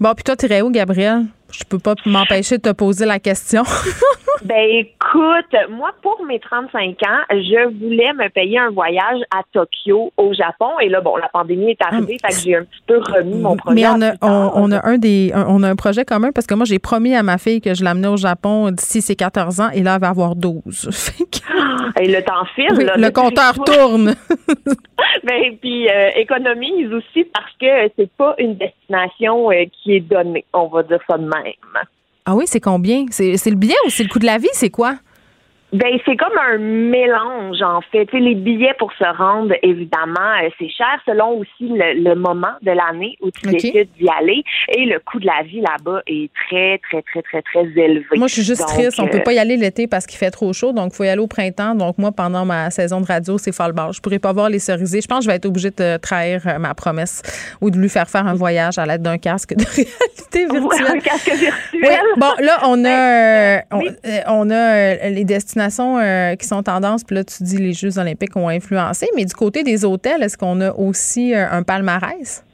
Bon, puis toi, t'irais où, Gabriel? Je peux pas m'empêcher de te poser la question. Ben écoute, moi pour mes 35 ans, je voulais me payer un voyage à Tokyo au Japon et là bon, la pandémie est arrivée, fait que j'ai un petit peu remis mon projet. Mais on a, plus tard. on, on a un des, un- on a un projet commun parce que moi, j'ai promis à ma fille que je l'amenais au Japon d'ici ses 14 ans et là, elle va avoir 12. Fait que- Et le temps file. Oui, là, le compteur tourne. ben, puis euh, économise aussi parce que c'est pas une destination euh, qui est donnée, on va dire ça de même. Ah oui, c'est combien? C'est le billet ou c'est le coût de la vie? C'est quoi? Ben c'est comme un mélange en fait. Tu sais, les billets pour se rendre, évidemment, euh, c'est cher selon aussi le, le moment de l'année où tu OK. décides d'y aller. Et le coût de la vie là-bas est très, très, très, très, très élevé. Moi, je suis juste Donc, triste. On euh, peut pas y aller l'été parce qu'il fait trop chaud, donc il faut y aller au printemps. Donc moi, pendant ma saison de radio, c'est folle barre. Je pourrais pas voir les cerisiers. Je pense que je vais être obligée de trahir euh, ma promesse ou de lui faire faire un voyage à l'aide d'un casque de réalité Ouais, virtuelle. un casque virtuel. Bon, là, on a, euh, on, on a euh, les destinations euh, qui sont tendances. Puis là, tu dis les Jeux olympiques ont influencé. Mais du côté des hôtels, est-ce qu'on a aussi euh, un palmarès?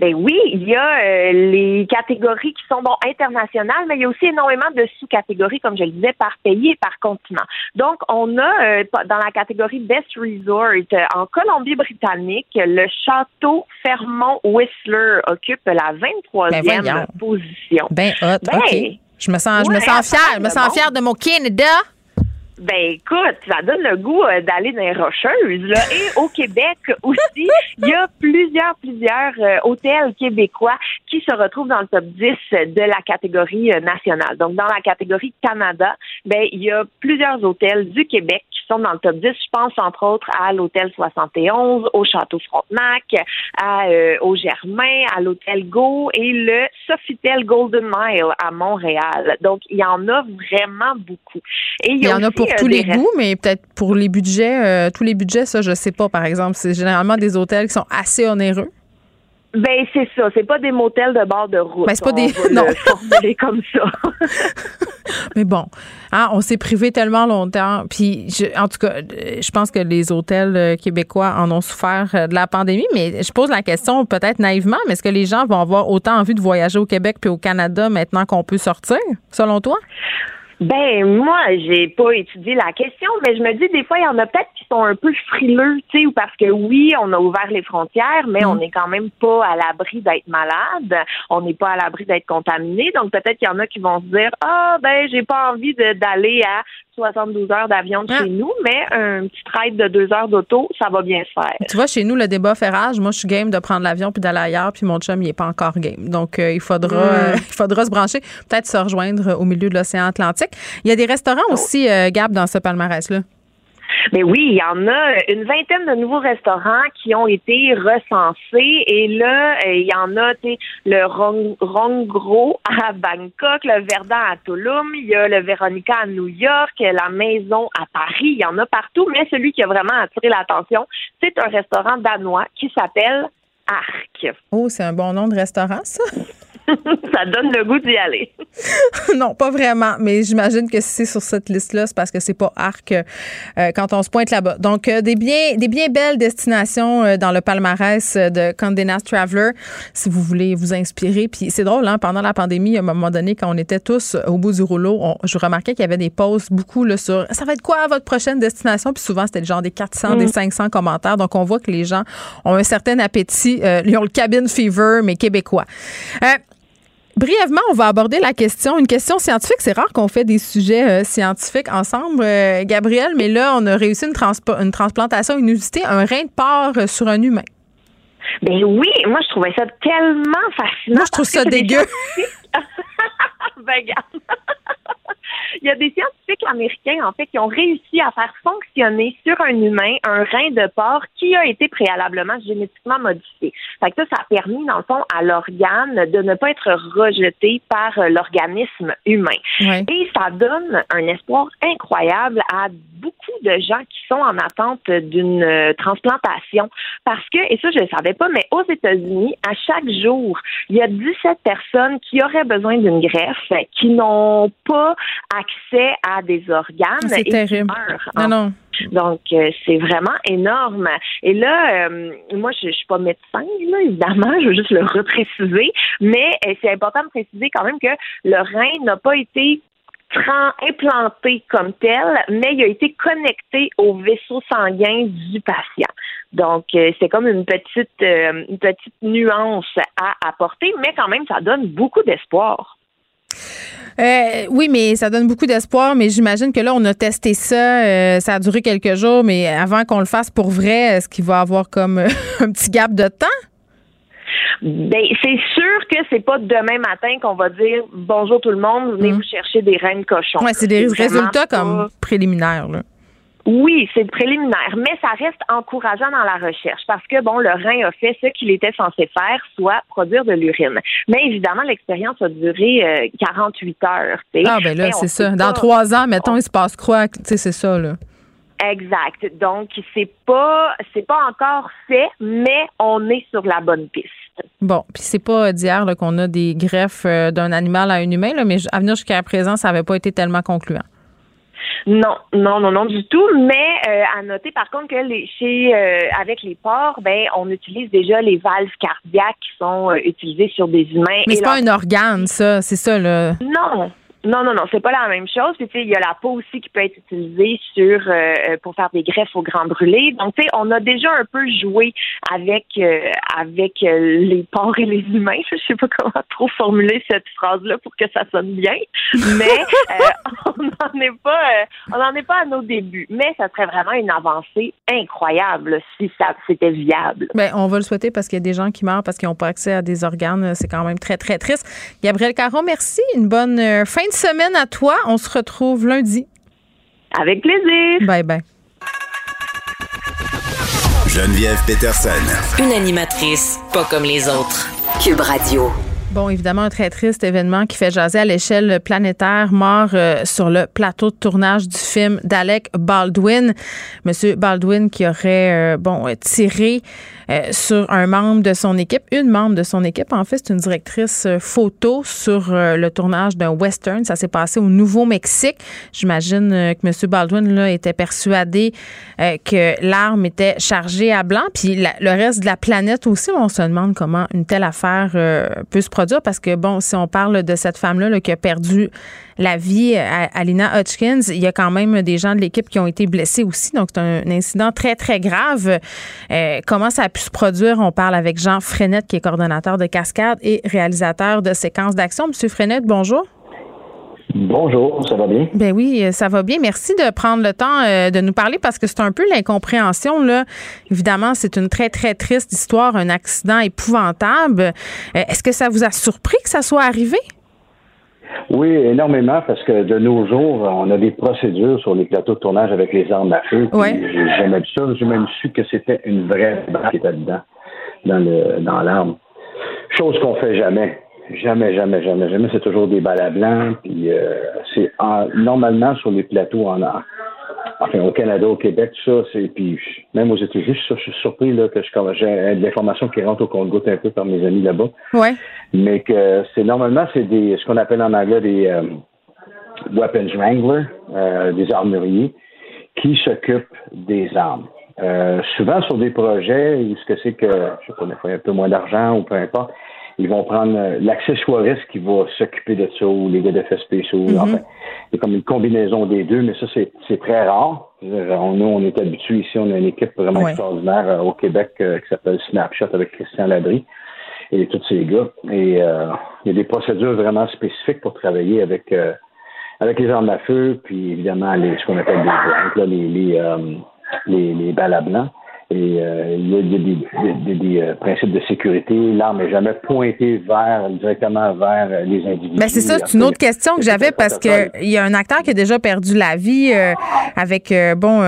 Ben oui, il y a euh, les catégories qui sont bon internationales, mais il y a aussi énormément de sous-catégories, comme je le disais, par pays et par continent. Donc, on a euh, dans la catégorie Best Resort euh, en Colombie-Britannique, le château Fairmont Whistler occupe la 23e Ben position. Ben hot, Ben, OK. Je me sens, je me sens fière. Je me sens bon. fière de mon Canada. Ben écoute, ça donne le goût euh, d'aller dans les rocheuses. Là. Et au Québec aussi, il y a plusieurs, plusieurs euh, hôtels québécois qui se retrouvent dans le top 10 de la catégorie euh, nationale. Donc dans la catégorie Canada, ben il y a plusieurs hôtels du Québec qui sont dans le top 10. Je pense entre autres à l'hôtel 71, au Château Frontenac, à, euh, au Germain, à l'hôtel Go et le Sofitel Golden Mile à Montréal. Donc il y en a vraiment beaucoup. Et Il y en a aussi, pour euh, tous les goûts, mais peut-être pour les budgets, euh, tous les budgets, ça, je sais pas, par exemple. C'est généralement des hôtels qui sont assez onéreux. Ben c'est ça, c'est pas des motels de bord de route. Ben, c'est pas on des- va non. comme ça. Mais bon, hein, on s'est privé tellement longtemps. Puis, je- en tout cas, je pense que les hôtels euh, québécois en ont souffert de la pandémie. Mais je pose la question peut-être naïvement, mais est-ce que les gens vont avoir autant envie de voyager au Québec puis au Canada maintenant qu'on peut sortir, selon toi? Ben moi, j'ai pas étudié la question, mais je me dis des fois il y en a peut-être qui sont un peu frileux, tu sais, ou parce que oui, on a ouvert les frontières, mais on n'est quand même pas à l'abri d'être malade, on n'est pas à l'abri d'être contaminé, donc peut-être qu'il y en a qui vont se dire ah ben j'ai pas envie d'aller à 72 heures d'avion de chez nous, mais un petit ride de deux heures d'auto, ça va bien se faire. Tu vois, chez nous, le débat fait rage. Moi, je suis game de prendre l'avion puis d'aller ailleurs, puis mon chum, il est pas encore game. Donc, euh, il faudra, Mm. euh, il faudra se brancher, peut-être se rejoindre au milieu de l'océan Atlantique. Il y a des restaurants aussi, euh, Gab, dans ce palmarès-là. Mais oui, il y en a une vingtaine de nouveaux restaurants qui ont été recensés. Et là, euh, il y en a, le Rong, Rongro à Bangkok, le Verdun à Tulum, il y a le Veronica à New York, la Maison à Paris. Il y en a partout. Mais celui qui a vraiment attiré l'attention, c'est un restaurant danois qui s'appelle Arc. Oh, c'est un bon nom de restaurant, ça? Ça donne le goût d'y aller. non, pas vraiment, mais j'imagine que si c'est sur cette liste-là, c'est parce que c'est pas arc euh, quand on se pointe là-bas. Donc, euh, des bien, des bien belles destinations euh, dans le palmarès euh, de Condé Nast Traveler, si vous voulez vous inspirer. Puis c'est drôle, hein, pendant la pandémie, à un moment donné, quand on était tous au bout du rouleau, on- je remarquais qu'il y avait des posts beaucoup là, sur ça va être quoi votre prochaine destination? Puis souvent, c'était le genre des 400, des Mm. 500 commentaires. Donc, on voit que les gens ont un certain appétit. Euh, ils ont le cabin fever, mais québécois. Brièvement, on va aborder la question, une question scientifique. C'est rare qu'on fait des sujets euh, scientifiques ensemble, euh, Gabriel, mais là, on a réussi une, transpo- une transplantation inusitée, un rein de porc euh, sur un humain. Ben oui, moi je trouvais ça tellement fascinant. Moi, je trouve ça dégueu. ben, regarde. Il y a des scientifiques américains, en fait, qui ont réussi à faire fonctionner sur un humain un rein de porc qui a été préalablement génétiquement modifié. Fait que ça, ça a permis, dans le fond, à l'organe de ne pas être rejeté par l'organisme humain. Et ça donne un espoir incroyable à beaucoup de gens qui sont en attente d'une euh, transplantation. Parce que, et ça, je ne le savais pas, mais aux États-Unis, à chaque jour, il y a 17 personnes qui auraient besoin d'une greffe, qui n'ont pas accès à des organes C'est et terrible. qui meurent. Non, non. Donc, euh, c'est vraiment énorme. Et là, euh, moi, je, je suis pas médecin, là, évidemment, je veux juste le repréciser, mais euh, c'est important de préciser quand même que le rein n'a pas été implanté comme tel, mais il a été connecté au vaisseau sanguin du patient. Donc, c'est comme une petite, une petite nuance à apporter, mais quand même, ça donne beaucoup d'espoir. Euh, oui, mais ça donne beaucoup d'espoir, mais j'imagine que là, on a testé ça, euh, ça a duré quelques jours, mais avant qu'on le fasse pour vrai, est-ce qu'il va y avoir comme euh, un petit gap de temps? Ben, c'est sûr que c'est pas demain matin qu'on va dire bonjour tout le monde, venez vous chercher des reines de cochon. Ouais, c'est des résultats pas- comme préliminaires, là. Oui, c'est préliminaire, mais ça reste encourageant dans la recherche parce que, bon, le rein a fait ce qu'il était censé faire, soit produire de l'urine. Mais évidemment, l'expérience a duré euh, 48 heures. Ah, ben là, c'est ça. Dans trois ans, mettons, il se passe quoi? Tu sais, c'est ça, là. Exact. Donc, c'est pas, c'est pas encore fait, mais on est sur la bonne piste. Bon, puis c'est pas d'hier là, qu'on a des greffes euh, d'un animal à un humain, là, mais à venir jusqu'à présent, ça n'avait pas été tellement concluant. Non, non, non, non du tout. Mais euh, à noter par contre que les, chez euh, avec les porcs, ben on utilise déjà les valves cardiaques qui sont euh, utilisées sur des humains. Mais c'est pas leur- un organe, ça, c'est ça, là. Non. Non, non, non, c'est pas la même chose. Puis tu sais, il y a la peau aussi qui peut être utilisée sur euh, pour faire des greffes au grand brûlé. Donc tu sais, on a déjà un peu joué avec euh, avec euh, les porcs et les humains. Je sais pas comment trop formuler cette phrase-là pour que ça sonne bien, mais euh, on n'en est pas euh, on n'en est pas à nos débuts. Mais ça serait vraiment une avancée incroyable si ça c'était viable. Ben, on va le souhaiter parce qu'il y a des gens qui meurent parce qu'ils n'ont pas accès à des organes. C'est quand même très, très triste. Gabriel Caron, merci. Une bonne euh, fin de semaine à toi. On se retrouve lundi. Avec plaisir. Bye bye. Geneviève Peterson. Une animatrice pas comme les autres. Cube Radio. Bon, évidemment, un très triste événement qui fait jaser à l'échelle planétaire, mort euh, sur le plateau de tournage du film d'Alec Baldwin. Monsieur Baldwin qui aurait, euh, bon, euh, tiré euh, sur un membre de son équipe, une membre de son équipe. En fait, c'est une directrice euh, photo sur euh, le tournage d'un western. Ça s'est passé au Nouveau-Mexique. J'imagine euh, que Monsieur Baldwin était persuadé que l'arme était chargée à blanc. Puis le reste de la planète aussi, on se demande comment une telle affaire peut se produire parce que, bon, si on parle de cette femme-là là, qui a perdu la vie à, à Lina Hutchins, il y a quand même des gens de l'équipe qui ont été blessés aussi. Donc, c'est un, incident très, très grave. Euh, comment ça a pu se produire? On parle avec Jean Frenette, qui est coordonnateur de Cascade et réalisateur de séquences d'action. Monsieur Frenette, bonjour. Bonjour, ça va bien? Ben oui, euh, ça va bien. Merci de prendre le temps euh, de nous parler parce que c'est un peu l'incompréhension là. Évidemment, c'est une très très triste histoire, un accident épouvantable. Euh, Est-ce que ça vous a surpris que ça soit arrivé? Oui, énormément, parce que de nos jours, on a des procédures sur les plateaux de tournage avec les armes à feu. Ouais. J'ai jamais vu ça. J'ai même su que c'était une vraie balle qui était dedans, dans le dans l'arme. Chose qu'on fait jamais. Jamais, jamais, jamais, jamais. C'est toujours des balles à blanc. Puis euh, c'est en- normalement sur les plateaux en enfin au Canada, au Québec, tout ça, c'est puis même aux États-Unis, je suis surpris là, que je j'ai de l'information qui rentre au compte-goutte un peu par mes amis là-bas Ouais. mais que c'est normalement c'est des ce qu'on appelle en anglais des euh, weapons wranglers, euh, des armuriers, qui s'occupent des armes. Euh, souvent sur des projets où ce que c'est que je sais pas, des fois, il y a un peu moins d'argent ou peu importe, ils vont prendre euh, l'accessoiriste qui va s'occuper de ça ou les gars d'effets spéciaux. Mhm. Enfin, c'est comme une combinaison des deux, mais ça c'est très rare. Nous on est habitués ici, on a une équipe vraiment Ouais. extraordinaire euh, au Québec euh, qui s'appelle Snapshot avec Christian Labrie et tous ces gars. Et euh, il y a des procédures vraiment spécifiques pour travailler avec euh, avec les armes à feu, puis évidemment les, ce qu'on appelle les blancs, là, les, les, euh, les, les balles à blanc. Et euh, il y a des, des, euh, principes de sécurité. L'arme n'est jamais pointée vers directement vers euh, les individus. Mais c'est ça, c'est une autre question que j'avais parce que il y a un acteur qui a déjà perdu la vie avec bon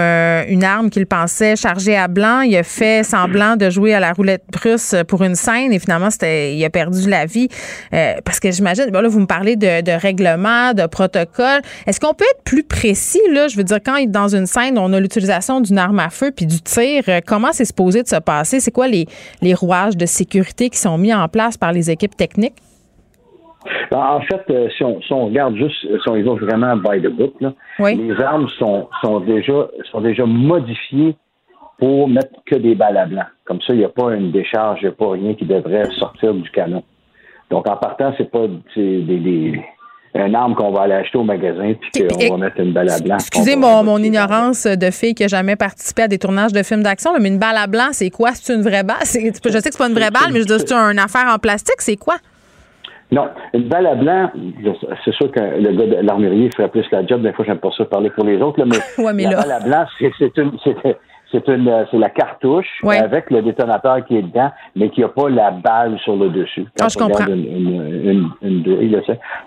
une arme qu'il pensait chargée à blanc. Il a fait semblant de jouer à la roulette russe pour une scène et finalement c'était il a perdu la vie parce que j'imagine. Bon là, vous me parlez de, de règlement, de protocole. Est-ce qu'on peut être plus précis là? Je veux dire quand dans une scène on a l'utilisation d'une arme à feu puis du tir comment c'est supposé de se passer? C'est quoi les, les rouages de sécurité qui sont mis en place par les équipes techniques? Ben, en fait, euh, si, on, regarde juste, si on va vraiment by the book, les armes sont, sont, déjà, sont déjà modifiées pour mettre que des balles à blanc. Comme ça, il n'y a pas une décharge, il n'y a pas rien qui devrait sortir du canon. Donc, en partant, c'est pas des, une arme qu'on va aller acheter au magasin puis qu'on va mettre une balle à blanc. Excusez mon, mon ignorance de fille qui n'a jamais participé à des tournages de films d'action, mais une balle à blanc, c'est quoi? C'est une vraie balle? Je sais que c'est pas une vraie balle, mais je dis, c'est une affaire en plastique, c'est quoi? Non, une balle à blanc, c'est sûr que le gars de l'armurier ferait plus la job. Des fois, j'aime pas ça parler pour les autres, mais, la balle à blanc, c'est une, c'est une euh, c'est la cartouche avec le détonateur qui est dedans, mais qui n'a pas la balle sur le dessus. Quand ah, je comprends. Une, une,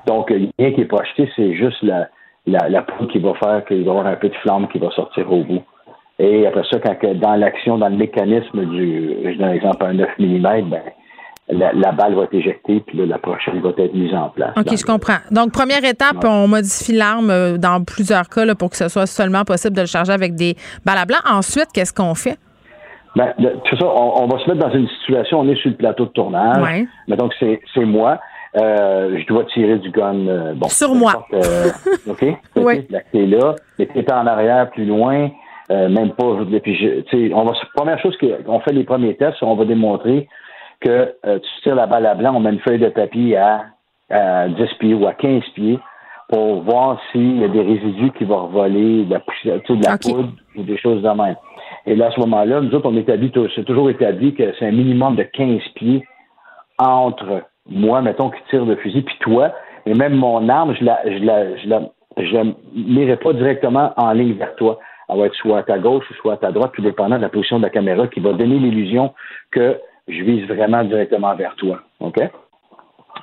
Donc, rien qui est pas acheté, c'est juste la, la, la poudre qui va faire qu'il va y avoir un peu de flamme qui va sortir au bout. Et après ça, quand dans l'action, dans le mécanisme du, je donne un exemple, un 9 mm, ben, la, balle va être éjectée, puis là, la prochaine va être mise en place. OK, je comprends. Donc, première étape, on modifie l'arme euh, dans plusieurs cas pour que ce soit seulement possible de le charger avec des balles à blanc. Ensuite, qu'est-ce qu'on fait? Ben, c'est ça, on, va se mettre dans une situation, on est sur le plateau de tournage. Ouais. Mais donc, c'est moi. Euh, je dois tirer du gun. Euh, bon, sur moi. OK? oui. La clé là. Mais tu en arrière, plus loin. même pas. Puis on va, première chose qu'on fait les premiers tests, on va démontrer que euh, tu tires la balle à blanc, on met une feuille de papier à, 10 pieds ou à 15 pieds pour voir s'il y a des résidus qui vont revoler de la, de la poudre ou des choses de même. Et là, à ce moment-là, nous autres, on établit, c'est toujours établi que c'est un minimum de 15 pieds entre moi, mettons, qui tire le fusil, puis toi, et même mon arme, je la, je la, je la, je la m'irai pas directement en ligne vers toi. Elle va être soit à ta gauche ou soit à ta droite, tout dépendant de la position de la caméra, qui va donner l'illusion que je vise vraiment directement vers toi. OK?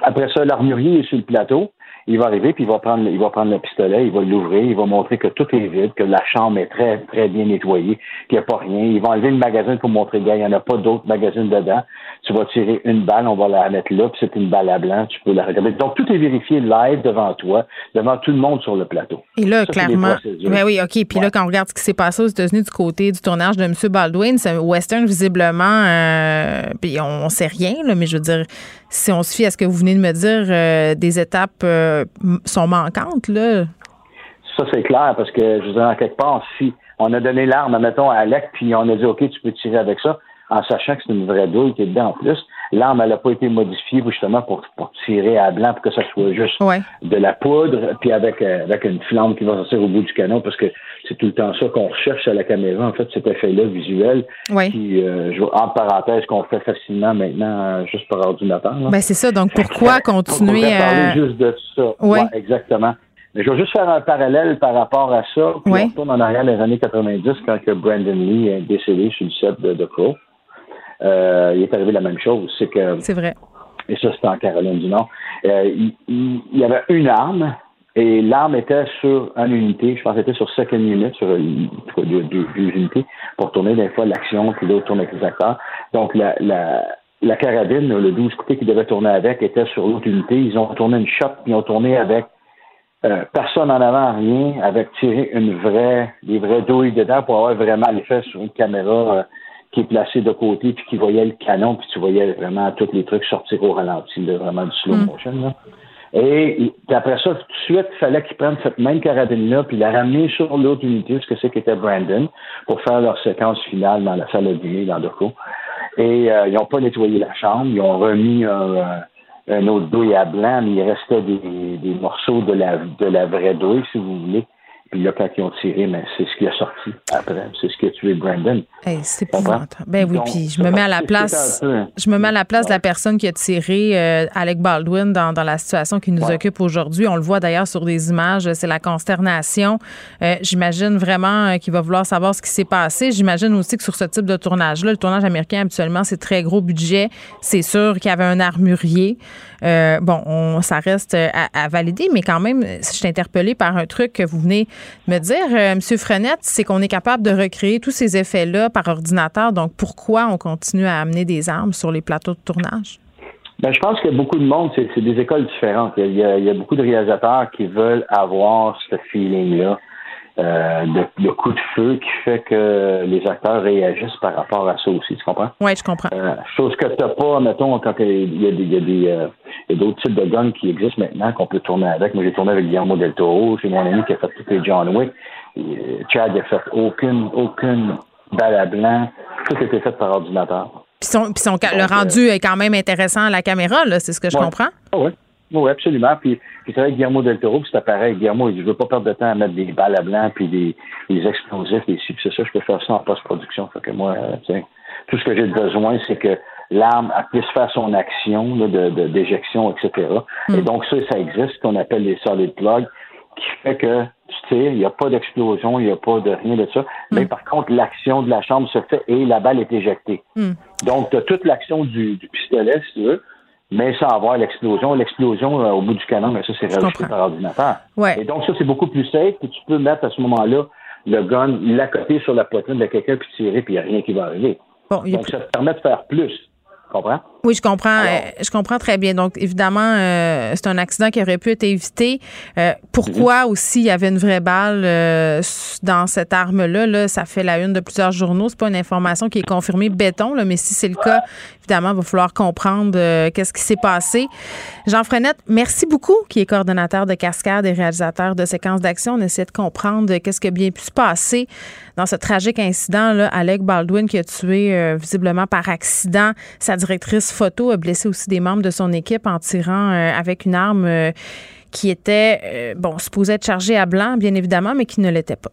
Après ça, l'armurier est sur le plateau il va arriver, puis il va prendre, il va prendre le pistolet, il va l'ouvrir, il va montrer que tout est vide, que la chambre est très, très bien nettoyée, qu'il n'y a pas rien. Il va enlever le magasin pour montrer, gars, il n'y en a pas d'autres magazines dedans. Tu vas tirer une balle, on va la mettre là, puis c'est une balle à blanc, tu peux la regarder. Donc, tout est vérifié live devant toi, devant tout le monde sur le plateau. Et là, clairement. Mais oui, OK. Puis là, quand on regarde ce qui s'est passé aux États-Unis du côté du tournage de M. Baldwin, c'est western visiblement, euh, puis on, ne sait rien, là, mais je veux dire, si on se fie à ce que vous venez de me dire, euh, des étapes euh, sont manquantes, là? Ça, c'est clair, parce que, je veux dire, en quelque part, si on a donné l'arme, mettons, à Alec, puis on a dit, OK, tu peux tirer avec ça, en sachant que c'est une vraie douille qui est dedans en plus. L'arme, elle n'a pas été modifiée justement pour, tirer à blanc pour que ça soit juste de la poudre, puis avec, euh, avec une flamme qui va sortir au bout du canon, parce que c'est tout le temps ça qu'on recherche à la caméra, en fait, cet effet-là visuel. Oui. Qui, euh, en parenthèse, qu'on fait facilement maintenant euh, juste par ordinateur. Ben c'est ça, donc pourquoi continuer on parler juste de ça. Oui. exactement. Mais je vais juste faire un parallèle par rapport à ça. Puis on retourne en arrière les années 90 quand que Brandon Lee est décédé sur le set de, Crow. Euh, il est arrivé la même chose. C'est que. C'est vrai. Et ça, c'était en Caroline du Nord. Euh, il, y avait une arme et l'arme était sur une unité, je pense que c'était sur second unit, sur deux, deux, unités, pour tourner des fois l'action, puis l'autre tourne avec les acteurs. Donc la, la, la carabine, le 12 coupé qui devait tourner avec, était sur l'autre unité. Ils ont tourné une shot, puis ils ont tourné avec euh, personne en avant, rien, avec tiré une vraie, des vraies douilles dedans pour avoir vraiment l'effet sur une caméra qui est placé de côté, puis qui voyait le canon, puis tu voyais vraiment tous les trucs sortir au ralenti, vraiment du slow mm. motion. Et après ça, tout de suite, il fallait qu'ils prennent cette même carabine-là, puis la ramener sur l'autre unité, ce que c'est qu'était Brandon, pour faire leur séquence finale dans la salle de dîner dans Doco. Et euh, ils n'ont pas nettoyé la chambre, ils ont remis un, un autre douille à blanc, mais il restait des, des morceaux de la, de la vraie douille, si vous voulez. Puis là, quand ils ont tiré, mais c'est ce qui a sorti après. C'est ce qui a tué Brandon. c'est épouvantable. Ben oui, puis je me mets à la place. Je me mets à la place de la personne qui a tiré euh, Alec Baldwin dans, dans, la situation qui nous occupe aujourd'hui. On le voit d'ailleurs sur des images. C'est la consternation. Euh, J'imagine vraiment euh, qu'il va vouloir savoir ce qui s'est passé. J'imagine aussi que sur ce type de tournage-là, le tournage américain habituellement, c'est très gros budget. C'est sûr qu'il y avait un armurier. Euh, bon, on, ça reste à, à, valider, mais quand même, je suis interpellée par un truc que vous venez me dire, euh, M. Frenette, c'est qu'on est capable de recréer tous ces effets-là par ordinateur. Donc, pourquoi on continue à amener des armes sur les plateaux de tournage? Ben, je pense que beaucoup de monde, c'est des écoles différentes. Il y, a, beaucoup de réalisateurs qui veulent avoir ce feeling-là euh, de, de, coup de feu qui fait que les acteurs réagissent par rapport à ça aussi. Tu comprends? Oui, je comprends. Euh, chose que tu n'as pas, mettons, quand il y a, des, il y a des euh, d'autres types de guns qui existent maintenant qu'on peut tourner avec. Moi, j'ai tourné avec Guillermo del Toro. C'est mon ami qui a fait tous les John Wick. Et Chad n'a fait aucune, aucune balle à blanc. Tout était fait par ordinateur. Puis, son, puis son, le rendu est quand même intéressant à la caméra, là, c'est ce que je ouais. comprends? Ah oui. Oui, absolument. Puis, puis c'est vrai que Guillermo del Toro, c'était pareil. Guillermo, il dit, je veux pas perdre de temps à mettre des balles à blanc, puis des, des explosifs, des c'est ça, je peux faire ça en post-production. Fait que moi, euh, tout ce que j'ai besoin, c'est que l'arme puisse faire son action de, d'éjection, etc. Mm. Et donc, ça, ça existe, ce qu'on appelle les solid plugs, qui fait que tu tires, il n'y a pas d'explosion, il n'y a pas de rien de ça. Mm. Mais par contre, l'action de la chambre se fait et la balle est éjectée. Mm. Donc, tu as toute l'action du, du pistolet, si tu veux, mais sans avoir l'explosion. L'explosion euh, au bout du canon, mais ça, c'est rajouté par ordinateur. Ouais. Et donc, ça, c'est beaucoup plus safe, puis tu peux mettre à ce moment-là le gun, l'accoter sur la poitrine de quelqu'un, puis tirer, puis il n'y a rien qui va arriver. Bon, donc, ça te permet de faire plus. Tu comprends? Oui, je comprends. Alors, euh, je comprends très bien. Donc, évidemment, euh, c'est un accident qui aurait pu être évité. Euh, pourquoi mm -hmm. aussi il y avait une vraie balle euh, dans cette arme-là? Là, ça fait la une de plusieurs journaux. C'est pas une information qui est confirmée béton, là, mais si c'est le cas, évidemment, il va falloir comprendre euh, qu'est-ce qui s'est passé. Jean Frenette, merci beaucoup, qui est coordonnateur de cascade et réalisateur de séquences d'action. On essaie de comprendre qu'est-ce qui a bien pu se passer dans ce tragique incident. Là, Alec Baldwin qui a tué euh, visiblement par accident sa directrice photo a blessé aussi des membres de son équipe en tirant euh, avec une arme euh, qui était, euh, bon, supposée être chargée à blanc, bien évidemment, mais qui ne l'était pas.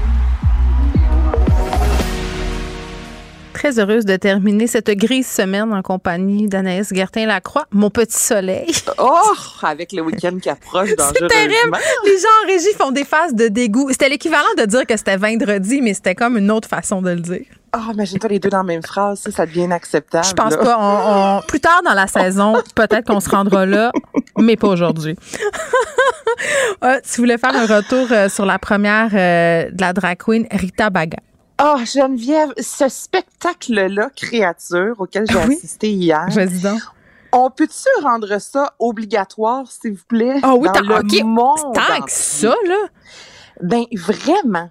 Très heureuse de terminer cette grise semaine en compagnie d'Anaïs Gertin-Lacroix, mon petit soleil. Oh, avec le week-end qui approche C'est terrible. Les gens en régie font des faces de dégoût. C'était l'équivalent de dire que c'était vendredi, mais c'était comme une autre façon de le dire. Oh, imagine-toi les deux dans la même phrase, ça, ça devient inacceptable. Je pense là. pas. On, on, plus tard dans la saison, peut-être qu'on se rendra là, mais pas aujourd'hui. euh, tu voulais faire un retour euh, sur la première euh, de la drag queen Rita Baga. Oh, Geneviève, ce spectacle-là, créature, auquel j'ai oui? assisté hier. Vas-y donc. On peut-tu rendre ça obligatoire, s'il vous plaît? Oh oui, dans le okay. monde tant que ça, là? Ben, vraiment.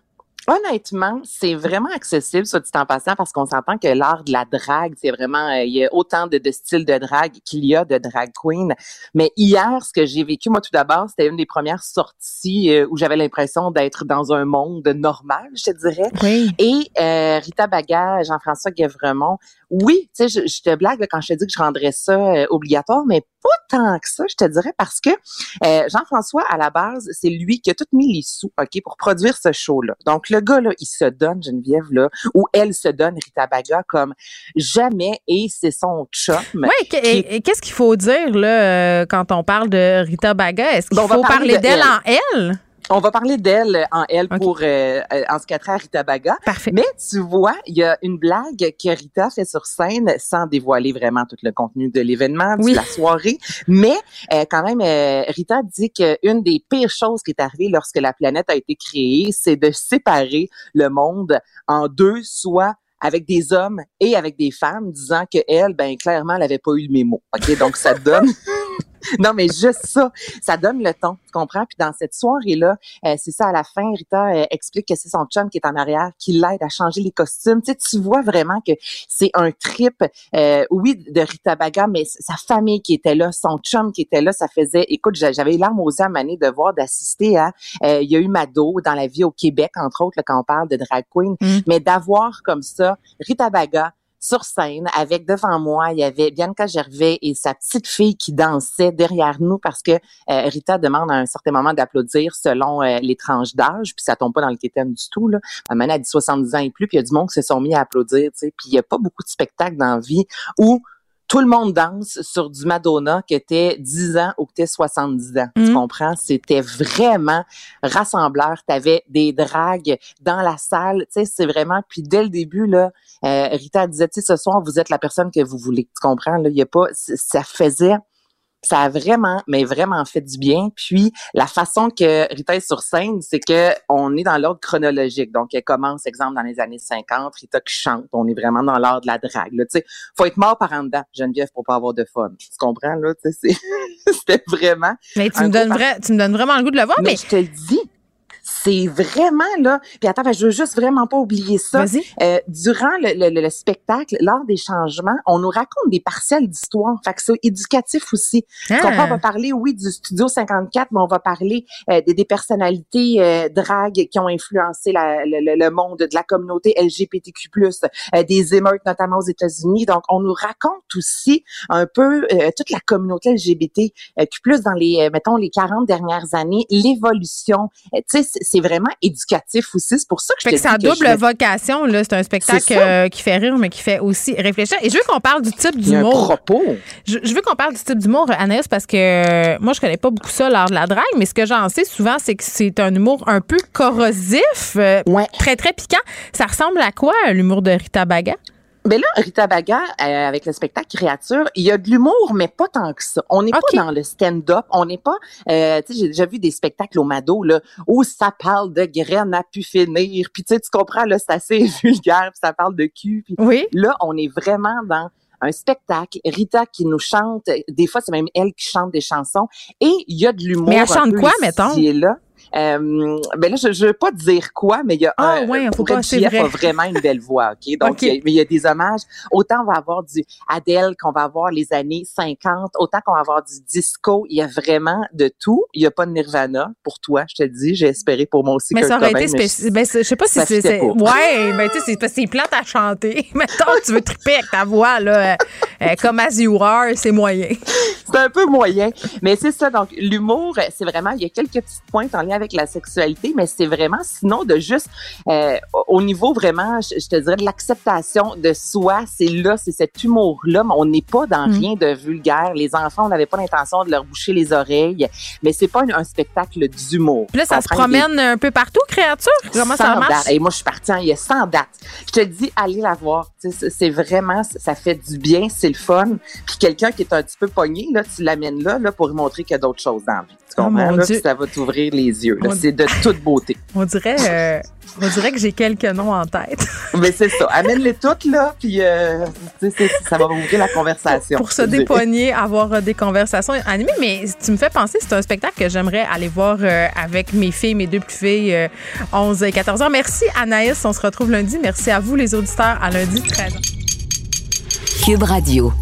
Honnêtement, c'est vraiment accessible, soit dit en passant, parce qu'on s'entend que l'art de la drague, c'est vraiment, euh, il y a autant de, de styles de drague qu'il y a de drag queen. Mais hier, ce que j'ai vécu, moi, tout d'abord, c'était une des premières sorties euh, où j'avais l'impression d'être dans un monde normal, je te dirais. Oui. Et euh, Rita Baga, Jean-François Guévremont, oui, tu sais, je, je, te blague là, quand je te dis que je rendrais ça euh, obligatoire, mais pas tant que ça, je te dirais, parce que euh, Jean-François, à la base, c'est lui qui a tout mis les sous, OK, pour produire ce show-là. Donc, le gars, là, il se donne, Geneviève, là, ou elle se donne, Rita Baga, comme jamais, et c'est son chum. Oui, et, qu'est-ce qu'il faut dire, là, euh, quand on parle de Rita Baga? Est-ce qu'il bon, faut parler d'elle en elle? On va parler d'elle en elle okay. pour euh, en ce qui a trait à Rita Baga. Parfait. Mais tu vois, il y a une blague que Rita fait sur scène sans dévoiler vraiment tout le contenu de l'événement, oui. de la soirée. Mais euh, quand même, euh, Rita dit qu'une des pires choses qui est arrivée lorsque la planète a été créée, c'est de séparer le monde en deux, soit avec des hommes et avec des femmes, disant que elle, ben clairement, elle avait pas eu le mémo. Ok, donc ça donne. non, mais juste ça, ça donne le ton, tu comprends? Puis dans cette soirée-là, euh, c'est ça, à la fin, Rita euh, explique que c'est son chum qui est en arrière, qui l'aide à changer les costumes. Tu sais, tu vois vraiment que c'est un trip, euh, oui, de Rita Baga, mais sa famille qui était là, son chum qui était là, ça faisait, écoute, j'avais larmes aux yeux à de voir, d'assister à, il y a eu Mado dans la vie au Québec, entre autres, là, quand on parle de drag queen, Mm. mais d'avoir comme ça, Rita Baga, sur scène avec devant moi, il y avait Bianca Gervais et sa petite fille qui dansait derrière nous parce que euh, Rita demande à un certain moment d'applaudir selon euh, les d'âge, puis ça tombe pas dans le thème du tout là. À elle dit 70 ans et plus, puis il y a du monde qui se sont mis à applaudir, tu sais, puis il y a pas beaucoup de spectacles dans la vie où tout le monde danse sur du Madonna que t'es 10 ans ou que t'es 70 ans. Tu Mhm. comprends? C'était vraiment rassembleur. T'avais des dragues dans la salle. Tu sais, c'est vraiment... Puis dès le début, là, euh, Rita disait, tu sais, ce soir, vous êtes la personne que vous voulez. Tu comprends? Là, il y a pas... Ça faisait... Ça a vraiment, mais vraiment fait du bien. Puis la façon que Rita est sur scène, c'est que on est dans l'ordre chronologique. Donc elle commence, exemple, dans les années 50, Rita qui chante. On est vraiment dans l'ordre de la drague. Là, tu sais, faut être mort par en dedans, Geneviève, pour pas avoir de fun. Tu comprends là c'était vraiment. Mais tu me, donnes vrai, tu me donnes vraiment le goût de le voir, mais, mais je te le dis, c'est vraiment là. Puis attends, ben, je veux juste vraiment pas oublier ça. Euh, durant le, le- le spectacle, lors des changements, on nous raconte des parcelles d'histoire. Fait que c'est éducatif aussi. Ah. comprends? On va parler, oui, du Studio 54, mais on va parler euh, des, des personnalités euh, drague qui ont influencé la- le, le- monde de la communauté LGBTQ+, euh, des émeutes notamment aux États-Unis. Donc, on nous raconte aussi un peu euh, toute la communauté LGBTQ+, dans les, euh, mettons, les 40 dernières années, l'évolution. Tu sais, c'est- vraiment éducatif aussi. C'est pour ça que je Fait te que ça dis que double je vocation, là. C'est un spectacle euh, qui fait rire, mais qui fait aussi réfléchir. Et je veux qu'on parle du type a un d'humour. propos. Je, je veux qu'on parle du type d'humour, Anaïs, parce que euh, moi, je connais pas beaucoup ça lors de la drague, mais ce que j'en sais souvent, c'est que c'est un humour un peu corrosif, euh, très, très piquant. Ça ressemble à quoi, l'humour de Rita Baga? Mais là, Rita Baga, euh, avec le spectacle Créature, il y a de l'humour, mais pas tant que ça. On n'est pas dans le stand-up. On n'est pas... Euh, tu sais, j'ai déjà vu des spectacles au Mado, là, où ça parle de graines à pu finir. Puis tu sais, tu comprends, là, c'est assez vulgaire, puis ça parle de cul. Puis oui. là, on est vraiment dans un spectacle. Rita qui nous chante, des fois, c'est même elle qui chante des chansons. Et il y a de l'humour. Mais elle chante quoi, mettons? et là. Euh, ben là, je, je veux pas dire quoi, mais il y a Ah, un, ouais, faut pour pas, vrai. a vraiment une belle voix, ok? Donc, Ok. il y a- mais il y a des hommages. Autant on va avoir du Adele qu'on va avoir les années 50, autant qu'on va avoir du disco. Il y a vraiment de tout. Il y a pas de Nirvana pour toi, je te dis. J'ai espéré pour moi aussi. Mais ça aurait été spécial. Ben, je sais pas si c'est. Ouais, ben, tu sais, c'est plate à chanter. Mettons tu veux triper avec ta voix, là, euh, euh, comme As You Are, c'est moyen. c'est un peu moyen. Mais c'est ça. Donc, l'humour, c'est vraiment, il y a quelques petites pointes en lien avec la sexualité, mais c'est vraiment, sinon, de juste, euh, au niveau vraiment, je, je te dirais, de l'acceptation de soi, c'est là, c'est cet humour-là, mais on n'est pas dans Mm. rien de vulgaire. Les enfants, on n'avait pas l'intention de leur boucher les oreilles, mais c'est pas un, un spectacle d'humour. Là, ça se promène un peu partout, créature. Comment ça 100 marche? Et moi, je suis partie, hein, il y a 100 dates. Je te dis, allez la voir. C'est vraiment, ça fait du bien, c'est le fun. Puis quelqu'un qui est un petit peu pogné, là, tu l'amènes là, là pour lui montrer qu'il y a d'autres choses dans la vie. Tu Oh, comprends? là, puis ça va t'ouvrir les yeux. là. Mon C'est de toute beauté. On dirait, euh, on dirait que j'ai quelques noms en tête. Mais c'est ça. Amène-les toutes, là, puis euh, ça va ouvrir la conversation. Pour se dépogner, avoir euh, des conversations animées. Mais tu me fais penser, c'est un spectacle que j'aimerais aller voir euh, avec mes filles, mes deux plus filles, euh, 11 et 14 ans. Merci Anaïs, on se retrouve lundi. Merci à vous les auditeurs à lundi 13 ans. Cube Radio.